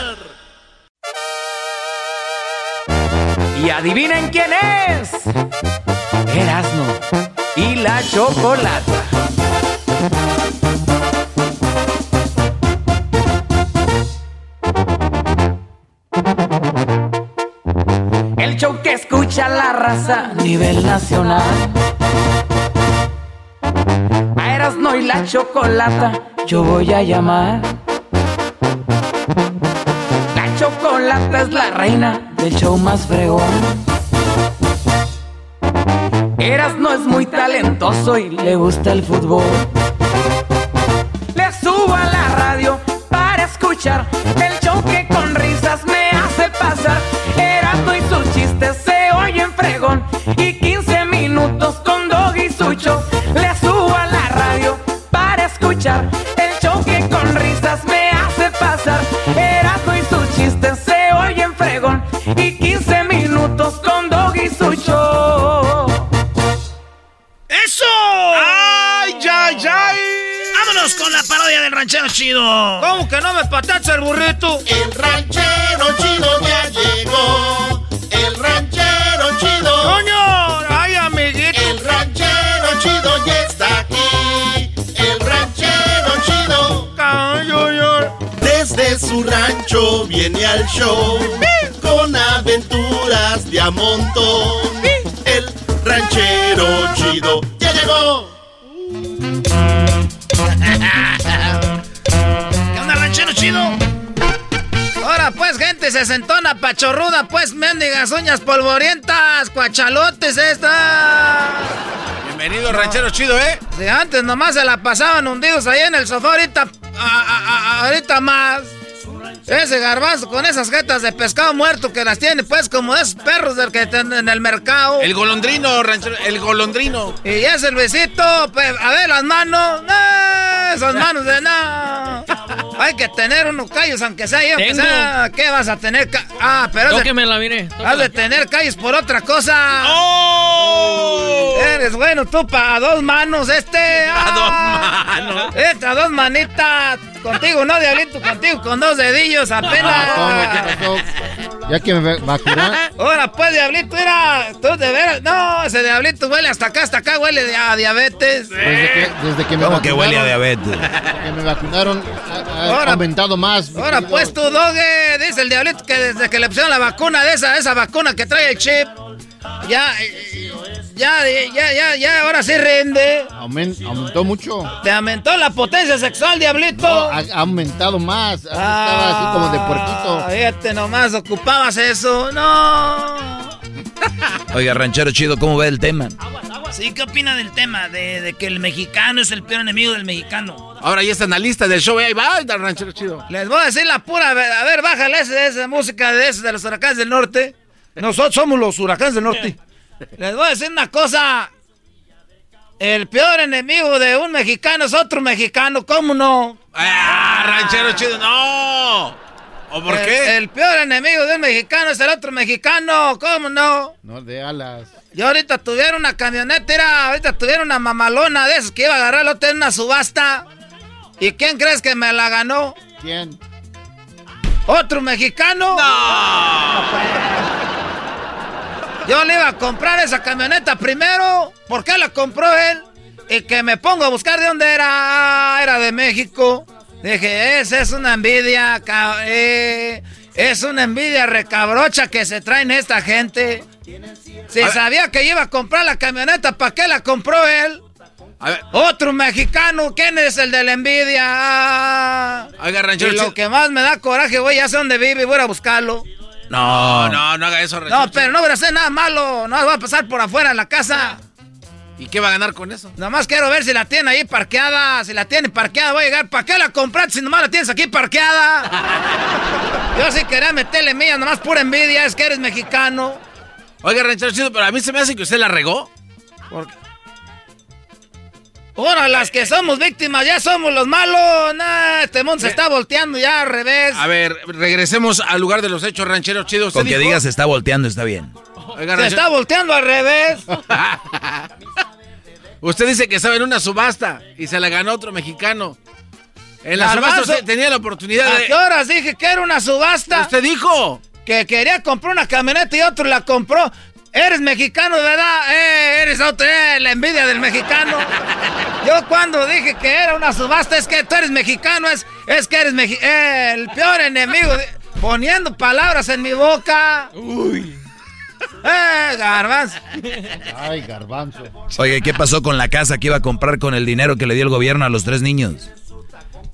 [SPEAKER 32] Y adivinen quién es. Erasmo y la chocolata. El show que escucha la raza a nivel nacional. A Erasmo y la chocolata yo voy a llamar. La chocolata es la reina el show más fregón. Eras no es muy talentoso y le gusta el fútbol. Le subo a la radio para escuchar el show que con risas me hace pasar. Erasmo y sus chistes se oyen fregón
[SPEAKER 2] ranchero chido!
[SPEAKER 24] ¿Cómo que no me patacha el burrito?
[SPEAKER 5] El ranchero chido ya llegó. El ranchero chido.
[SPEAKER 24] ¡Coño! ¡Ay, amiguito!
[SPEAKER 5] El ranchero chido ya está aquí. El ranchero chido.
[SPEAKER 24] ¡Ay,
[SPEAKER 5] Desde su rancho viene al show con aventuras de a montón. El ranchero chido ya llegó.
[SPEAKER 24] Gente, se sentona pachorruda, pues, mendigas uñas polvorientas, cuachalotes esta.
[SPEAKER 3] Bienvenido, ranchero chido, ¿eh?
[SPEAKER 24] Si antes nomás se la pasaban hundidos ahí en el sofá, ahorita, ahorita más. Ese garbanzo con esas jetas de pescado muerto que las tiene, pues, como esos perros del que están en el mercado.
[SPEAKER 3] El golondrino, ranchero, el golondrino.
[SPEAKER 24] Y ese el besito, pues, a ver las manos. esas manos de nada. Hay que tener unos callos, aunque sea yo, sea. ¿Qué vas a tener? Ah, pero.
[SPEAKER 33] me la mire.
[SPEAKER 24] Has de tener callos por otra cosa.
[SPEAKER 3] ¡Oh!
[SPEAKER 24] Eres bueno tú para dos manos, este.
[SPEAKER 3] A dos ah. manos.
[SPEAKER 24] Esta, dos manitas. Contigo, no, diablito, contigo, con dos dedillos apenas.
[SPEAKER 16] Ah, ya que me vacunar.
[SPEAKER 24] Ahora pues, diablito, era. Tú de veras. No, ese diablito huele hasta acá, hasta acá, huele a diabetes.
[SPEAKER 16] Desde que, desde que me
[SPEAKER 3] ¿Cómo que huele a diabetes?
[SPEAKER 16] Que me vacunaron, ha, aumentado más.
[SPEAKER 24] Ahora pues, tú, doge, dice el diablito que desde que le pusieron la vacuna de esa, esa vacuna que trae el chip, ya. Ya, ya, ya, ya, ahora sí rinde.
[SPEAKER 16] aumentó mucho.
[SPEAKER 24] ¿Te aumentó la potencia sexual, diablito?
[SPEAKER 16] ha, aumentado más. estaba así como de puerquito.
[SPEAKER 24] Fíjate nomás, ocupabas eso. No.
[SPEAKER 4] Oiga, ranchero chido, ¿cómo ve el tema?
[SPEAKER 2] Sí, ¿qué opina del tema? De, que el mexicano es el peor enemigo del mexicano.
[SPEAKER 3] Ahora ya está en la lista del show, ahí va el ranchero chido.
[SPEAKER 24] Les voy a decir la pura, a ver, bájale esa, esa música de, de los huracanes del norte. Nosotros somos los huracanes del norte. Les voy a decir una cosa. El peor enemigo de un mexicano es otro mexicano, ¿cómo no?
[SPEAKER 3] ¡Ah, ranchero chido! ¡No! ¿O por qué?
[SPEAKER 24] El peor enemigo de un mexicano es el otro mexicano, ¿cómo no?
[SPEAKER 16] No de alas.
[SPEAKER 24] Yo ahorita tuviera una camioneta, era, ahorita tuviera una mamalona de esas que iba a agarrar el otro en una subasta. ¿Y quién crees que me la ganó?
[SPEAKER 16] ¿Quién?
[SPEAKER 24] ¿Otro mexicano? Yo le iba a comprar esa camioneta primero. ¿Por qué la compró él? Y que me pongo a buscar de dónde era. Era de México. Dije, esa es una envidia. Eh, es una envidia recabrocha que se traen esta gente. Si sabía que iba a comprar la camioneta, ¿para qué la compró él? Otro mexicano, ¿quién es el de la envidia? y lo que más me da coraje, voy, ya sé dónde vive y voy a buscarlo.
[SPEAKER 3] No, no, no haga eso,
[SPEAKER 24] No, pero no voy a hacer nada malo, no voy a pasar por afuera de la casa.
[SPEAKER 3] ¿Y qué va a ganar con eso?
[SPEAKER 24] Nomás quiero ver si la tiene ahí parqueada. Si la tiene parqueada, voy a llegar. ¿Para qué la compraste si nomás la tienes aquí parqueada? Yo sí quería meterle millas, nomás pura envidia, es que eres mexicano.
[SPEAKER 3] Oiga, ranchero chido, pero a mí se me hace que usted la regó.
[SPEAKER 24] ¿Por qué? Ahora, las que somos víctimas, ya somos los malos. Nah, este mundo se está volteando ya al revés.
[SPEAKER 3] A ver, regresemos al lugar de los hechos rancheros chidos.
[SPEAKER 4] Con que digas se está volteando está bien.
[SPEAKER 24] se está volteando al revés.
[SPEAKER 3] usted dice que estaba en una subasta y se la ganó otro mexicano. En la subasta usted tenía la oportunidad
[SPEAKER 24] de... ¿A qué horas dije que era una subasta?
[SPEAKER 3] Usted dijo.
[SPEAKER 24] Que quería comprar una camioneta y otro la compró. Eres mexicano, ¿verdad? Eh, eres otro, eh, la envidia del mexicano. Yo cuando dije que era una subasta es que tú eres mexicano, es, es que eres eh, el peor enemigo. poniendo palabras en mi boca. Uy. ¡Eh, garbanzo!
[SPEAKER 16] Ay, garbanzo.
[SPEAKER 4] Oye, ¿qué pasó con la casa que iba a comprar con el dinero que le dio el gobierno a los tres niños?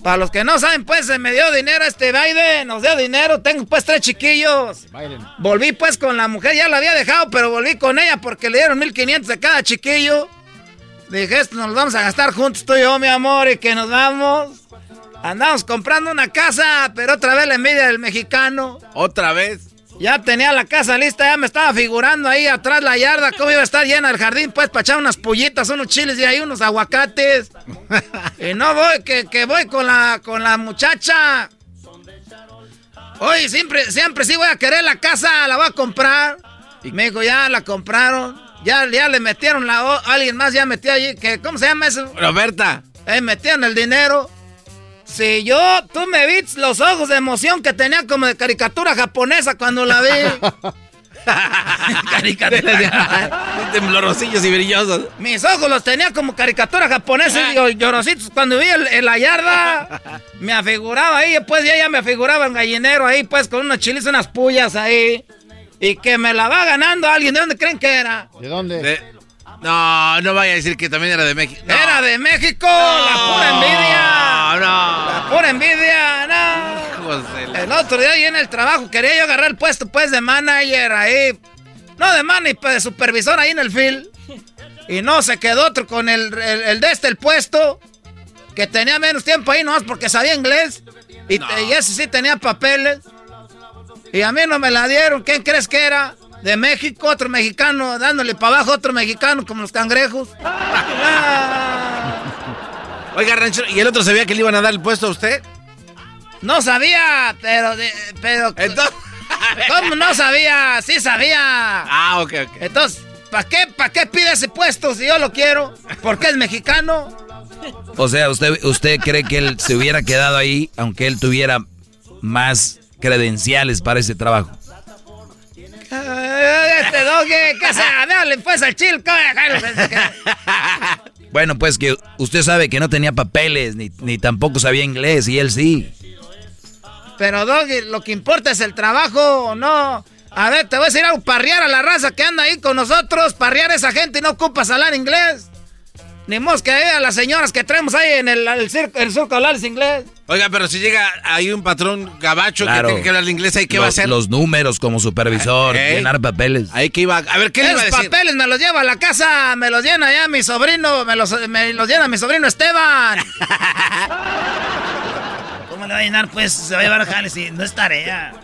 [SPEAKER 24] Para los que no saben, pues se me dio dinero este Biden, nos dio dinero, tengo pues tres chiquillos. Volví pues con la mujer, ya la había dejado, pero volví con ella porque le dieron 1500 a cada chiquillo. Dije, esto nos lo vamos a gastar juntos tú y yo, mi amor, y que nos vamos. Andamos comprando una casa, pero otra vez la envidia del mexicano.
[SPEAKER 3] ¿Otra vez?
[SPEAKER 24] Ya tenía la casa lista, ya me estaba figurando ahí atrás la yarda, cómo iba a estar llena el jardín, pues para echar unas pollitas, unos chiles y ahí unos aguacates. y no voy, que, voy con la, con la muchacha. Oye, siempre, siempre sí voy a querer la casa, la voy a comprar. Y me dijo, ya la compraron. Ya, ya le metieron la... Alguien más ya metió allí, que, ¿cómo se llama eso?
[SPEAKER 3] Roberta.
[SPEAKER 24] Eh, metieron el dinero. Si yo, tú me viste los ojos de emoción que tenía como de caricatura japonesa cuando la vi.
[SPEAKER 3] caricatura. temblorosillos y brillosos.
[SPEAKER 24] Mis ojos los tenía como caricatura japonesa y llorositos. Cuando vi en la yarda, me afiguraba ahí. Pues ya, ya me afiguraba en gallinero ahí, pues con unos chiles, unas pullas ahí. Y que me la va ganando alguien. ¿De dónde creen que era?
[SPEAKER 16] ¿De dónde?
[SPEAKER 3] No, no vaya a decir que también era de México.
[SPEAKER 24] Era de México, la pura envidia.
[SPEAKER 3] No,
[SPEAKER 24] La pura envidia, no. El otro día ahí en el trabajo quería yo agarrar el puesto pues de manager ahí. No de manager, de supervisor ahí en el field. Y no, se quedó otro con el, el, de este, el puesto. Que tenía menos tiempo ahí nomás porque sabía inglés. Y, y ese sí tenía papeles. Y a mí no me la dieron. ¿Quién crees que era? De México, otro mexicano, dándole para abajo otro mexicano como los cangrejos.
[SPEAKER 3] Oiga, ranchero, ¿y el otro sabía que le iban a dar el puesto a usted?
[SPEAKER 24] No sabía, pero... pero Entonces... ¿Cómo no sabía? Sí sabía.
[SPEAKER 3] Ah, ok, ok.
[SPEAKER 24] Entonces, ¿para qué, ¿para qué pide ese puesto si yo lo quiero? ¿Porque es mexicano?
[SPEAKER 4] O sea, ¿usted, ¿usted cree que él se hubiera quedado ahí aunque él tuviera más credenciales para ese trabajo?
[SPEAKER 24] Este doggy, ¿qué se Dale pues al chill.
[SPEAKER 4] Bueno, pues que usted sabe que no tenía papeles, ni, ni tampoco sabía inglés, y él sí.
[SPEAKER 24] Pero Doggy, lo que importa es el trabajo, ¿o no? A ver, te voy a decir algo, parrear a la raza que anda ahí con nosotros, parrear a esa gente y no ocupas hablar inglés. Ni mosca que a las señoras que traemos ahí en el, el, circo, el surco hablar inglés.
[SPEAKER 3] Oiga, pero si llega ahí un patrón gabacho que tiene que hablar inglés, ¿ahí qué va a hacer?
[SPEAKER 4] Los números como supervisor, llenar papeles.
[SPEAKER 3] Ahí que iba, a ver, ¿qué le iba a decir?
[SPEAKER 24] papeles me los lleva a la casa, me los llena ya mi sobrino, me los, me los llena mi sobrino Esteban. ¿Cómo le va a llenar? Pues se va a llevar a Jales y no es tarea.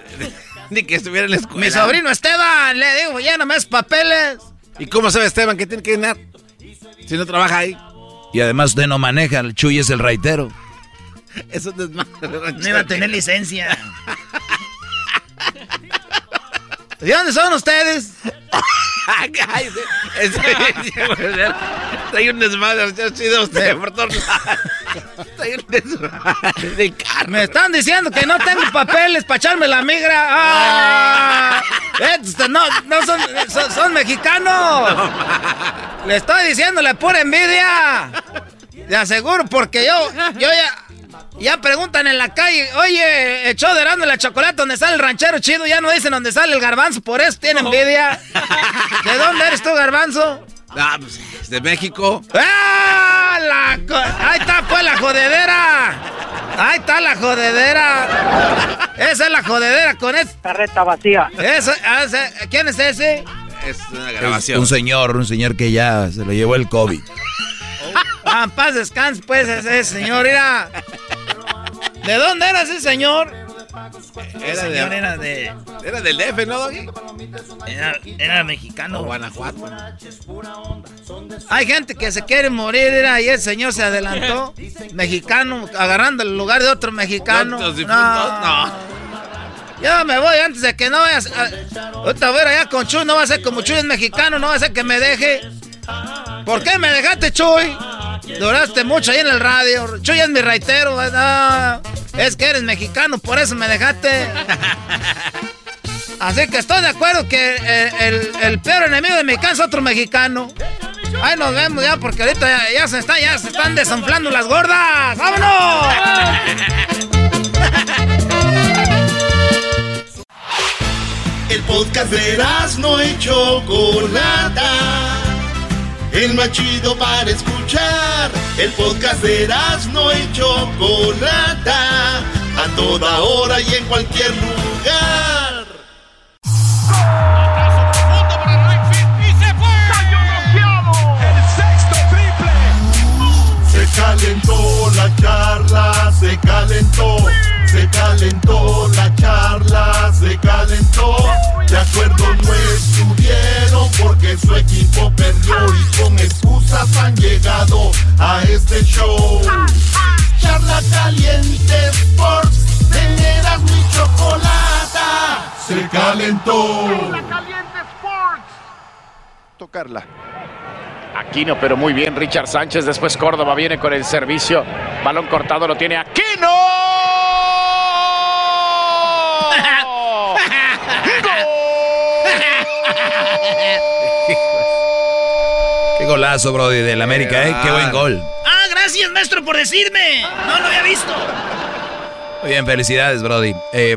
[SPEAKER 3] Ni que estuviera en la escuela.
[SPEAKER 24] Mi sobrino Esteban, le digo, lléname esos papeles.
[SPEAKER 3] ¿Y cómo sabe Esteban que tiene que llenar? Si no trabaja ahí.
[SPEAKER 4] Y además usted no maneja, el Chuy es el raitero.
[SPEAKER 3] Eso es
[SPEAKER 24] No iba a tener licencia. ¿De dónde son ustedes?
[SPEAKER 3] Hay un desmadre, ha sido usted por todos Hay un desmadre de.
[SPEAKER 24] Me están diciendo que no tengo papeles para echarme la migra. ¡Ah! No, no son, son, son mexicanos. Le estoy diciendo la pura envidia. Le aseguro, porque yo, yo ya, ya preguntan en la calle, oye, echó de Erasmo la chocolate donde sale el ranchero chido, ya no dicen dónde sale el garbanzo, por eso tiene envidia. ¿De dónde eres tú, garbanzo?
[SPEAKER 3] Ah, pues, es de México.
[SPEAKER 24] ¡Ah! La Ahí está, pues, la jodedera. Ahí está la jodedera. Esa es la jodedera con esta.
[SPEAKER 34] Carreta vacía.
[SPEAKER 24] Eso, ah, ¿Quién es ese?
[SPEAKER 3] Es una
[SPEAKER 4] Es
[SPEAKER 3] grabación.
[SPEAKER 4] un señor, un señor que ya se lo llevó el COVID.
[SPEAKER 24] Ah, paz descanse, pues, ese señor, mira. ¿De dónde era ese señor?
[SPEAKER 3] Era
[SPEAKER 2] señor
[SPEAKER 3] de,
[SPEAKER 2] era de.
[SPEAKER 3] era del DF, ¿no, Doggy?
[SPEAKER 2] Era, era mexicano.
[SPEAKER 3] O Guanajuato.
[SPEAKER 24] Hay gente que se quiere morir, mira, y el señor se adelantó. Mexicano, agarrando el lugar de otro mexicano.
[SPEAKER 3] No.
[SPEAKER 24] Yo me voy antes de que no vayas. A... Ahorita voy a ir allá con Chuy, no va a ser como Chuy es mexicano, no va a ser que me deje. ¿Por qué me dejaste, Chuy? Duraste mucho ahí en el radio. Chuy es mi raitero. ah, es que eres mexicano, por eso me dejaste. Así que estoy de acuerdo que eh, el, el peor enemigo de mexicano es otro mexicano. Ahí nos vemos ya, porque ahorita ya, ya se, está, ya se están desanflando las gordas. ¡Vámonos!
[SPEAKER 5] El podcast de no y Chocolata. El más chido para escuchar. El podcast de no y Chocolata. A toda hora y en cualquier lugar. Se calentó la charla, se calentó, se calentó la charla, se calentó. De acuerdo no estuvieron porque su equipo perdió y con excusas han llegado a este show. Charla caliente Sports, teneras mi chocolata, se calentó.
[SPEAKER 35] tocarla. Aquino, pero muy bien Richard Sánchez. Después Córdoba viene con el servicio. Balón cortado lo tiene Aquino.
[SPEAKER 4] Qué golazo, Brody, del América, ¿eh? Qué buen gol.
[SPEAKER 2] Ah, gracias, maestro, por decirme. No lo había visto.
[SPEAKER 4] Muy bien, felicidades, Brody. Eh,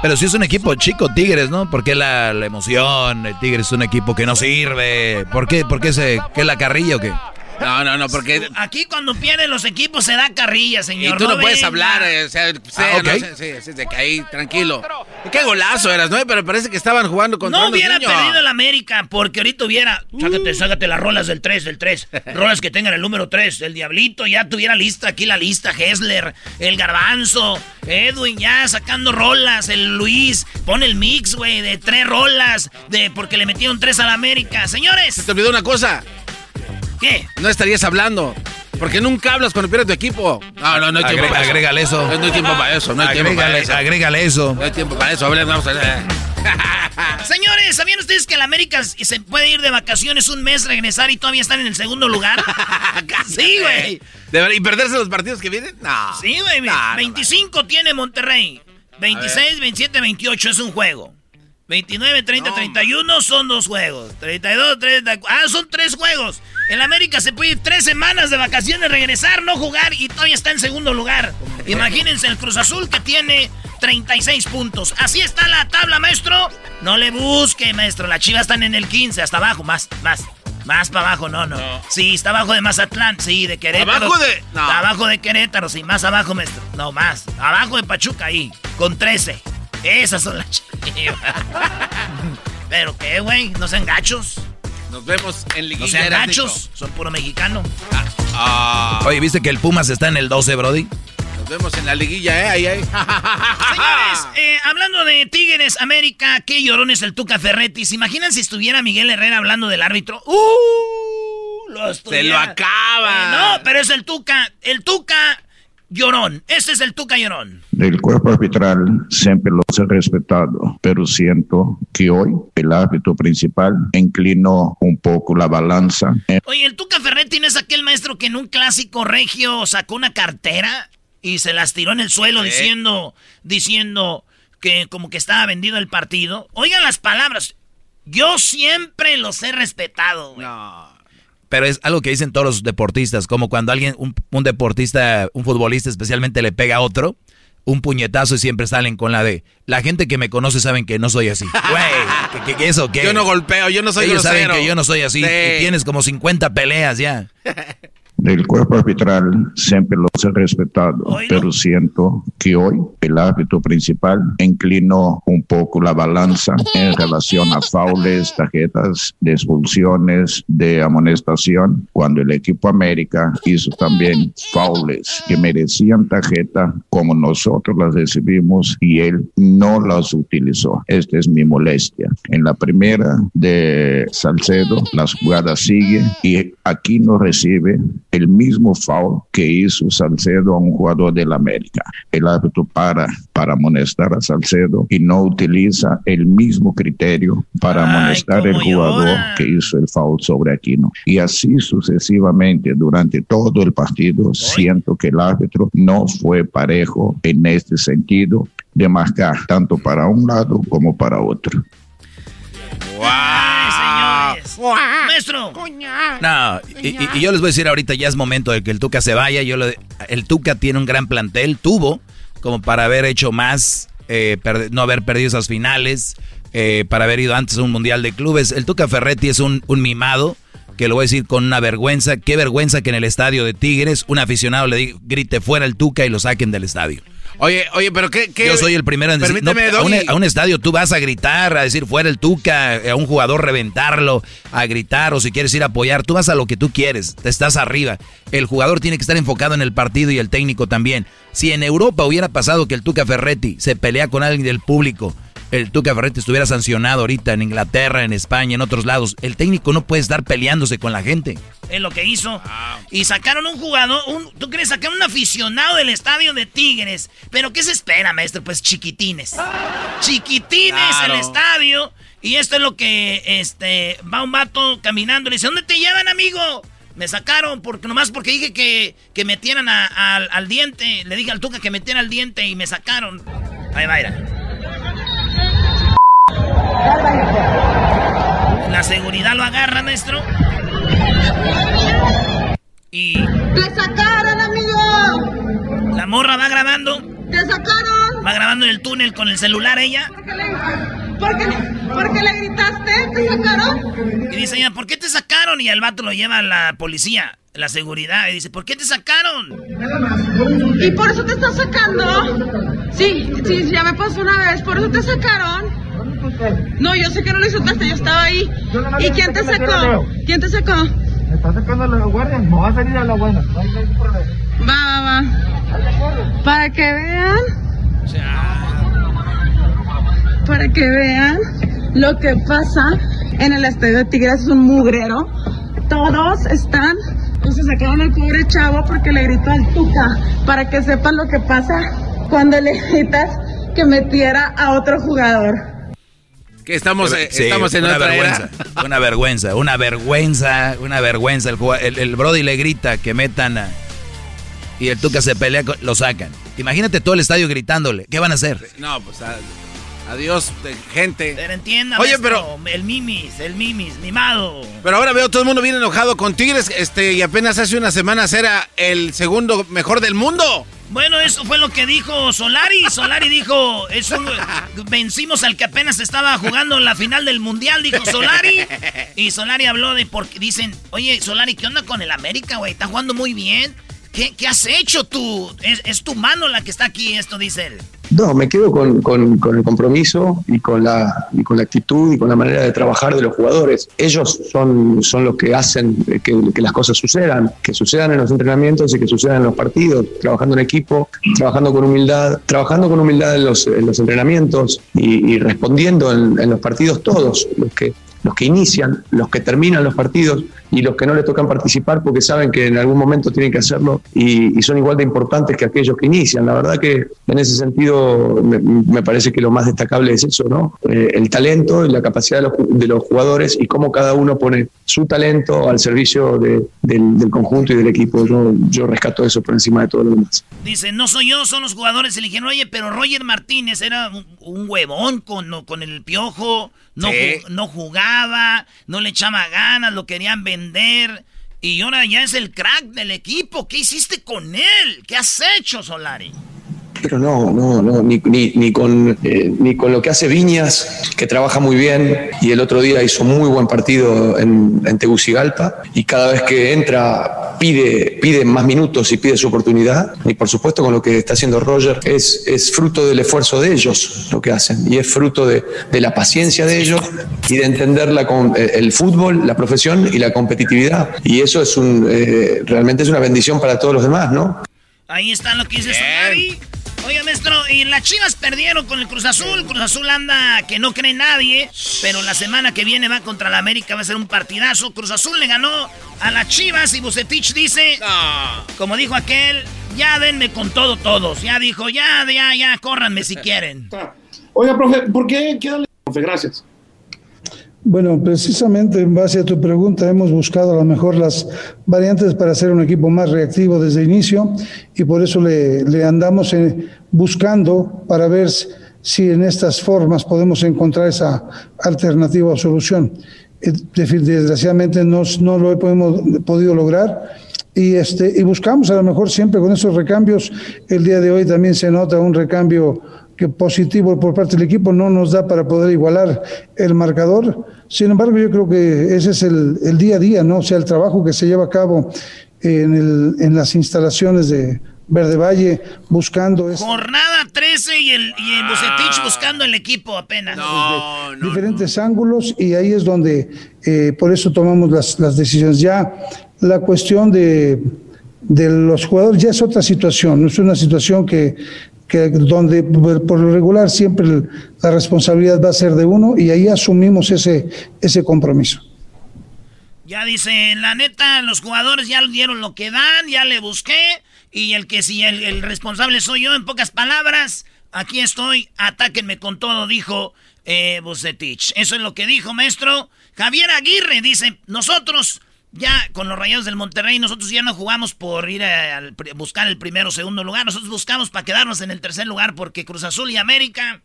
[SPEAKER 4] pero si es un equipo chico, Tigres, ¿no? ¿Por qué la, la emoción? El Tigres es un equipo que no sirve. ¿Por qué? ¿Por qué se, qué la carrilla o qué?
[SPEAKER 3] No, no, no, porque.
[SPEAKER 2] Aquí cuando pierden los equipos se da carrilla,
[SPEAKER 3] Y
[SPEAKER 2] señor.
[SPEAKER 3] tú no, puedes
[SPEAKER 2] venga.
[SPEAKER 3] hablar, eh, o sea, sea,
[SPEAKER 4] Ah,
[SPEAKER 3] no de que ahí, tranquilo. Qué golazo eras, ¿no? Pero parece que estaban jugando contra
[SPEAKER 2] No hubiera
[SPEAKER 3] niños.
[SPEAKER 2] perdido el América, porque ahorita hubiera. Sácate, sácate las rolas del 3, del 3. Rolas que tengan el número 3. El Diablito ya tuviera lista aquí la lista. Hessler, el Garbanzo, Edwin ya sacando rolas. El Luis, pone el mix, güey, de tres rolas. de Porque le metieron tres al América. Señores.
[SPEAKER 3] Se te olvidó una cosa.
[SPEAKER 2] ¿Qué?
[SPEAKER 3] No estarías hablando. Porque nunca hablas cuando pierdes tu equipo. No, no, no hay tiempo
[SPEAKER 4] Agre-
[SPEAKER 3] para eso.
[SPEAKER 4] agrégale eso.
[SPEAKER 3] No, no hay tiempo para eso. No hay tiempo para eso.
[SPEAKER 4] agrégale eso.
[SPEAKER 3] No hay tiempo para eso. A ver, vamos a ver.
[SPEAKER 2] Señores, ¿sabían ustedes que el América se puede ir de vacaciones un mes, regresar y todavía están en el segundo lugar? sí, güey.
[SPEAKER 3] ¿Y perderse los partidos que vienen? No.
[SPEAKER 2] Sí, güey.
[SPEAKER 3] No, no
[SPEAKER 2] 25 tiene Monterrey. 26, 27, 28 es un juego. 29, 30, 31 son dos juegos. 32, 30. Ah, son tres juegos. El América se puede ir tres semanas de vacaciones, regresar, no jugar y todavía está en segundo lugar. Imagínense el Cruz Azul que tiene 36 puntos. Así está la tabla, maestro. No le busque, maestro. Las chivas están en el 15, hasta abajo, más, más. Más para abajo, no, no, Sí, está abajo de Mazatlán, sí, de Querétaro.
[SPEAKER 3] ¿Abajo de- no.
[SPEAKER 2] Está abajo de Querétaro, sí, más abajo, maestro. No, más. Abajo de Pachuca ahí, con 13. Esas son las chivas. ¿Pero qué, güey? ¿No sean gachos?
[SPEAKER 3] Nos vemos en
[SPEAKER 2] ¿No
[SPEAKER 3] liguilla.
[SPEAKER 2] sean
[SPEAKER 3] Erasnito.
[SPEAKER 2] gachos? Son puro mexicano.
[SPEAKER 3] Ah,
[SPEAKER 4] Oye, ¿viste que el Pumas está en el 12, Brody?
[SPEAKER 3] nos vemos en la liguilla, ¿eh? Ahí, ahí.
[SPEAKER 2] Señores, eh, hablando de Tigres América, qué llorón es el Tuca Ferretti. ¿Se imaginan si estuviera Miguel Herrera hablando del árbitro? ¡Uh! Lo
[SPEAKER 3] Se lo acaba.
[SPEAKER 2] Eh, no, pero es el Tuca. El Tuca Llorón. Este es el Tuca Llorón.
[SPEAKER 36] Del cuerpo arbitral siempre los he respetado, pero siento que hoy el árbitro principal inclinó un poco la balanza.
[SPEAKER 2] Oye, el Tuca Ferretti no es aquel maestro que en un clásico regio sacó una cartera y se las tiró en el suelo diciendo, diciendo que como que estaba vendido el partido. Oigan las palabras. Yo siempre los he respetado, güey.
[SPEAKER 4] Pero es algo que dicen todos los deportistas, como cuando alguien, un, un deportista, un futbolista especialmente le pega a otro, un puñetazo y siempre salen con la de, la gente que me conoce saben que no soy así. Güey, ¿qué, qué, eso qué?
[SPEAKER 3] Yo no golpeo, yo no soy
[SPEAKER 4] Ellos
[SPEAKER 3] grosero.
[SPEAKER 4] saben que yo no soy así.
[SPEAKER 3] Sí.
[SPEAKER 4] y tienes como 50 peleas ya.
[SPEAKER 36] Del cuerpo arbitral siempre los he respetado, pero siento que hoy el árbitro principal inclinó un poco la balanza en relación a faules, tarjetas de expulsiones, de amonestación, cuando el equipo América hizo también faules que merecían tarjeta como nosotros las recibimos y él no las utilizó. Esta es mi molestia. En la primera de Salcedo, las jugadas siguen y aquí no recibe el mismo foul que hizo Salcedo a un jugador del América. El árbitro para para amonestar a Salcedo y no utiliza el mismo criterio para amonestar el jugador que hizo el foul sobre Aquino. Y así sucesivamente durante todo el partido siento que el árbitro no fue parejo en este sentido de marcar tanto para un lado como para otro.
[SPEAKER 2] Ay, señores. Maestro.
[SPEAKER 4] No, y, y- y yo les voy a decir ahorita, ya es momento de que el Tuca se vaya. Yo lo- el Tuca tiene un gran plantel, tuvo como para haber hecho más, eh, perde- no haber perdido esas finales, eh, para haber ido antes a un mundial de clubes. El Tuca Ferretti es un, un mimado, que lo voy a decir con una vergüenza. Qué vergüenza que en el estadio de Tigres un aficionado le diga, grite fuera el Tuca y lo saquen del estadio.
[SPEAKER 3] Oye, oye, pero qué, qué-
[SPEAKER 4] Yo soy el primero en decir, no,
[SPEAKER 3] Permíteme,
[SPEAKER 4] a, un,
[SPEAKER 3] Doggy.
[SPEAKER 4] a un estadio tú vas a gritar, a decir fuera el Tuca, a un jugador reventarlo, a gritar o si quieres ir a apoyar, tú vas a lo que tú quieres, te estás arriba. El jugador tiene que estar enfocado en el partido y el técnico también. Si en Europa hubiera pasado que el Tuca Ferretti se pelea con alguien del público, el Tuca Ferretti estuviera sancionado ahorita en Inglaterra, en España, en otros lados, el técnico no puede estar peleándose con la gente.
[SPEAKER 2] Es lo que hizo. Y sacaron un jugador, un, ¿tú crees? Sacaron un aficionado del estadio de Tigres. ¿Pero qué se espera, maestro? Pues chiquitines. Chiquitines
[SPEAKER 33] Claro.
[SPEAKER 2] el estadio. Y esto es lo que, este, va un vato caminando. Le dice, ¿dónde te llevan, amigo? Me sacaron porque nomás porque dije que, que metieran a- al- al diente. Le dije al Tuca que metiera al diente y me sacaron. Ahí va, La seguridad lo agarra, maestro. Y.
[SPEAKER 33] ¡Te sacaron, amigo!
[SPEAKER 2] La morra va grabando.
[SPEAKER 33] ¡Te sacaron!
[SPEAKER 2] Va grabando en el túnel con el celular ella.
[SPEAKER 33] ¿Por qué, ¿Por qué le gritaste? ¿Te sacaron?
[SPEAKER 2] Y dice ella, ¿por qué te sacaron? Y al vato lo lleva a la policía, la seguridad. Y dice, ¿por qué te sacaron?
[SPEAKER 33] ¿Y por eso te están sacando? Sí, sí, ya me pasó una vez. ¿Por eso te sacaron? No, yo sé que no lo insultaste, yo estaba ahí. ¿Y quién te sacó? ¿Quién te sacó?
[SPEAKER 37] Me está sacando la guardia, me va a salir a la buena. No hay ningún problema.
[SPEAKER 33] Va, va, va. Para que vean. Para que vean lo que pasa en el estadio de Tigres es un mugrero. Todos están. O se sacaron al pobre chavo porque le gritó al Tuca. Para que sepan lo que pasa cuando le gritas que metiera a otro jugador.
[SPEAKER 3] Que estamos, eh,
[SPEAKER 4] Sí,
[SPEAKER 3] estamos en
[SPEAKER 4] una
[SPEAKER 3] otra
[SPEAKER 4] vergüenza,
[SPEAKER 3] era.
[SPEAKER 4] una vergüenza, una vergüenza, una vergüenza. El, el, el Brody le grita que metan a... Y el Tuca se pelea, con- lo sacan. Imagínate todo el estadio gritándole. ¿Qué van a hacer?
[SPEAKER 3] No, pues a- adiós, gente.
[SPEAKER 2] Pero entienda,
[SPEAKER 3] Oye,
[SPEAKER 2] maestro, El mimis, el mimis, mimado.
[SPEAKER 3] Pero ahora veo todo el mundo bien enojado con Tigres, este, y apenas hace unas semanas era el segundo mejor del mundo.
[SPEAKER 2] Bueno, eso fue lo que dijo Solari. Solari dijo, es un- vencimos al que apenas estaba jugando la final del Mundial, dijo Solari. Y Solari habló de porque dicen, oye, Solari, ¿qué onda con el América, güey? Está jugando muy bien. ¿Qué, has hecho tú? Es, tu mano la que está aquí, esto dice él.
[SPEAKER 38] No, me quedo con, el compromiso y con, la, y con la actitud y con la manera de trabajar de los jugadores. Ellos son, los que hacen que, las cosas sucedan, que sucedan en los entrenamientos y que sucedan en los partidos, trabajando en equipo, trabajando con humildad, trabajando con humildad en los, en los entrenamientos y, respondiendo en, en los partidos todos, los que, los que inician, los que terminan los partidos y los que no les tocan participar porque saben que en algún momento tienen que hacerlo y, son igual de importantes que aquellos que inician. La verdad que en ese sentido me, parece que lo más destacable es eso, ¿no? Eh, el talento y la capacidad de los, jugadores y cómo cada uno pone su talento al servicio del, conjunto y del equipo. Yo, yo rescato eso por encima de todo lo demás.
[SPEAKER 2] Dice, no soy yo, son los jugadores. Le dijeron, oye, pero Roger Martínez era un, huevón con, con el piojo, no, no jugaba, no le echaba ganas, lo querían vender. Y ahora ya es el crack del equipo. ¿Qué hiciste con él? ¿Qué has hecho, Solari?
[SPEAKER 38] Pero no, no, no, ni, ni, con, eh, ni con lo que hace Viñas, que trabaja muy bien, y el otro día hizo muy buen partido en, en Tegucigalpa, y cada vez que entra pide, pide más minutos y pide su oportunidad, y por supuesto con lo que está haciendo Roger, es, es fruto del esfuerzo de ellos lo que hacen, y es fruto de, de la paciencia de ellos y de entender la, eh, el fútbol, la profesión y la competitividad, y eso es un, eh, realmente es una bendición para todos los demás, ¿no?
[SPEAKER 2] Ahí está lo que dice Solari. Oye, maestro, y las Chivas perdieron con el Cruz Azul. Cruz Azul anda que no cree nadie, pero la semana que viene va contra la América, va a ser un partidazo. Cruz Azul le ganó a las Chivas y Bucetich dice, como dijo aquel, ya denme con todo todos. Ya dijo, ya, ya, ya, córranme si quieren.
[SPEAKER 39] Oiga, profe, ¿por qué? Profe, gracias.
[SPEAKER 40] Bueno, precisamente en base a tu pregunta hemos buscado a lo mejor las variantes para hacer un equipo más reactivo desde el inicio y por eso le, andamos eh, buscando para ver si en estas formas podemos encontrar esa alternativa o solución. Eh, desgraciadamente no, no lo hemos podido lograr y, este, y buscamos a lo mejor siempre con esos recambios. El día de hoy también se nota un recambio que positivo por parte del equipo no nos da para poder igualar el marcador. Sin embargo, yo creo que ese es el, día a día, ¿no? O sea, el trabajo que se lleva a cabo en, el, en las instalaciones de Verde Valle buscando...
[SPEAKER 2] Jornada 13 y el, y Bucetich buscando el equipo apenas.
[SPEAKER 40] diferentes ángulos y ahí es donde eh, por eso tomamos las, las decisiones. Ya la cuestión de de los jugadores ya es otra situación, no es una situación que que donde por lo regular siempre la responsabilidad va a ser de uno y ahí asumimos ese, ese compromiso.
[SPEAKER 2] Ya dice, la neta, los jugadores ya dieron lo que dan, ya le busqué y el que si el, responsable soy yo, en pocas palabras, aquí estoy, atáquenme con todo, dijo eh, Bucetich. Eso es lo que dijo, maestro. Javier Aguirre dice, nosotros ya con los Rayados del Monterrey nosotros ya no jugamos por ir a, buscar el primero o segundo lugar, nosotros buscamos para quedarnos en el tercer lugar porque Cruz Azul y América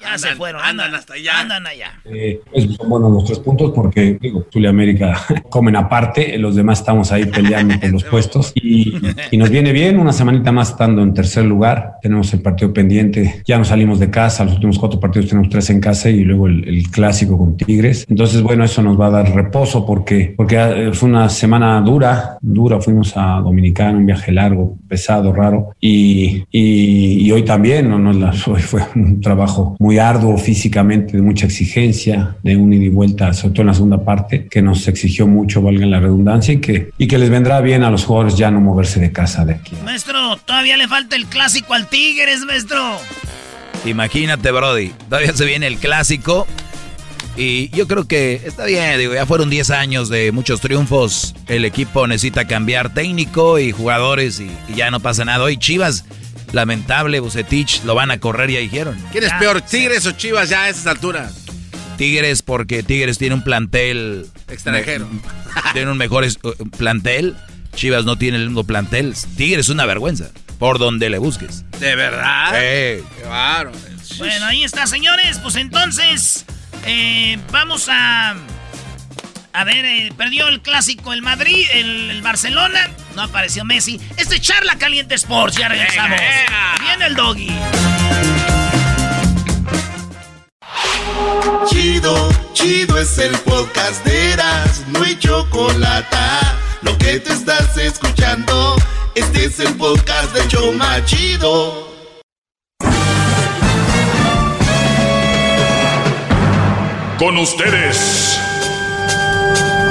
[SPEAKER 2] ya se fueron, andan, hasta allá. Andan allá.
[SPEAKER 41] Eh, pues, son buenos los tres puntos porque, digo, Zulia y América comen aparte, los demás estamos ahí peleando por los puestos y, nos viene bien una semanita más estando en tercer lugar. Tenemos el partido pendiente, ya nos salimos de casa, los últimos cuatro partidos tenemos tres en casa y luego el, clásico con Tigres. Entonces, bueno, eso nos va a dar reposo porque, porque fue una semana dura, dura. Fuimos a Dominicana, un viaje largo, pesado, raro y, y, hoy también, no, no, hoy fue un trabajo muy muy arduo físicamente, de mucha exigencia, de un ida y vuelta, sobre todo en la segunda parte, que nos exigió mucho, valga la redundancia, y que, y que les vendrá bien a los jugadores ya no moverse de casa de aquí.
[SPEAKER 2] Maestro, todavía le falta el clásico al Tigres, maestro.
[SPEAKER 4] Imagínate, Brody, todavía se viene el clásico. Y yo creo que está bien, digo, ya fueron 10 años de muchos triunfos. El equipo necesita cambiar técnico y jugadores y, y ya no pasa nada. Hoy Chivas Lamentable, Bucetich, lo van a correr, ya dijeron.
[SPEAKER 3] ¿Quién es peor, Tigres o Chivas ya a esas alturas?
[SPEAKER 4] Tigres porque Tigres tiene un plantel...
[SPEAKER 3] Extranjero.
[SPEAKER 4] tiene un mejor eh, plantel. Chivas no tiene el mismo plantel. Tigres es una vergüenza. Por donde le busques.
[SPEAKER 3] ¿De verdad?
[SPEAKER 4] Qué
[SPEAKER 3] bárbaro.
[SPEAKER 2] Bueno, ahí está, señores. Pues entonces, eh, vamos a... A ver, eh, perdió el clásico el Madrid, el, Barcelona. No apareció Messi. Este charla caliente Sports, ya regresamos. Viene el doggy.
[SPEAKER 5] Chido, chido es el podcast de Eras, no hay chocolate. Lo que te estás escuchando, este es el podcast de Choma Chido.
[SPEAKER 42] Con ustedes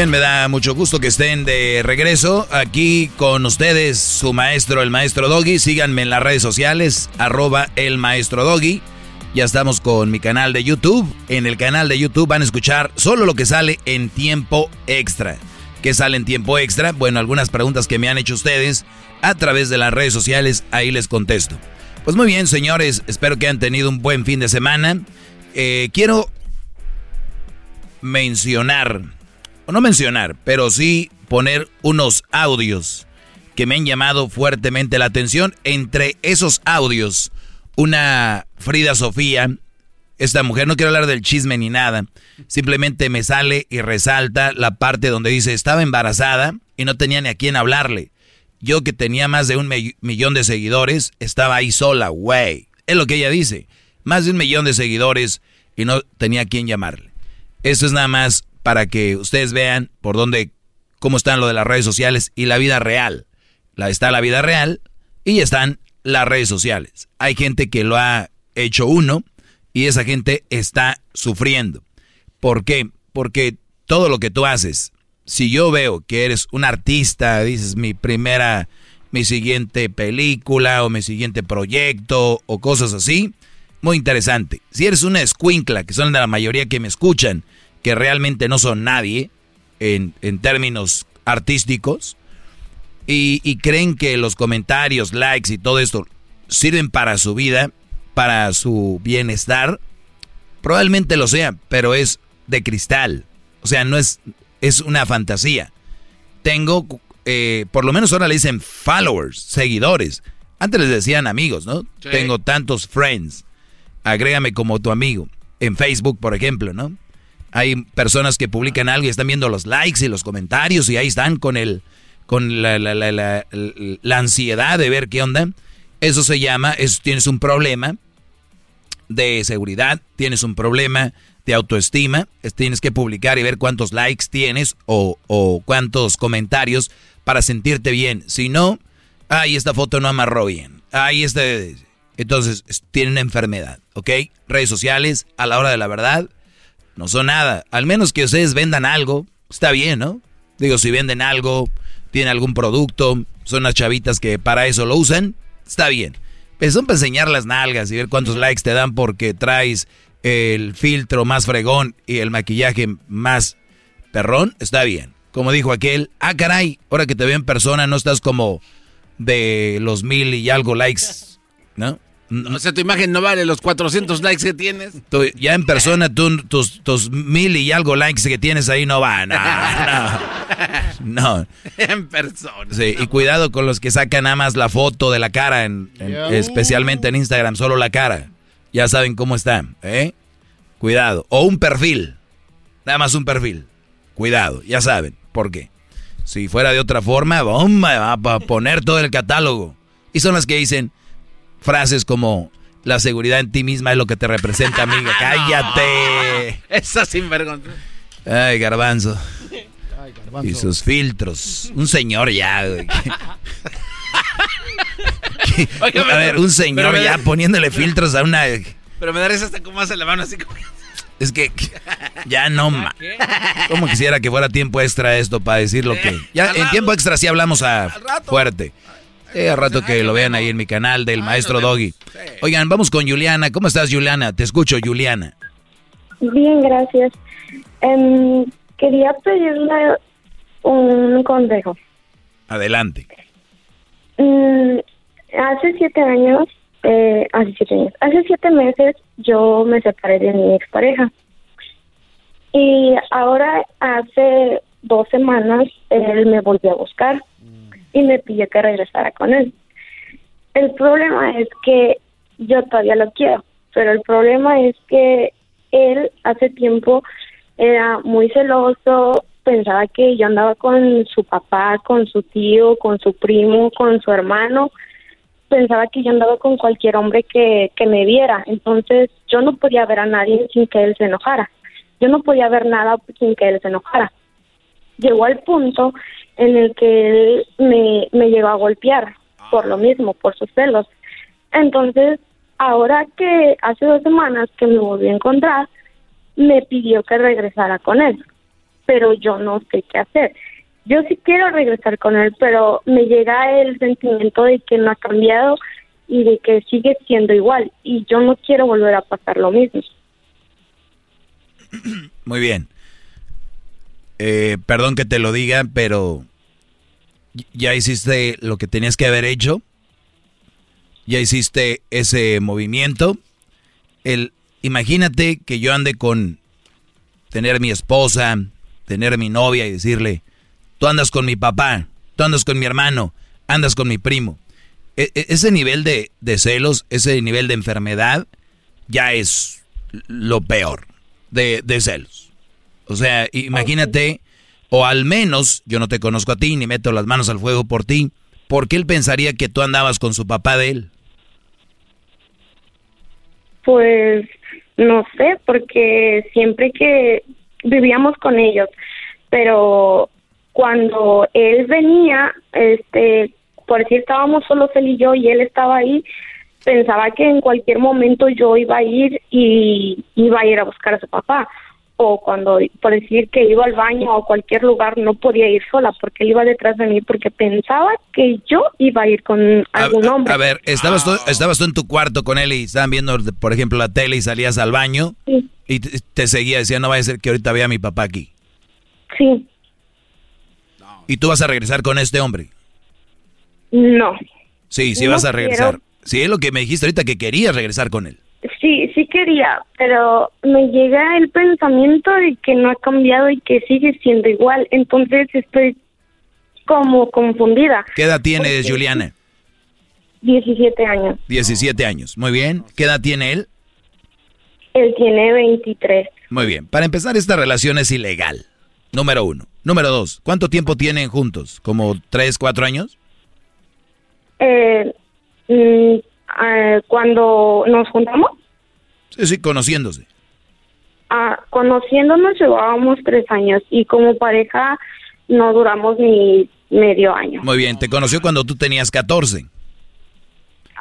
[SPEAKER 4] Bien, me da mucho gusto que estén de regreso aquí con ustedes, su maestro, el maestro Doggy. Síganme en las redes sociales, arroba el maestro Doggy. Ya estamos con mi canal de YouTube. En el canal de YouTube van a escuchar solo lo que sale en tiempo extra. ¿Qué sale en tiempo extra? Bueno, algunas preguntas que me han hecho ustedes a través de las redes sociales, ahí les contesto. Pues muy bien, señores, espero que hayan tenido un buen fin de semana. Eh, quiero mencionar no mencionar, pero sí poner unos audios que me han llamado fuertemente la atención. Entre esos audios, una Frida Sofía, esta mujer, no quiero hablar del chisme ni nada, simplemente me sale y resalta la parte donde dice, estaba embarazada y no tenía ni a quién hablarle. Yo que tenía más de un millón de seguidores, estaba ahí sola, güey. Es lo que ella dice. Más de un millón de seguidores y no tenía a quién llamarle. Eso es nada más para que ustedes vean por dónde, cómo están lo de las redes sociales y la vida real. La, está la vida real y están las redes sociales. Hay gente que lo ha hecho uno y esa gente está sufriendo. ¿Por qué? Porque todo lo que tú haces, si yo veo que eres un artista, dices mi primera, mi siguiente película o mi siguiente proyecto o cosas así, muy interesante. Si eres una escuincla, que son la mayoría que me escuchan, que realmente no son nadie en, términos artísticos y, creen que los comentarios, likes y todo esto sirven para su vida, para su bienestar, probablemente lo sea, pero es de cristal. O sea, no es, es una fantasía. Tengo, eh, por lo menos ahora le dicen followers, seguidores. Antes les decían amigos, ¿no? Tengo tantos friends. Agrégame como tu amigo. En Facebook, por ejemplo, ¿no? Hay personas que publican algo y están viendo los likes y los comentarios y ahí están con el con la, la, la, la ansiedad de ver qué onda. Eso se llama, es, tienes un problema de seguridad, tienes un problema de autoestima, tienes que publicar y ver cuántos likes tienes o, o cuántos comentarios para sentirte bien. Si no, ay, esta foto no amarró bien. Ay, este... Entonces, tienen enfermedad, ¿ok? Redes sociales, a la hora de la verdad, no son nada. Al menos que ustedes vendan algo, está bien, ¿no? Digo, si venden algo, tienen algún producto, son las chavitas que para eso lo usan, está bien. Pero son para enseñar las nalgas y ver cuántos likes te dan porque traes el filtro más fregón y el maquillaje más perrón, está bien. Como dijo aquel, ah, caray, ahora que te veo en persona no estás como de los mil y algo likes, ¿no?
[SPEAKER 3] O sea, tu imagen no vale los 400 likes que tienes.
[SPEAKER 4] ya en persona, tus, tus mil y algo likes que tienes ahí no van. No, no.
[SPEAKER 3] En persona.
[SPEAKER 4] Sí, y cuidado con los que sacan nada más la foto de la cara, en, especialmente en Instagram, solo la cara. Ya saben cómo está, ¿eh? Cuidado. O un perfil. Nada más un perfil. Cuidado, ya saben. ¿Por qué? Si fuera de otra forma, bomba, va a poner todo el catálogo. Y son las que dicen, frases como la seguridad en ti misma es lo que te representa, amiga. ¡Cállate!
[SPEAKER 3] Esa sinvergüenza.
[SPEAKER 4] Ay, garbanzo. Y sus filtros. Un señor ya. a ver, un señor ya poniéndole filtros a una.
[SPEAKER 3] Pero me da hasta como hace la mano así como.
[SPEAKER 4] Es que ya no más. Como quisiera que fuera tiempo extra esto para decir lo que. Ya en tiempo extra sí hablamos a fuerte. Eh, a rato que lo vean ahí en mi canal del maestro Doggy. Oigan, vamos con Juliana. ¿Cómo estás, Juliana? Te escucho, Juliana.
[SPEAKER 43] Bien, gracias. Em, quería pedirle un consejo.
[SPEAKER 4] Adelante.
[SPEAKER 43] Mm, hace siete años, eh, hace siete años, hace siete meses yo me separé de mi expareja. Y ahora hace dos semanas él me volvió a buscar y me pidió que regresara con él. El problema es que yo todavía lo quiero, pero el problema es que él hace tiempo era muy celoso, pensaba que yo andaba con su papá, con su tío, con su primo, con su hermano pensaba que yo andaba con cualquier hombre que, que me viera. Entonces yo no podía ver a nadie sin que él se enojara. Yo no podía ver nada sin que él se enojara. Llegó al punto en el que él me, me llegó a golpear por lo mismo, por sus celos. Entonces, ahora que hace dos semanas que me volví a encontrar, me pidió que regresara con él, pero yo no sé qué hacer. Yo sí quiero regresar con él, pero me llega el sentimiento de que no ha cambiado y de que sigue siendo igual y yo no quiero volver a pasar lo mismo.
[SPEAKER 4] Muy bien. Eh, perdón que te lo diga, pero ya hiciste lo que tenías que haber hecho. Ya hiciste ese movimiento. El, imagínate que yo ande con tener mi esposa, tener mi novia y decirle, tú andas con mi papá, tú andas con mi hermano, andas con mi primo. E, e, ese nivel de, celos, ese nivel de enfermedad, ya es lo peor de, de celos. O sea, imagínate, o al menos, yo no te conozco a ti, ni meto las manos al fuego por ti, ¿por qué él pensaría que tú andabas con su papá de él?
[SPEAKER 43] Pues no sé, porque siempre que vivíamos con ellos, pero cuando él venía, este, por decir estábamos solo él y yo y él estaba ahí, pensaba que en cualquier momento yo iba a ir y iba a ir a buscar a su papá o cuando, por decir que iba al baño o cualquier lugar, no podía ir sola porque él iba detrás de mí porque pensaba que yo iba a ir con algún hombre.
[SPEAKER 4] A, ver, ¿estabas, tú, ¿estabas tú en tu cuarto con él y estaban viendo, por ejemplo, la tele y salías al baño? Y te, seguía, decía, no vaya a ser que ahorita vea a mi papá aquí.
[SPEAKER 43] Sí.
[SPEAKER 4] ¿Y tú vas a regresar con este hombre?
[SPEAKER 43] No.
[SPEAKER 4] Sí, sí vas a regresar. Sí, es lo que me dijiste ahorita que querías regresar con él.
[SPEAKER 43] Sí, sí quería, pero me llega el pensamiento de que no ha cambiado y que sigue siendo igual. Entonces estoy como confundida.
[SPEAKER 4] ¿Qué edad tienes, Juliana?
[SPEAKER 43] 17 años.
[SPEAKER 4] 17 años, muy bien. ¿Qué edad tiene él?
[SPEAKER 43] Él tiene 23.
[SPEAKER 4] Muy bien. Para empezar, esta relación es ilegal. Número uno. Número dos, ¿cuánto tiempo tienen juntos? ¿Como tres, cuatro años?
[SPEAKER 43] Eh, mm, eh, cuando nos juntamos.
[SPEAKER 4] Sí, sí, conociéndose.
[SPEAKER 43] Ah, conociéndonos llevábamos tres años y como pareja no duramos ni medio año.
[SPEAKER 4] Muy bien, te conoció cuando tú tenías 14.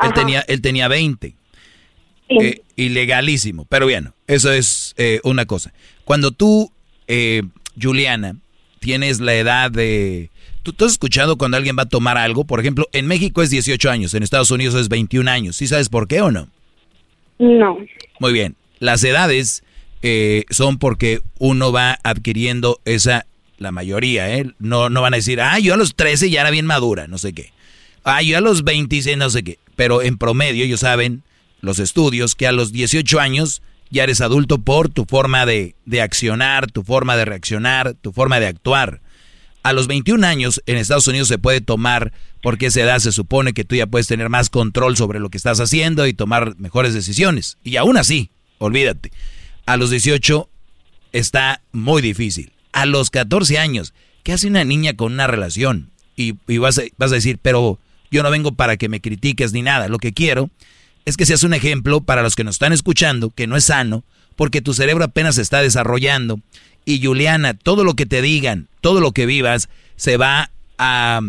[SPEAKER 4] Él tenía, él tenía 20. Eh, ilegalísimo, pero bien, eso es eh, una cosa. Cuando tú, Juliana, tienes la edad de ¿Tú, has escuchado cuando alguien va a tomar algo? Por ejemplo, en México es 18 años, en Estados Unidos es 21 años. ¿Sí sabes por qué o no?
[SPEAKER 43] No.
[SPEAKER 4] Muy bien. Las edades eh, son porque uno va adquiriendo esa, la mayoría, ¿eh? No, no van a decir, ah, yo a los 13 ya era bien madura, no sé qué. Ah, yo a los 26, no sé qué. Pero en promedio, ellos saben, los estudios, que a los 18 años ya eres adulto por tu forma de, de accionar, tu forma de reaccionar, tu forma de actuar a los 21 años en Estados Unidos se puede tomar, porque esa edad se supone que tú ya puedes tener más control sobre lo que estás haciendo y tomar mejores decisiones. Y aún así, olvídate, a los 18 está muy difícil. A los 14 años, ¿qué hace una niña con una relación? Y, vas, a, vas a decir, pero yo no vengo para que me critiques ni nada. Lo que quiero es que seas un ejemplo para los que nos están escuchando, que no es sano, porque tu cerebro apenas se está desarrollando y Juliana, todo lo que te digan, todo lo que vivas, se va a,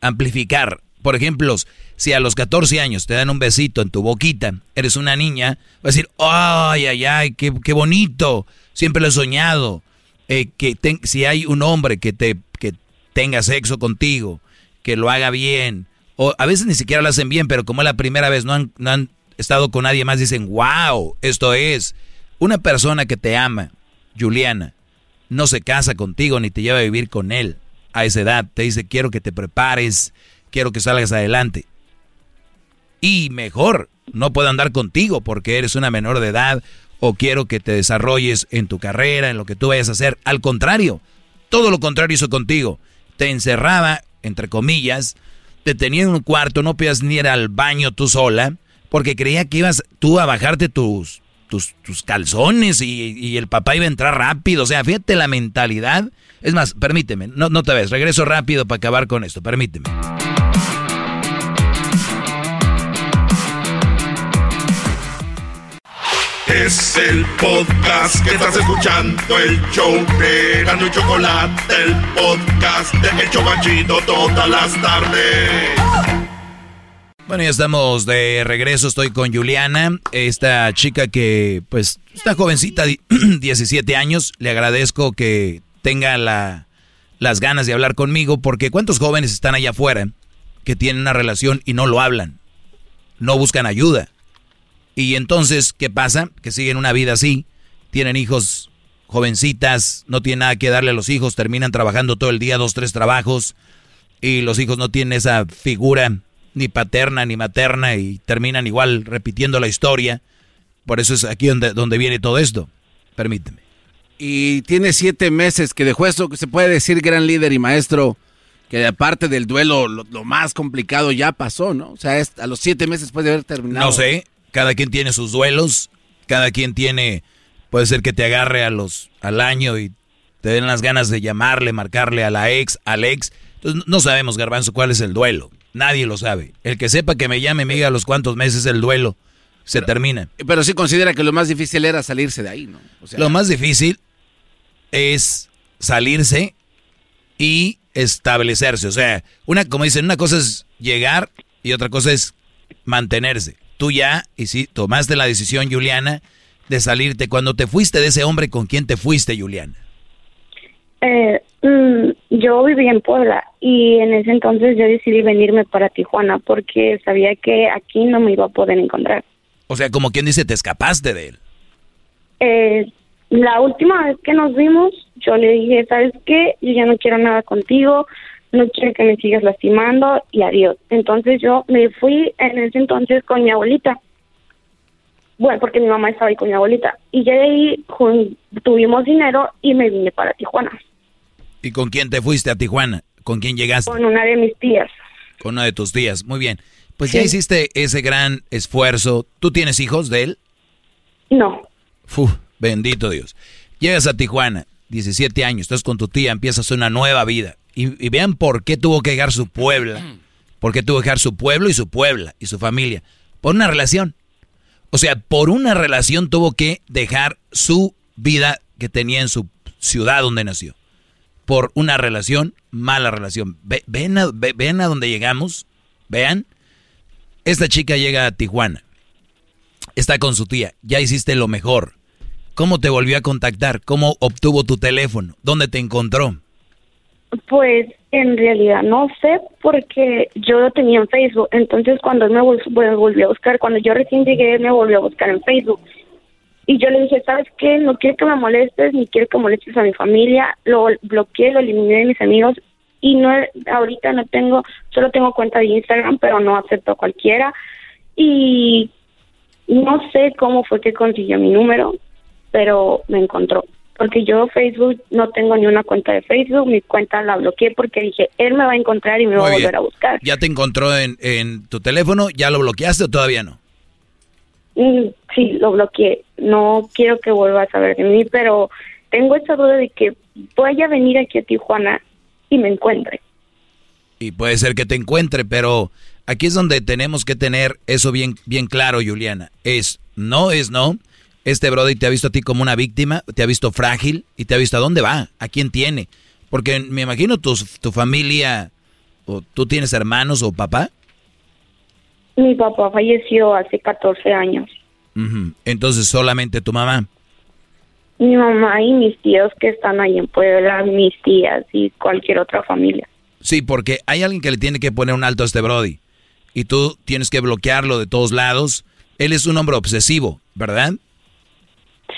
[SPEAKER 4] amplificar. Por ejemplo, si a los 14 años te dan un besito en tu boquita, eres una niña, vas a decir, ay, ay, ay, qué, qué bonito, siempre lo he soñado. Eh, que si hay un hombre que, te, que tenga sexo contigo, que lo haga bien, o a veces ni siquiera lo hacen bien, pero como es la primera vez, no han, no han estado con nadie más, dicen, wow, esto es una persona que te ama, Juliana, no se casa contigo ni te lleva a vivir con él a esa edad. Te dice, quiero que te prepares, quiero que salgas adelante. Y mejor, no puedo andar contigo porque eres una menor de edad o quiero que te desarrolles en tu carrera, en lo que tú vayas a hacer. Al contrario, todo lo contrario hizo contigo. Te encerraba, entre comillas, te tenía en un cuarto, no podías ni ir al baño tú sola, porque creía que ibas tú a bajarte tus, tus, calzones y, el papá iba a entrar rápido. O sea, fíjate la mentalidad. Es más, permíteme, no, te ves, regreso rápido para acabar con esto, permíteme.
[SPEAKER 5] Es el podcast que estás escuchando, el show de Gano y Chocolate, el podcast de El todas las tardes.
[SPEAKER 4] Bueno, ya estamos de regreso, estoy con Juliana, esta chica que, pues, esta jovencita, 17 años, le agradezco que tenga la, las ganas de hablar conmigo, porque ¿cuántos jóvenes están allá afuera que tienen una relación y no lo hablan? No buscan ayuda. Y entonces, ¿qué pasa? Que siguen una vida así, tienen hijos jovencitas, no tienen nada que darle a los hijos, terminan trabajando todo el día, dos, tres trabajos, y los hijos no tienen esa figura ni paterna ni materna y terminan igual repitiendo la historia. Por eso es aquí donde, donde viene todo esto. Permíteme.
[SPEAKER 3] Y tiene siete meses que dejó eso, que se puede decir gran líder y maestro, que aparte del duelo, lo, más complicado ya pasó, ¿no? O sea, a los siete meses después de haber terminado.
[SPEAKER 4] No sé, cada quien tiene sus duelos, cada quien tiene, puede ser que te agarre a los, al año y te den las ganas de llamarle, marcarle a la ex, al ex. Entonces no sabemos, Garbanzo, cuál es el duelo. Nadie lo sabe. El que sepa que me llame me diga a los cuantos meses el duelo se termina.
[SPEAKER 3] Pero sí considera que lo más difícil era salirse de ahí, ¿no?
[SPEAKER 4] lo más difícil es salirse y establecerse. O sea, una, como dicen, una cosa es llegar y otra cosa es mantenerse. Tú ya, y sí, tomaste la decisión, Juliana, de salirte. Cuando te fuiste de ese hombre, ¿con quién te fuiste, Juliana?
[SPEAKER 43] Eh, mm, yo vivía en Puebla y en ese entonces yo decidí venirme para Tijuana porque sabía que aquí no me iba a poder encontrar.
[SPEAKER 4] O sea, como quien dice, te escapaste de él.
[SPEAKER 43] Eh, la última vez que nos vimos, yo le dije, ¿sabes qué? Yo ya no quiero nada contigo, no quiero que me sigas lastimando y adiós. Entonces yo me fui en ese entonces con mi abuelita. Bueno, porque mi mamá estaba ahí con mi abuelita. Y ya de ahí tuvimos dinero y me vine para Tijuana.
[SPEAKER 4] ¿Y con quién te fuiste a Tijuana? ¿Con quién llegaste?
[SPEAKER 43] Con una de mis tías.
[SPEAKER 4] Con una de tus tías, muy bien. Pues ya hiciste ese gran esfuerzo. ¿Tú tienes hijos de él?
[SPEAKER 43] No.
[SPEAKER 4] Uf, bendito Dios. Llegas a Tijuana, 17 años, estás con tu tía, empiezas una nueva vida. Y, y vean por qué tuvo que dejar su puebla. ¿Por qué tuvo que dejar su pueblo y su puebla y su familia? Por una relación. O sea, por una relación tuvo que dejar su vida que tenía en su ciudad donde nació por una relación, mala relación. ven, a, ven a donde llegamos, vean. Esta chica llega a Tijuana, está con su tía, ya hiciste lo mejor. ¿Cómo te volvió a contactar? ¿Cómo obtuvo tu teléfono? ¿Dónde te encontró?
[SPEAKER 43] Pues en realidad no sé porque yo lo tenía en Facebook. Entonces cuando él me volvió a buscar, cuando yo recién llegué, me volvió a buscar en Facebook. Y yo le dije, ¿sabes qué? No quiero que me molestes, ni quiero que molestes a mi familia. Lo bloqueé, lo eliminé de mis amigos. Y no ahorita no tengo, solo tengo cuenta de Instagram, pero no acepto a cualquiera. Y no sé cómo fue que consiguió mi número, pero me encontró. Porque yo Facebook no tengo ni una cuenta de Facebook, mi cuenta la bloqueé porque dije, él me va a encontrar y me va a volver a buscar.
[SPEAKER 4] ¿Ya te encontró en, en tu teléfono? ¿Ya lo bloqueaste o todavía no?
[SPEAKER 43] Mm, sí, lo bloqueé. No quiero que vuelva a saber de mí, pero tengo esa duda de que vaya a venir aquí a Tijuana y me encuentre.
[SPEAKER 4] Y puede ser que te encuentre, pero aquí es donde tenemos que tener eso bien, bien claro, Juliana. Es no, es no. Este Brody te ha visto a ti como una víctima, te ha visto frágil y te ha visto a dónde va, a quién tiene. Porque me imagino tu, tu familia, o tú tienes hermanos o papá.
[SPEAKER 43] Mi papá falleció hace 14 años.
[SPEAKER 4] Entonces, solamente tu mamá.
[SPEAKER 43] Mi mamá y mis tíos que están ahí en Puebla, mis tías y cualquier otra familia.
[SPEAKER 4] Sí, porque hay alguien que le tiene que poner un alto a este Brody. Y tú tienes que bloquearlo de todos lados. Él es un hombre obsesivo, ¿verdad?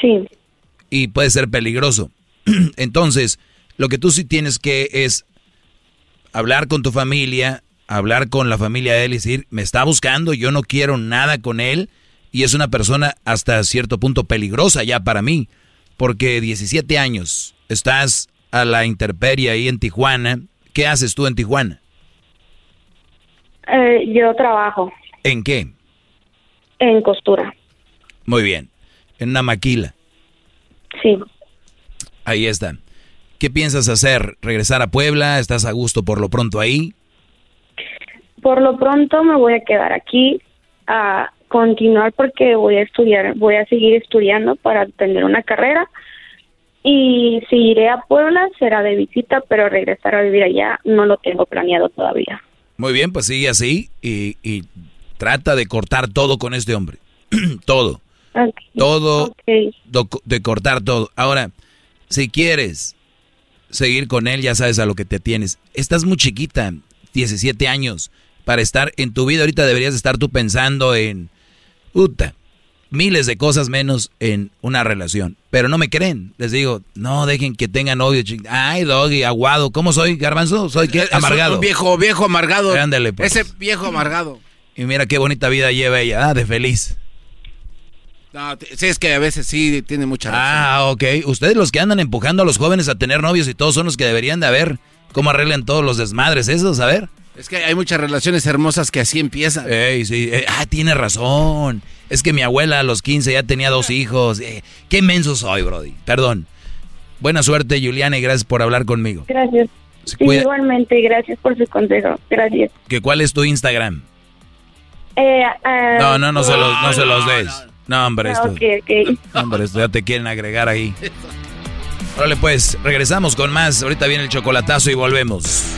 [SPEAKER 43] Sí.
[SPEAKER 4] Y puede ser peligroso. Entonces, lo que tú sí tienes que es hablar con tu familia, hablar con la familia de él y decir, me está buscando, yo no quiero nada con él y es una persona hasta cierto punto peligrosa ya para mí, porque 17 años, estás a la intemperie ahí en Tijuana, ¿qué haces tú en Tijuana?
[SPEAKER 43] Eh, yo trabajo.
[SPEAKER 4] ¿En qué?
[SPEAKER 43] En costura.
[SPEAKER 4] Muy bien, en una maquila.
[SPEAKER 43] Sí.
[SPEAKER 4] Ahí está. ¿Qué piensas hacer? ¿Regresar a Puebla? ¿Estás a gusto por lo pronto ahí?
[SPEAKER 43] Por lo pronto me voy a quedar aquí. Ah, continuar porque voy a estudiar, voy a seguir estudiando para tener una carrera y si iré a Puebla será de visita, pero regresar a vivir allá no lo tengo planeado todavía.
[SPEAKER 4] Muy bien, pues sigue así y, y trata de cortar todo con este hombre. todo. Todo. de cortar todo. Ahora, si quieres seguir con él, ya sabes a lo que te tienes. Estás muy chiquita, 17 años, para estar en tu vida. Ahorita deberías estar tú pensando en, puta, miles de cosas menos en una relación. Pero no me creen. Les digo, no dejen que tengan novio. Ay, doggy, aguado. ¿Cómo soy, garbanzo? Soy ¿qué? amargado.
[SPEAKER 3] Un viejo, viejo amargado.
[SPEAKER 4] Ándale, pues.
[SPEAKER 3] Ese viejo amargado.
[SPEAKER 4] Y mira qué bonita vida lleva ella, ah, de feliz.
[SPEAKER 3] No, sí, es que a veces sí tiene mucha razón.
[SPEAKER 4] Ah, ok. Ustedes los que andan empujando a los jóvenes a tener novios y todos son los que deberían de ver cómo arreglan todos los desmadres esos, a ver.
[SPEAKER 3] Es que hay muchas relaciones hermosas que así empiezan.
[SPEAKER 4] Ey, sí. Eh, ah, tiene razón. Es que mi abuela a los 15 ya tenía dos hijos. Eh, qué menso soy, Brody. Perdón. Buena suerte, Juliana, y gracias por hablar conmigo.
[SPEAKER 43] Gracias. igualmente, gracias por su consejo. Gracias.
[SPEAKER 4] ¿Que ¿Cuál es tu Instagram?
[SPEAKER 43] Eh, uh,
[SPEAKER 4] no, no, no se los, no se los des. No, hombre, esto. hombre, esto ya te quieren agregar ahí. Órale, pues, regresamos con más. Ahorita viene el chocolatazo y volvemos.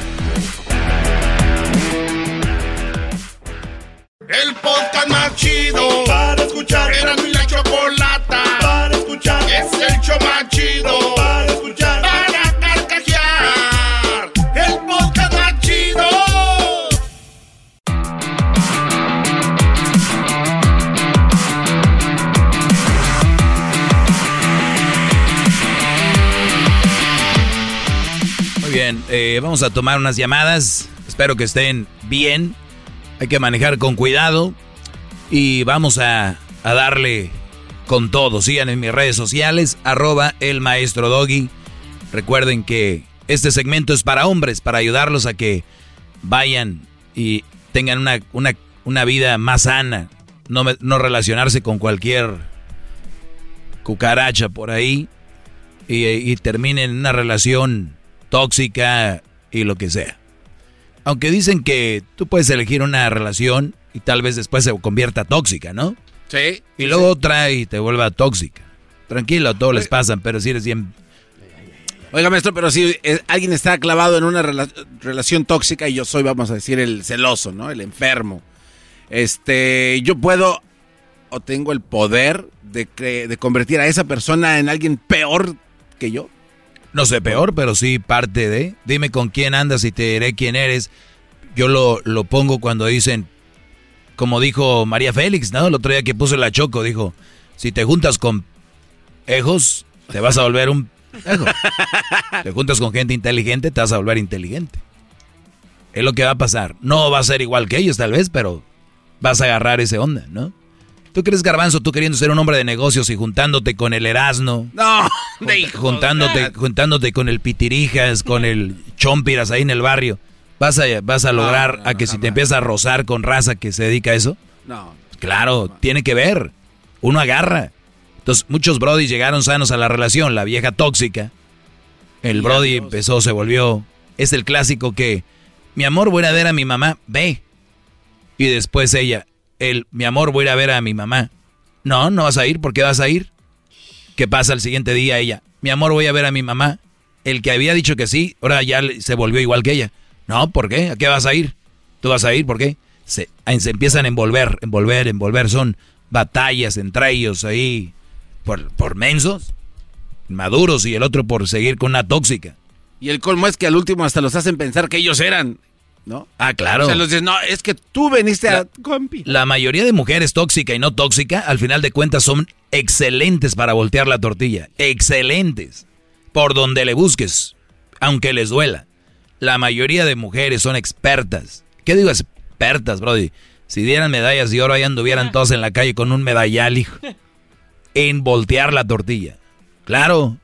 [SPEAKER 5] El podcast más chido para escuchar. Era mi la chocolata para escuchar. Es el show más chido para escuchar. Para carcajear. El podcast más chido.
[SPEAKER 4] Muy bien, eh, vamos a tomar unas llamadas. Espero que estén bien. Hay que manejar con cuidado. Y vamos a, a darle con todo. Sigan en mis redes sociales, arroba el maestro Doggy. Recuerden que este segmento es para hombres, para ayudarlos a que vayan y tengan una, una, una vida más sana. No, no relacionarse con cualquier cucaracha por ahí y, y terminen en una relación tóxica y lo que sea. Aunque dicen que tú puedes elegir una relación y tal vez después se convierta tóxica, ¿no?
[SPEAKER 3] Sí.
[SPEAKER 4] Y luego otra y te vuelva tóxica. Tranquilo, todos les pasan, pero si eres bien...
[SPEAKER 3] Oiga, maestro, pero si alguien está clavado en una relación tóxica y yo soy, vamos a decir, el celoso, ¿no? El enfermo. Este, yo puedo o tengo el poder de, de convertir a esa persona en alguien peor que yo.
[SPEAKER 4] No sé, peor, pero sí parte de. Dime con quién andas y te diré quién eres. Yo lo, lo pongo cuando dicen, como dijo María Félix, ¿no? El otro día que puso la choco, dijo, si te juntas con ejos, te vas a volver un te juntas con gente inteligente, te vas a volver inteligente. Es lo que va a pasar. No va a ser igual que ellos tal vez, pero vas a agarrar ese onda, ¿no? ¿Tú crees, Garbanzo, tú queriendo ser un hombre de negocios y juntándote con el Erasno?
[SPEAKER 3] No,
[SPEAKER 4] de juntándote, juntándote con el Pitirijas, con el Chompiras ahí en el barrio. ¿Vas a, vas a lograr a que si te empiezas a rozar con raza que se dedica a eso?
[SPEAKER 3] No.
[SPEAKER 4] Claro, tiene que ver. Uno agarra. Entonces, muchos brodis llegaron sanos a la relación. La vieja tóxica. El brody empezó, se volvió... Es el clásico que... Mi amor, voy a ver a mi mamá. Ve. Y después ella el, mi amor, voy a ir a ver a mi mamá. No, no vas a ir, ¿por qué vas a ir? ¿Qué pasa el siguiente día ella? Mi amor, voy a ver a mi mamá. El que había dicho que sí, ahora ya se volvió igual que ella. No, ¿por qué? ¿A qué vas a ir? ¿Tú vas a ir? ¿Por qué? Se, se empiezan a envolver, envolver, envolver. Son batallas entre ellos ahí por, por mensos, maduros y el otro por seguir con una tóxica.
[SPEAKER 3] Y el colmo es que al último hasta los hacen pensar que ellos eran ¿no?
[SPEAKER 4] Ah, claro.
[SPEAKER 3] O sea, los dices, no, es que tú veniste
[SPEAKER 4] la,
[SPEAKER 3] a...
[SPEAKER 4] La mayoría de mujeres tóxica y no tóxica, al final de cuentas, son excelentes para voltear la tortilla. Excelentes. Por donde le busques, aunque les duela. La mayoría de mujeres son expertas. ¿Qué digo expertas, Brody? Si dieran medallas de oro, ahí anduvieran todos en la calle con un medallal, hijo. En voltear la tortilla. Claro,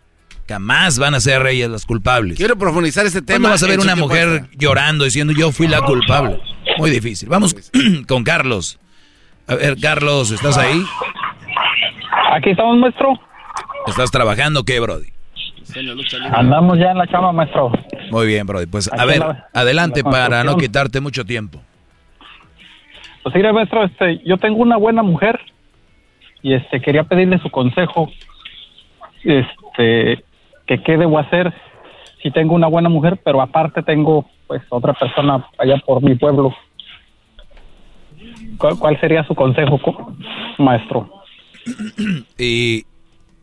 [SPEAKER 4] Jamás van a ser ellas las culpables.
[SPEAKER 3] Quiero profundizar este tema.
[SPEAKER 4] ¿Cuándo vas a ver una mujer llorando diciendo yo fui la culpable? Muy difícil. Vamos con Carlos. A ver, Carlos, ¿estás ahí?
[SPEAKER 44] Aquí estamos, maestro.
[SPEAKER 4] ¿Estás trabajando qué, Brody?
[SPEAKER 44] Andamos ya en la cama, maestro.
[SPEAKER 4] Muy bien, Brody. Pues a ver, adelante para no quitarte mucho tiempo.
[SPEAKER 44] Pues mire, maestro, este, yo tengo una buena mujer y este quería pedirle su consejo. Este, que qué debo hacer si tengo una buena mujer, pero aparte tengo pues otra persona allá por mi pueblo. ¿Cuál, cuál sería su consejo, co- maestro?
[SPEAKER 4] ¿Y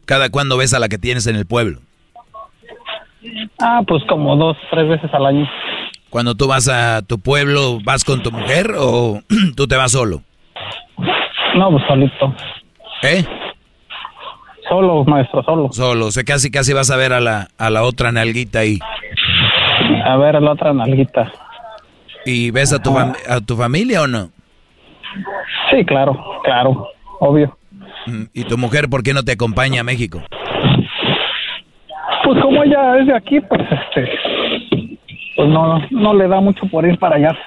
[SPEAKER 4] cada cuándo ves a la que tienes en el pueblo?
[SPEAKER 44] Ah, pues como dos, tres veces al año.
[SPEAKER 4] Cuando tú vas a tu pueblo, ¿vas con tu mujer o tú te vas solo?
[SPEAKER 44] No, pues solito.
[SPEAKER 4] ¿Eh?
[SPEAKER 44] Solo, maestro, solo.
[SPEAKER 4] Solo, o sea, casi casi vas a ver a la, a la otra nalguita ahí.
[SPEAKER 44] A ver, la otra nalguita.
[SPEAKER 4] ¿Y ves a tu, fam- a tu familia o no?
[SPEAKER 44] Sí, claro, claro, obvio.
[SPEAKER 4] Mm, ¿Y tu mujer por qué no te acompaña a México?
[SPEAKER 44] Pues como ella es de aquí, pues este, pues no, no le da mucho por ir para allá.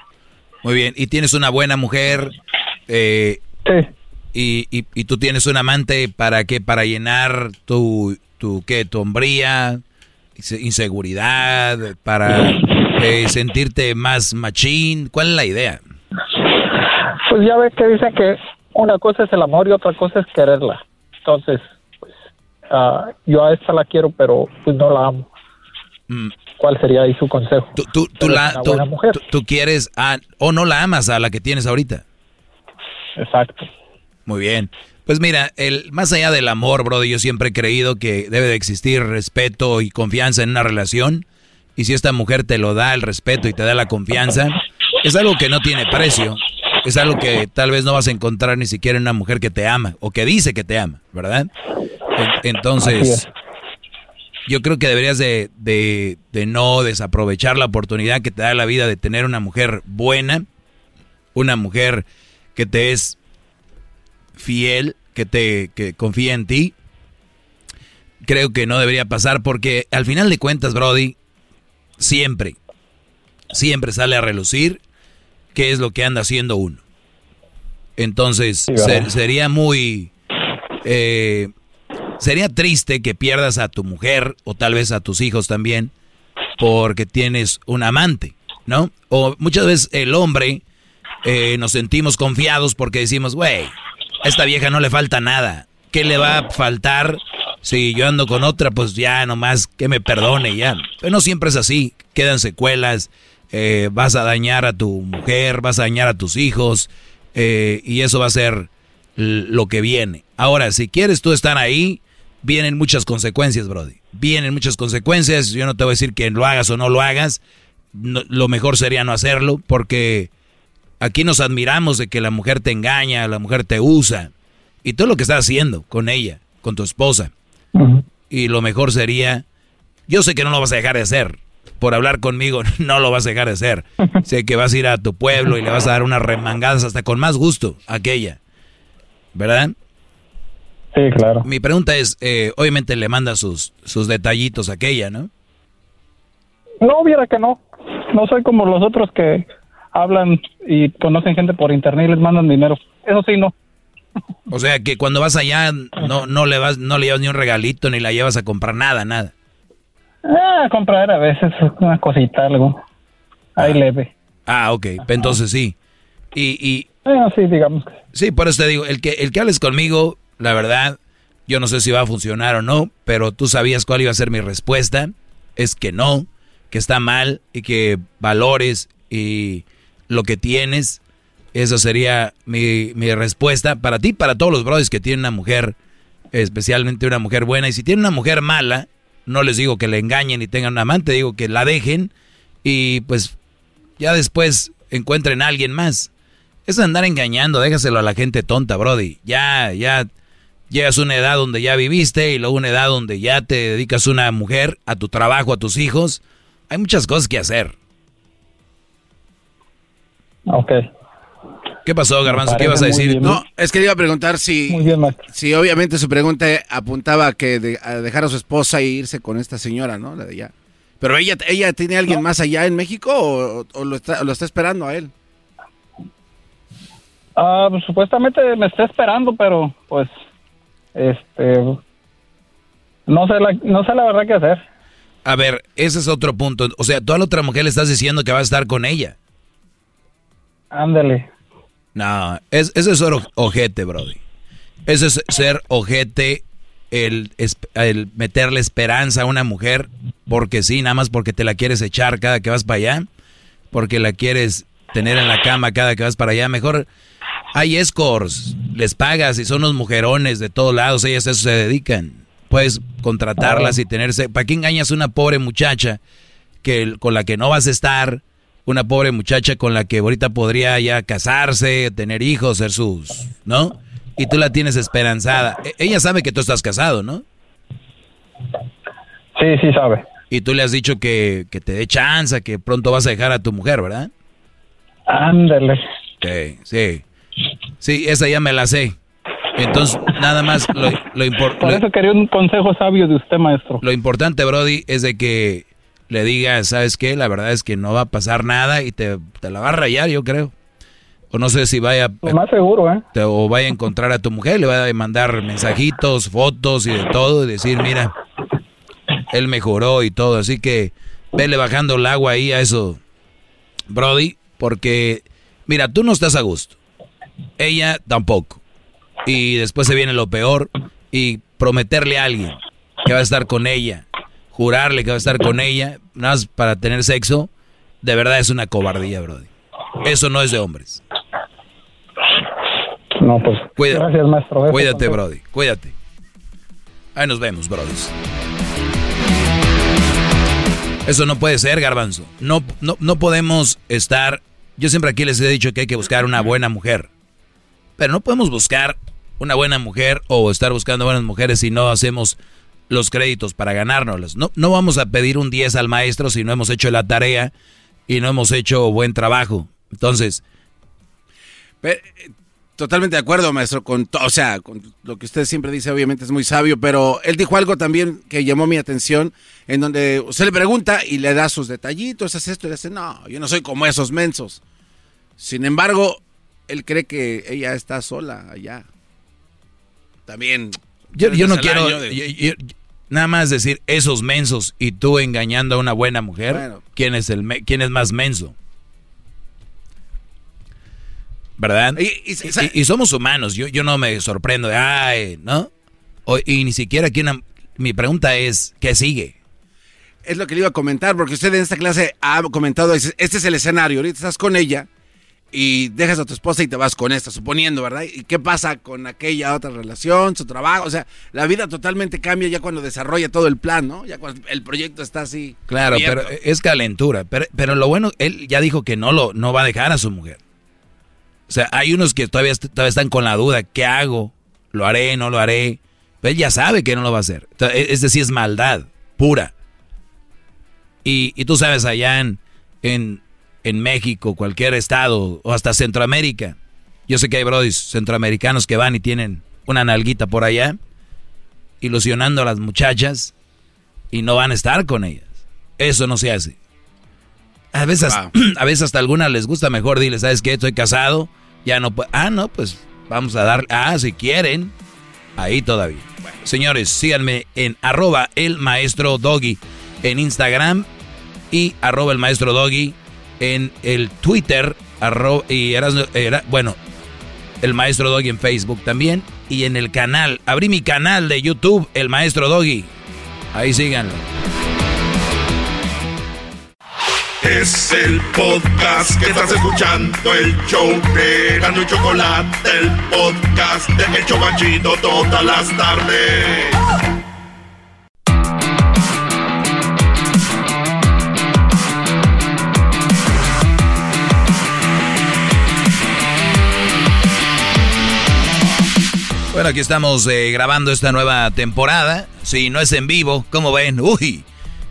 [SPEAKER 4] Muy bien, y tienes una buena mujer. Eh, y, y, y tú tienes un amante para qué? Para llenar tu, tu ¿qué? Tu hombría, inse- inseguridad, para eh, sentirte más machín. ¿Cuál es la idea?
[SPEAKER 44] Pues ya ves que dicen que una cosa es el amor y otra cosa es quererla. Entonces, pues, ah, yo a esta la quiero, pero pues no la amo.
[SPEAKER 4] Mm,
[SPEAKER 44] ¿Cuál sería ahí su consejo?
[SPEAKER 4] Tú, tú, tú la, tú,
[SPEAKER 44] mujer.
[SPEAKER 4] tú- tú quieres a- o no la amas a la que tienes ahorita.
[SPEAKER 44] Exacto.
[SPEAKER 4] Muy bien. Pues mira, el, más allá del amor, brother, yo siempre he creído que debe de existir respeto y confianza en una relación. Y si esta mujer te lo da el respeto y te da la confianza, es algo que no tiene precio. Es algo que tal vez no vas a encontrar ni siquiera en una mujer que te ama o que dice que te ama, ¿verdad? En- Entonces, yo creo que deberías de, de- de no desaprovechar la oportunidad que te da la vida de tener una mujer buena, una mujer que te es fiel, que te que confía en ti. Creo que no debería pasar porque al final de cuentas, Brody, siempre, siempre sale a relucir qué es lo que anda haciendo uno. Entonces,
[SPEAKER 44] Sí, ¿verdad?
[SPEAKER 4] ser- sería muy... eh, sería triste que pierdas a tu mujer o tal vez a tus hijos también porque tienes un amante, ¿no? O muchas veces el hombre eh, nos sentimos confiados porque decimos, güey, a esta vieja no le falta nada. ¿Qué le va a faltar si yo ando con otra? Pues ya nomás que me perdone ya. Pero no siempre es así. Quedan secuelas. eh, vas a dañar a tu mujer, vas a dañar a tus hijos. eh, y eso va a ser lo que viene. Ahora, si quieres tú estar ahí, vienen muchas consecuencias, Brody. Vienen muchas consecuencias. Yo no te voy a decir que lo hagas o no lo hagas. Lo mejor sería no hacerlo porque aquí nos admiramos de que la mujer te engaña, la mujer te usa. Y todo lo que estás haciendo con ella, con tu esposa. Y lo mejor sería, yo sé que no lo vas a dejar de hacer. Por hablar conmigo, no lo vas a dejar de hacer. Sé que vas a ir a tu pueblo y le vas a dar unas remangadas hasta con más gusto a aquella. ¿Verdad?
[SPEAKER 44] Sí, claro.
[SPEAKER 4] Mi pregunta es, eh, obviamente le manda sus, sus detallitos a aquella, ¿no?
[SPEAKER 44] No, viera que no. No soy como los otros que hablan y conocen gente por internet y les mandan dinero. Eso sí, no.
[SPEAKER 4] O sea que cuando vas allá no, no le vas, no le llevas ni un regalito ni la llevas a comprar nada, nada.
[SPEAKER 44] Ah, comprar a veces una cosita, algo. Ahí leve.
[SPEAKER 4] Ah, ok, entonces sí. Y, y
[SPEAKER 44] Ah, sí, digamos. que-
[SPEAKER 4] sí, por eso te digo, el que, el que hables conmigo, la verdad, yo no sé si va a funcionar o no, pero tú sabías cuál iba a ser mi respuesta. Es que no, que está mal y que valores y lo que tienes. Esa sería mi, mi respuesta para ti, para todos los brothers que tienen una mujer, especialmente una mujer buena. Y si tienen una mujer mala, no les digo que le engañen y tengan un amante, digo que la dejen y pues ya después encuentren a alguien más. Eso de andar engañando, déjaselo a la gente tonta, Brody. Ya, ya llegas a una edad donde ya viviste y luego una edad donde ya te dedicas a una mujer, a tu trabajo, a tus hijos. Hay muchas cosas que hacer.
[SPEAKER 44] Ok.
[SPEAKER 4] ¿Qué pasó, Garbanzo? ¿Qué ibas a decir?
[SPEAKER 3] bien. No, es que le iba a preguntar si, si obviamente su pregunta apuntaba a que de- a dejar a su esposa e irse con esta señora, ¿no? La de allá. Pero ella, ella tiene a alguien más allá en México o, o lo, está, lo está esperando a él.
[SPEAKER 44] Ah, pues, supuestamente me está esperando, pero pues, este, no sé la, no sé la verdad qué hacer.
[SPEAKER 4] A ver, ese es otro punto. O sea, tú a la otra mujer le estás diciendo que vas a estar con ella.
[SPEAKER 44] Ándale.
[SPEAKER 4] No, es, eso es ser ojete, Brody. Eso es ser ojete el, el meterle esperanza a una mujer porque sí, nada más porque te la quieres echar cada que vas para allá, porque la quieres tener en la cama cada que vas para allá. Mejor hay escorts, les pagas y son los mujerones de todos lados, ellas a eso se dedican. Puedes contratarlas y tenerse. ¿Para qué engañas a una pobre muchacha que, con la que no vas a estar? Una pobre muchacha con la que ahorita podría ya casarse, tener hijos, ser sus. ¿No? Y tú la tienes esperanzada. E, ella sabe que tú estás casado, ¿no?
[SPEAKER 44] Sí, sí sabe.
[SPEAKER 4] Y tú le has dicho que, que te dé chance, que pronto vas a dejar a tu mujer, ¿verdad?
[SPEAKER 44] Ándale.
[SPEAKER 4] Sí, sí. Sí, esa ya me la sé. Entonces, nada más lo, lo importante...
[SPEAKER 44] Por eso quería un consejo sabio de usted, maestro.
[SPEAKER 4] Lo importante, Brody, es de que le digas, ¿sabes qué? La verdad es que no va a pasar nada y te, te la va a rayar, yo creo. O no sé si vaya...
[SPEAKER 44] Lo más seguro, ¿eh?
[SPEAKER 4] o vaya a encontrar a tu mujer, le va a mandar mensajitos, fotos y de todo, y decir, mira, él mejoró y todo. Así que vele bajando el agua ahí a eso, Brody, porque, mira, tú no estás a gusto. Ella tampoco. Y después se viene lo peor y prometerle a alguien que va a estar con ella, jurarle que va a estar con ella, nada más para tener sexo, de verdad es una cobardía, Brody. Eso no es de hombres.
[SPEAKER 44] No, pues. gracias, maestro.
[SPEAKER 4] Cuídate, Brody. Cuídate. Ahí nos vemos, Brody. Eso no puede ser, Garbanzo. No, no, no podemos estar. Yo siempre aquí les he dicho que hay que buscar una buena mujer. Pero no podemos buscar una buena mujer o estar buscando buenas mujeres si no hacemos los créditos para ganárnoslas. No, no vamos a pedir un 10 al maestro si no hemos hecho la tarea y no hemos hecho buen trabajo. Entonces...
[SPEAKER 3] totalmente de acuerdo, maestro, con o sea, con lo que usted siempre dice, obviamente es muy sabio, pero él dijo algo también que llamó mi atención, en donde usted le pregunta y le da sus detallitos, hace esto y le dice, no, yo no soy como esos mensos. Sin embargo, él cree que ella está sola allá. También.
[SPEAKER 4] Yo, no quiero nada más decir esos mensos y tú engañando a una buena mujer. ¿quién, es el ¿Quién es más menso? ¿Verdad? Y, somos humanos. Yo, yo no me sorprendo de, ay, ¿no? y ni siquiera aquí mi pregunta es, ¿qué sigue?
[SPEAKER 3] Es lo que le iba a comentar, porque usted en esta clase ha comentado, este es el escenario, ahorita estás con ella, y dejas a tu esposa y te vas con esta, suponiendo, ¿verdad? ¿Y qué pasa con aquella otra relación, su trabajo? O sea, la vida totalmente cambia ya cuando desarrolla todo el plan, ¿no? Ya cuando el proyecto está así.
[SPEAKER 4] Claro, pero es calentura. Pero, pero, lo bueno, él ya dijo que no, lo, no va a dejar a su mujer. O sea, hay unos que todavía, todavía están con la duda, ¿qué hago? ¿Lo haré? ¿No lo haré? Pero él ya sabe que no lo va a hacer. Es decir, es maldad pura. Y, y tú sabes, allá en, en en México, cualquier estado o hasta Centroamérica. Yo sé que hay brodis centroamericanos que van y tienen una nalguita por allá, ilusionando a las muchachas y no van a estar con ellas. Eso no se hace. A veces, a veces hasta algunas les gusta mejor, dile, ¿sabes qué? Estoy casado, ya no Ah, no, pues vamos a dar. Ah, si quieren, ahí todavía. señores, síganme en arroba el maestro doggy en Instagram y arroba el maestro doggy en el Twitter, y era, bueno, el maestro Doggy en Facebook también, y en el canal, abrí mi canal de YouTube, el maestro Doggy. Ahí síganlo.
[SPEAKER 5] Es el podcast que estás escuchando, el show de Gano y Chocolate, el podcast de El Chocachito todas las tardes.
[SPEAKER 4] Bueno, aquí estamos eh, grabando esta nueva temporada. Si no es en vivo, ¿cómo ven? Uy,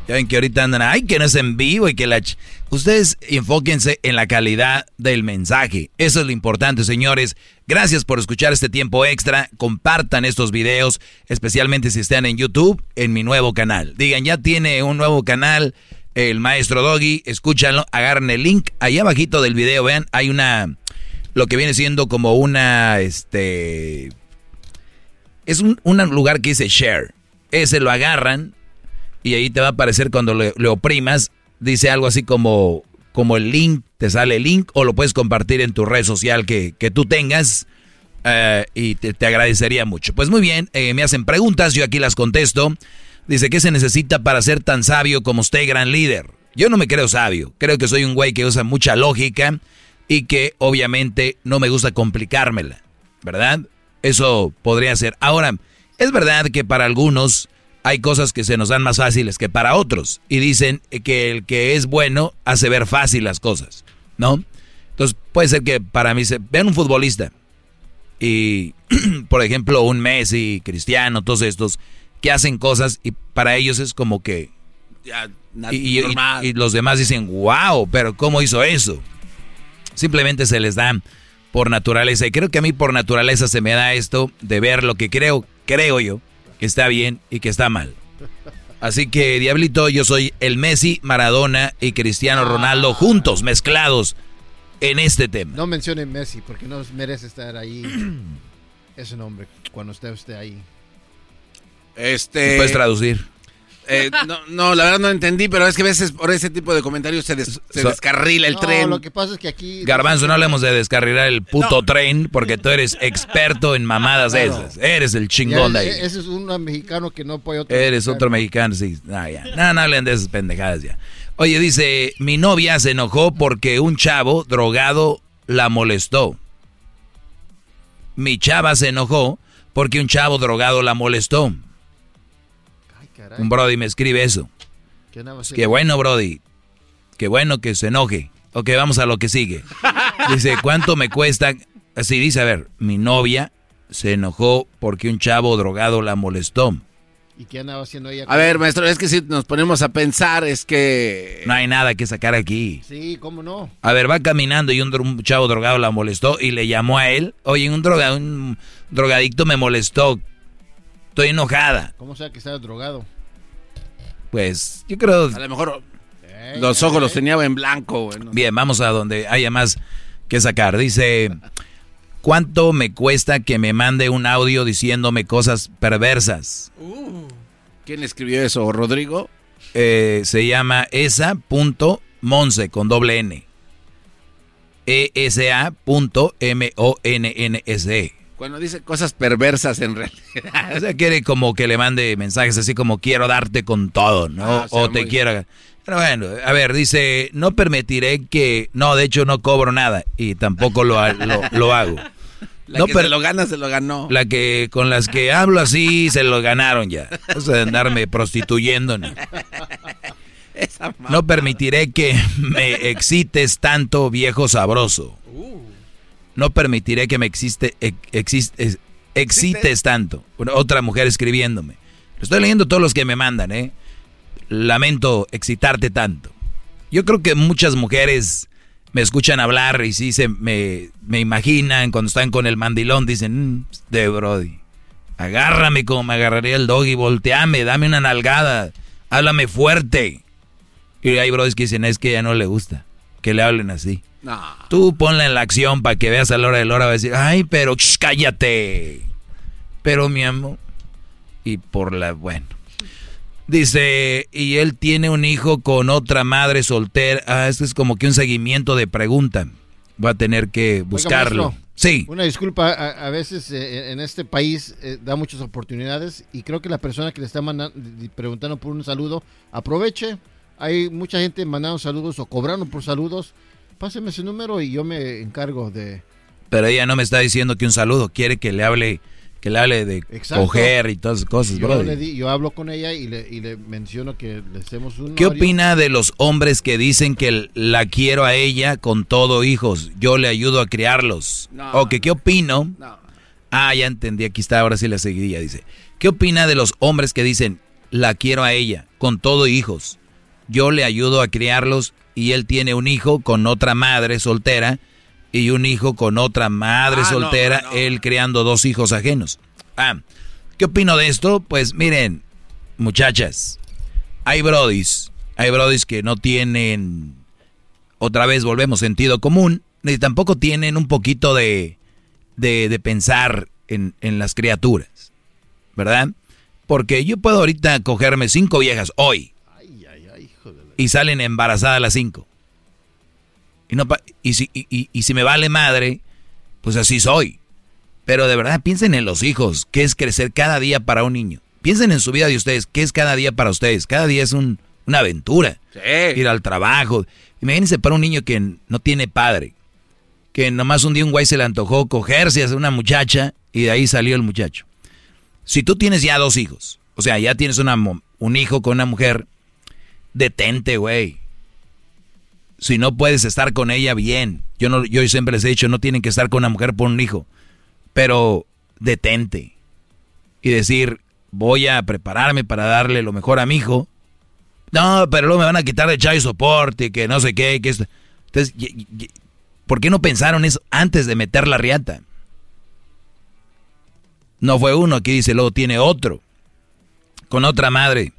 [SPEAKER 4] ya ven que ahorita andan, ay, que no es en vivo y que la... Ustedes enfóquense en la calidad del mensaje. Eso es lo importante, señores. Gracias por escuchar este tiempo extra. Compartan estos videos, especialmente si están en YouTube, en mi nuevo canal. Digan, ya tiene un nuevo canal, el Maestro Doggy. Escúchanlo, agarren el link. Ahí abajito del video, vean, hay una... Lo que viene siendo como una, este es un, lugar que dice share. Ese lo agarran y ahí te va a aparecer cuando le, oprimas. Dice algo así como como el link, te sale el link o lo puedes compartir en tu red social que, que tú tengas. Eh, y te, te, agradecería mucho. Pues muy bien, eh, me hacen preguntas, yo aquí las contesto. Dice, ¿qué se necesita para ser tan sabio como usted, gran líder? Yo no me creo sabio, creo que soy un güey que usa mucha lógica y que obviamente no me gusta complicármela, ¿verdad? Eso podría ser. Ahora, es verdad que para algunos hay cosas que se nos dan más fáciles que para otros y dicen que el que es bueno hace ver fácil las cosas, ¿no? Entonces puede ser que para mí se vean un futbolista y por ejemplo un Messi, Cristiano, todos estos que hacen cosas y para ellos es como que y, y, y, los demás dicen, wow, pero ¿cómo hizo eso? Simplemente se les da por naturaleza. Y creo que a mí por naturaleza se me da esto de ver lo que creo, creo yo, que está bien y que está mal. Así que, Diablito, yo soy el Messi, Maradona y Cristiano Ronaldo juntos, mezclados en este tema.
[SPEAKER 16] No mencionen Messi porque no merece estar ahí ese nombre cuando usted esté ahí.
[SPEAKER 3] Este.
[SPEAKER 4] ¿Puedes traducir?
[SPEAKER 3] Eh, no, no, la verdad no entendí, pero es que a veces por ese tipo de comentarios se, des, se so, descarrila el
[SPEAKER 16] no,
[SPEAKER 3] tren.
[SPEAKER 16] lo que pasa es que aquí...
[SPEAKER 4] Garbanzo, no hablemos de descarrilar el puto no. tren, porque tú eres experto en mamadas claro. esas. Eres el chingón
[SPEAKER 16] ya,
[SPEAKER 4] de ahí.
[SPEAKER 16] Ese es un mexicano que no apoya otro
[SPEAKER 4] Eres
[SPEAKER 16] mexicano.
[SPEAKER 4] otro mexicano, sí. No, ya. no, no hablen de esas pendejadas ya. Oye, dice, mi novia se enojó porque un chavo drogado la molestó. Mi chava se enojó porque un chavo drogado la molestó. Un Brody me escribe eso.
[SPEAKER 16] ¿Qué,
[SPEAKER 4] Qué bueno, Brody. Qué bueno que se enoje. Ok, vamos a lo que sigue. Dice, ¿cuánto me cuesta? Así dice, a ver, mi novia se enojó porque un chavo drogado la molestó.
[SPEAKER 16] ¿Y qué andaba haciendo ella?
[SPEAKER 3] A ver, maestro, es que si nos ponemos a pensar, es que...
[SPEAKER 4] No hay nada que sacar aquí.
[SPEAKER 16] Sí, ¿cómo no?
[SPEAKER 4] A ver, va caminando y un, un chavo drogado la molestó y le llamó a él. Oye, un, droga, un drogadicto me molestó. Estoy enojada.
[SPEAKER 16] ¿Cómo sabe que estaba drogado?
[SPEAKER 4] Pues yo creo...
[SPEAKER 3] A lo mejor hey, los ojos hey. los tenía en blanco. Bueno.
[SPEAKER 4] Bien, vamos a donde haya más que sacar. Dice, ¿cuánto me cuesta que me mande un audio diciéndome cosas perversas?
[SPEAKER 3] Uh, ¿Quién escribió eso? ¿Rodrigo?
[SPEAKER 4] Eh, se llama esa.monse con doble N. E E-S-A.M-O-N-N-S-E.
[SPEAKER 3] Cuando dice cosas perversas en realidad.
[SPEAKER 4] O sea, quiere como que le mande mensajes así como quiero darte con todo, ¿no? Ah, o, sea, o, te quiero... Pero bueno, a ver, dice, no permitiré que... No, de hecho no cobro nada y tampoco lo, lo, lo hago.
[SPEAKER 3] La no, que pero se lo gana, se lo ganó.
[SPEAKER 4] La que con las que hablo así, se lo ganaron ya. O sea, de andarme prostituyendo. ¿no? no permitiré que me excites tanto, viejo sabroso. Uh. No permitiré que me existe, existe, excites tanto. Otra mujer escribiéndome. Estoy leyendo todos los que me mandan, ¿eh? Lamento excitarte tanto. Yo creo que muchas mujeres me escuchan hablar y sí se me, me imaginan cuando están con el mandilón, dicen, mmm, de Brody, agárrame como me agarraría el doggy, volteame, dame una nalgada, háblame fuerte. Y hay brodis que dicen, es que ya no le gusta que le hablen así.
[SPEAKER 3] No.
[SPEAKER 4] Tú ponla en la acción para que veas a la hora de la hora, va a decir, ay, pero cállate. Pero mi amor, y por la, bueno. Dice, y él tiene un hijo con otra madre soltera. Ah, esto es como que un seguimiento de pregunta. Va a tener que buscarlo.
[SPEAKER 16] Oiga, maestro,
[SPEAKER 4] sí.
[SPEAKER 16] Una disculpa, a, a veces eh, en este país eh, da muchas oportunidades y creo que la persona que le está mandando, preguntando por un saludo, aproveche. Hay mucha gente mandando saludos o cobrando por saludos. Páseme ese número y yo me encargo de...
[SPEAKER 4] Pero ella no me está diciendo que un saludo, quiere que le hable que le hable de Exacto. coger y todas esas cosas,
[SPEAKER 16] yo,
[SPEAKER 4] bro.
[SPEAKER 16] le di, yo hablo con ella y le, y le, menciono que le hacemos un...
[SPEAKER 4] ¿Qué opina de los hombres que dicen que la quiero a ella con todo hijos? Yo le ayudo a criarlos.
[SPEAKER 3] No,
[SPEAKER 4] o que qué opino...
[SPEAKER 3] No.
[SPEAKER 4] Ah, ya entendí, aquí está, ahora sí la seguiría, dice. ¿Qué opina de los hombres que dicen la quiero a ella con todo hijos? Yo le ayudo a criarlos y él tiene un hijo con otra madre soltera y un hijo con otra madre ah, soltera, no, no, no. él creando dos hijos ajenos. Ah, ¿qué opino de esto? Pues miren, muchachas, hay brodis, hay brodis que no tienen, otra vez volvemos, sentido común, ni tampoco tienen un poquito de, de, de pensar en, en, las criaturas, ¿verdad? Porque yo puedo ahorita cogerme cinco viejas hoy y salen embarazadas las cinco. Y, no y, si, y, y si me vale madre, pues así soy. Pero de verdad piensen en los hijos, qué es crecer cada día para un niño. Piensen en su vida de ustedes, qué es cada día para ustedes. Cada día es un, una aventura. Ir al trabajo. Imagínense para un niño que no tiene padre. Que nomás un día un güey se le antojó cogerse a una muchacha y de ahí salió el muchacho. Si tú tienes ya dos hijos, o sea, ya tienes una, un hijo con una mujer, detente, güey. Si no puedes estar con ella, bien. Yo, no, yo siempre les he dicho, no tienen que estar con una mujer por un hijo. Pero detente. Y decir, voy a prepararme para darle lo mejor a mi hijo. No, pero luego me van a quitar de chai soporte, que no sé qué, que esto. Entonces, ¿por qué no pensaron eso antes de meter la riata? No fue uno, aquí dice, luego tiene otro, con otra madre.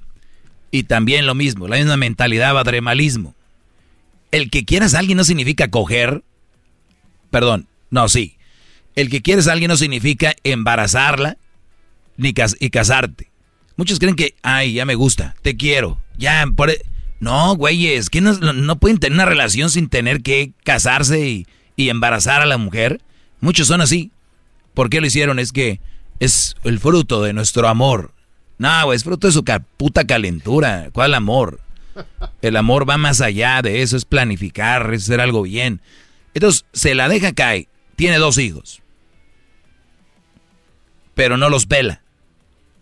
[SPEAKER 4] Y también lo mismo, la misma mentalidad, badremalismo. El que quieras a alguien no significa coger. Perdón, no, sí. El que quieres a alguien no significa embarazarla ni y casarte. Muchos creen que, ay, ya me gusta, te quiero, ya, por... E-". No, güeyes, que no, pueden tener una relación sin tener que casarse y, y embarazar a la mujer. Muchos son así. ¿Por qué lo hicieron? Es que es el fruto de nuestro amor. No, es fruto de su puta calentura. ¿Cuál amor? El amor va más allá de eso, es planificar, es hacer algo bien. Entonces, se la deja caer. Tiene dos hijos. Pero no los pela.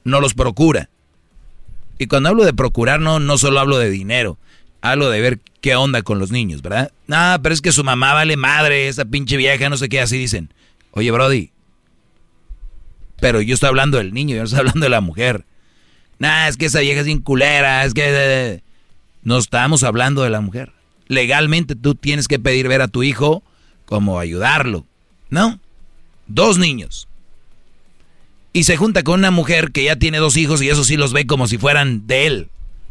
[SPEAKER 4] No los procura. Y cuando hablo de procurar, no, no solo hablo de dinero. Hablo de ver qué onda con los niños, ¿verdad? No, pero es que su mamá vale madre, esa pinche vieja, no sé qué, así dicen. Oye, Brody. Pero yo estoy hablando del niño, yo no estoy hablando de la mujer. Nah, es que esa vieja es bien culera, es que... No estamos hablando de la mujer. Legalmente tú tienes que pedir ver a tu hijo como ayudarlo. ¿No? Dos niños. Y se junta con una mujer que ya tiene dos hijos y eso sí los ve como si fueran de él.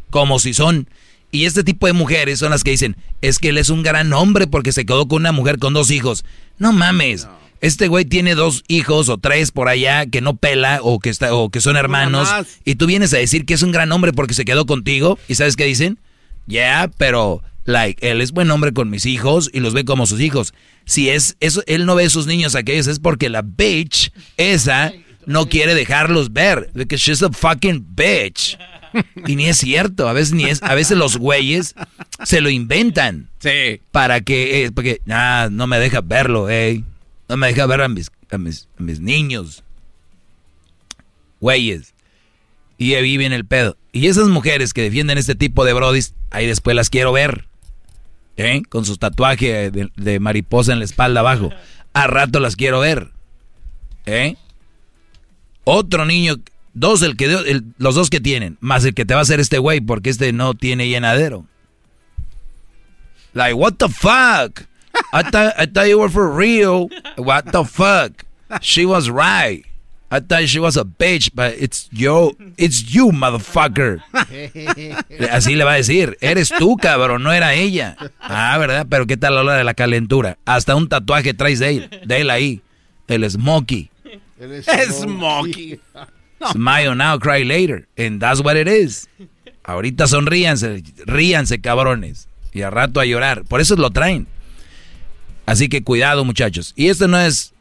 [SPEAKER 4] Como si son... Y este tipo de mujeres son las que dicen, es que él es un gran hombre porque se quedó con una mujer con dos hijos. No mames. Este güey tiene dos hijos o tres por allá que no pela o que, está, o que son hermanos. Y tú vienes a decir que es un gran hombre porque se quedó contigo. ¿Y sabes qué dicen? Ya, yeah, pero like, él es buen hombre con mis hijos y los ve como sus hijos. Si es eso, él no ve a sus niños aquellos, es porque la bitch esa no quiere dejarlos ver. Because she's a fucking bitch. Y ni es cierto, a veces ni es, a veces los güeyes se lo inventan.
[SPEAKER 3] Sí.
[SPEAKER 4] Para que, eh, porque, nah, no me deja verlo, eh. No me deja ver a mis, a mis, a mis niños. Güeyes. Y ahí viene el pedo. Y esas mujeres que defienden este tipo de brodis, ahí después las quiero ver. ¿Eh? Con sus tatuajes de, mariposa en la espalda abajo. A rato las quiero ver. ¿Eh? Otro niño, dos el que los dos que tienen, más el que te va a hacer este güey, porque este no tiene llenadero. Like, what the fuck? I thought, I thought you were for real. What the fuck? She was right. I thought she was a bitch, but it's yo, it's you, motherfucker. Así le va a decir, eres tú, cabrón, no era ella. Ah, ¿verdad? Pero ¿qué tal la hora de la calentura? Hasta un tatuaje traes de él, de él ahí, el Smokey.
[SPEAKER 3] El Smokey.
[SPEAKER 4] Smile now, cry later. And that's what it is. Ahorita sonríanse, ríanse, cabrones. Y a rato a llorar. Por eso lo traen. Así que cuidado, muchachos. Y esto no es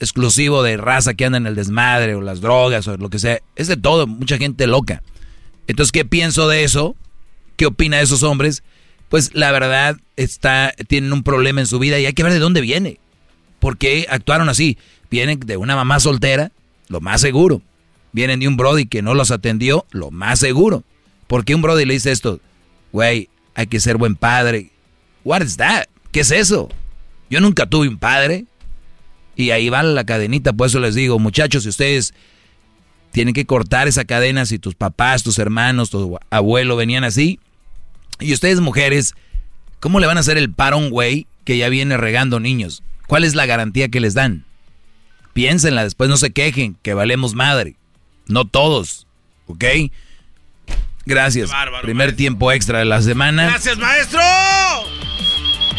[SPEAKER 4] exclusivo de raza que anda en el desmadre o las drogas o lo que sea. Es de todo, mucha gente loca. Entonces, ¿qué pienso de eso? ¿Qué opina de esos hombres? Pues la verdad está, tienen un problema en su vida y hay que ver de dónde viene. ¿Por qué actuaron así? Vienen de una mamá soltera, lo más seguro. Vienen de un Brody que no los atendió, lo más seguro. ¿Por qué un Brody le dice esto? Güey, hay que ser buen padre. What is that? ¿Qué es eso? Yo nunca tuve un padre. Y ahí va la cadenita, por eso les digo, muchachos, si ustedes tienen que cortar esa cadena, si tus papás, tus hermanos, tu abuelo venían así, y ustedes mujeres, ¿cómo le van a hacer el paro un güey que ya viene regando niños? ¿Cuál es la garantía que les dan? Piénsenla, después no se quejen, que valemos madre. No todos, ¿ok? Gracias. Primer tiempo extra de la semana.
[SPEAKER 3] Gracias, maestro.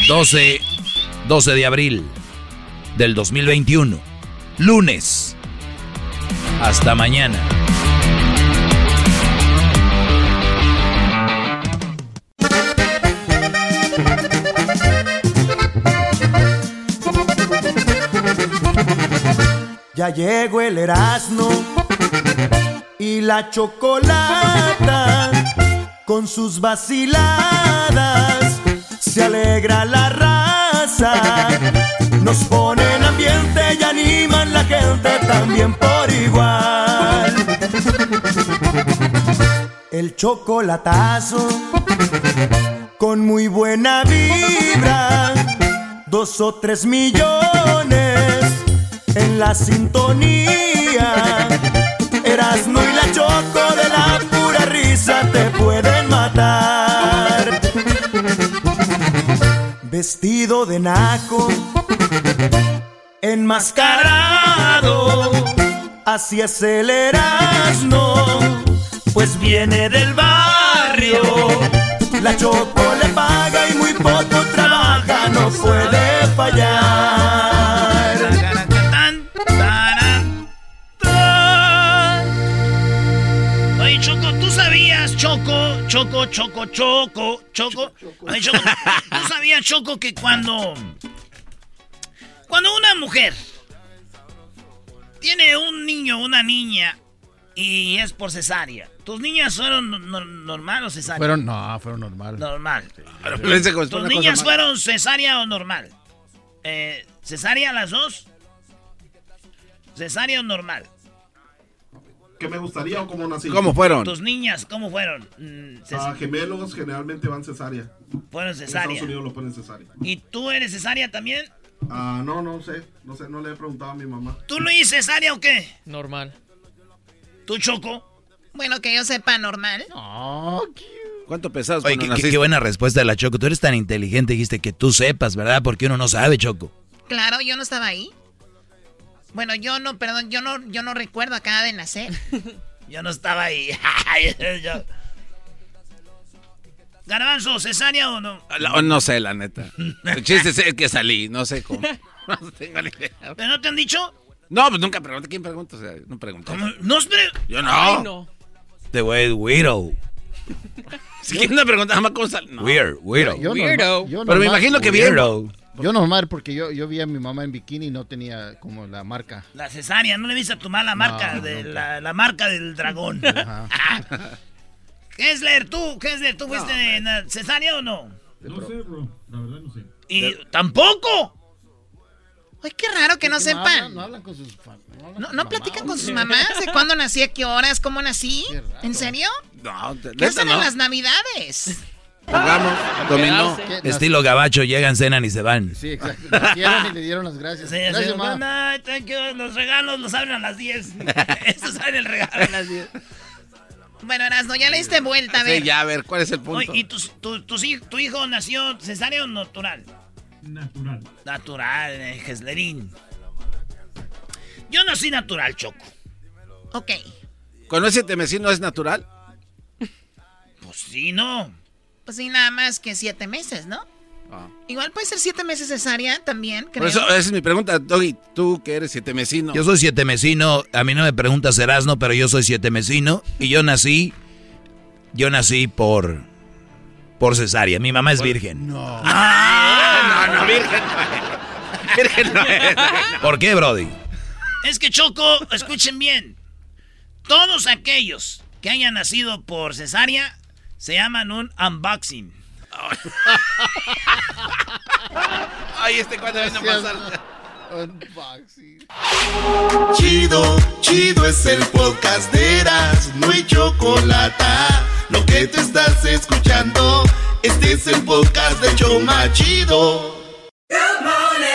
[SPEAKER 4] 12, 12 de abril del 2021, lunes. Hasta mañana.
[SPEAKER 45] Ya llegó el Erasmo y la chocolata con sus vaciladas se alegra la raza nos ponen ambiente y animan la gente también por igual. El chocolatazo con muy buena vibra, dos o tres millones en la sintonía. Erasmo y la choco de la pura risa te pueden matar. Vestido de naco, enmascarado, así es Erasmo, pues viene del barrio. La choco le paga y muy poco trabaja, no puede fallar.
[SPEAKER 2] Choco, Choco, Choco, Choco? Oye, Choco, ¿tú sabías, Choco, que cuando... Cuando una mujer tiene un niño una niña y es por cesárea, ¿tus niñas fueron no- no- normal o cesárea?
[SPEAKER 16] Fueron, no, fueron normal.
[SPEAKER 2] Normal.
[SPEAKER 16] Fue
[SPEAKER 2] ¿Tus niñas fueron cesárea o normal? Eh, ¿Cesárea las dos? ¿Cesárea o normal?
[SPEAKER 39] ¿Qué me gustaría o cómo nací?
[SPEAKER 2] ¿Tus niñas cómo fueron? Mm,
[SPEAKER 39] Ah, gemelos generalmente van cesárea.
[SPEAKER 2] Fueron
[SPEAKER 39] En
[SPEAKER 2] cesárea.
[SPEAKER 39] Estados Unidos lo ponen cesárea.
[SPEAKER 2] ¿Y tú eres cesárea también?
[SPEAKER 39] Ah, no, no sé. No sé, no le he preguntado a mi mamá.
[SPEAKER 2] ¿Tú Luis cesárea o qué?
[SPEAKER 46] Normal.
[SPEAKER 2] ¿Tú Choco?
[SPEAKER 22] Bueno, que yo sepa normal.
[SPEAKER 3] ¿Cuánto pesabas
[SPEAKER 4] Oye, qué, qué- qué buena respuesta de la Choco. Tú eres tan inteligente, dijiste que tú sepas, ¿verdad? Porque uno no sabe, Choco.
[SPEAKER 22] Claro, yo no estaba ahí. Bueno, yo no, perdón, yo no, yo no recuerdo acaba de nacer.
[SPEAKER 2] Yo no estaba ahí. Yo- Garbanzo, ¿cesárea o no?
[SPEAKER 3] La- no sé, la neta. El chiste es el que salí, no sé cómo. No tengo ni idea.
[SPEAKER 2] ¿Pero no te han dicho?
[SPEAKER 3] No, pues nunca pregunté. ¿Quién pregunta? O sea, no pregunté.
[SPEAKER 2] No, espere.
[SPEAKER 3] Yo no.
[SPEAKER 2] Ay, no.
[SPEAKER 4] Este güey es weirdo.
[SPEAKER 3] Si quién me pregunta, jamás cómo sal... no.
[SPEAKER 4] Weird, weirdo.
[SPEAKER 16] Yo normal- yo
[SPEAKER 3] Pero me imagino que bien.
[SPEAKER 16] Yo normal, porque yo, yo vi a mi mamá en bikini y no tenía como la marca.
[SPEAKER 2] La cesárea, ¿no le viste a tu mala marca?
[SPEAKER 16] No,
[SPEAKER 2] de la, la marca del dragón. Kessler, tú, Kessler, ¿tú fuiste de cesárea o no?
[SPEAKER 47] No sé, bro. La verdad no sé.
[SPEAKER 2] ¿Y tampoco?
[SPEAKER 22] Ay, qué raro que no sepan.
[SPEAKER 16] hablan- no hablan con sus fam- no hablan
[SPEAKER 22] ¿No,
[SPEAKER 16] con
[SPEAKER 22] no
[SPEAKER 16] su
[SPEAKER 22] platican
[SPEAKER 16] mamá,
[SPEAKER 22] con sus mamás? ¿De cuándo nací? ¿A qué horas? ¿Cómo nací? ¿En serio?
[SPEAKER 3] No, te-
[SPEAKER 22] ¿Qué hacen
[SPEAKER 3] no.
[SPEAKER 22] en las navidades?
[SPEAKER 3] Jugamos, dominó.
[SPEAKER 4] Estilo gabacho, llegan, cenan y se van.
[SPEAKER 16] Sí, exacto. Nacieron y le dieron las gracias.
[SPEAKER 2] Sí,
[SPEAKER 16] gracias,
[SPEAKER 2] sí,
[SPEAKER 16] mamá.
[SPEAKER 2] Los regalos los abren a las 10. Estos abren el regalo a las 10.
[SPEAKER 22] Bueno, Erasno, ya le diste vuelta, a ver.
[SPEAKER 3] Sí, ya, a ver, ¿cuál es el punto?
[SPEAKER 2] Oye, ¿y tu, tu hijo nació cesárea o natural?
[SPEAKER 47] Natural.
[SPEAKER 2] Natural, eh, Geslerín. Yo nací natural, Choco.
[SPEAKER 22] Ok.
[SPEAKER 3] ¿Con ese temecino es natural?
[SPEAKER 2] Pues sí, no.
[SPEAKER 22] Pues sí, nada más que siete meses, ¿no? Igual puede ser siete meses cesárea también, creo.
[SPEAKER 3] Por eso, esa es mi pregunta, Doggy. Tú que eres siete mesino.
[SPEAKER 4] Yo soy siete mesino, a mí no me preguntas Erasno, pero yo soy siete mesino y yo nací, yo nací por, por cesárea. Mi mamá es virgen.
[SPEAKER 3] No. no, no, virgen. Virgen no es.
[SPEAKER 4] ¿Por qué, Brody?
[SPEAKER 2] Es que Choco, escuchen bien. Todos aquellos que hayan nacido por cesárea se llaman un unboxing.
[SPEAKER 3] Ay, este cuando viene a pasar.
[SPEAKER 5] Chido, chido es el podcast de Eras, no hay chocolate. Lo que te estás escuchando, este es el podcast de Choma Chido.
[SPEAKER 48] Experience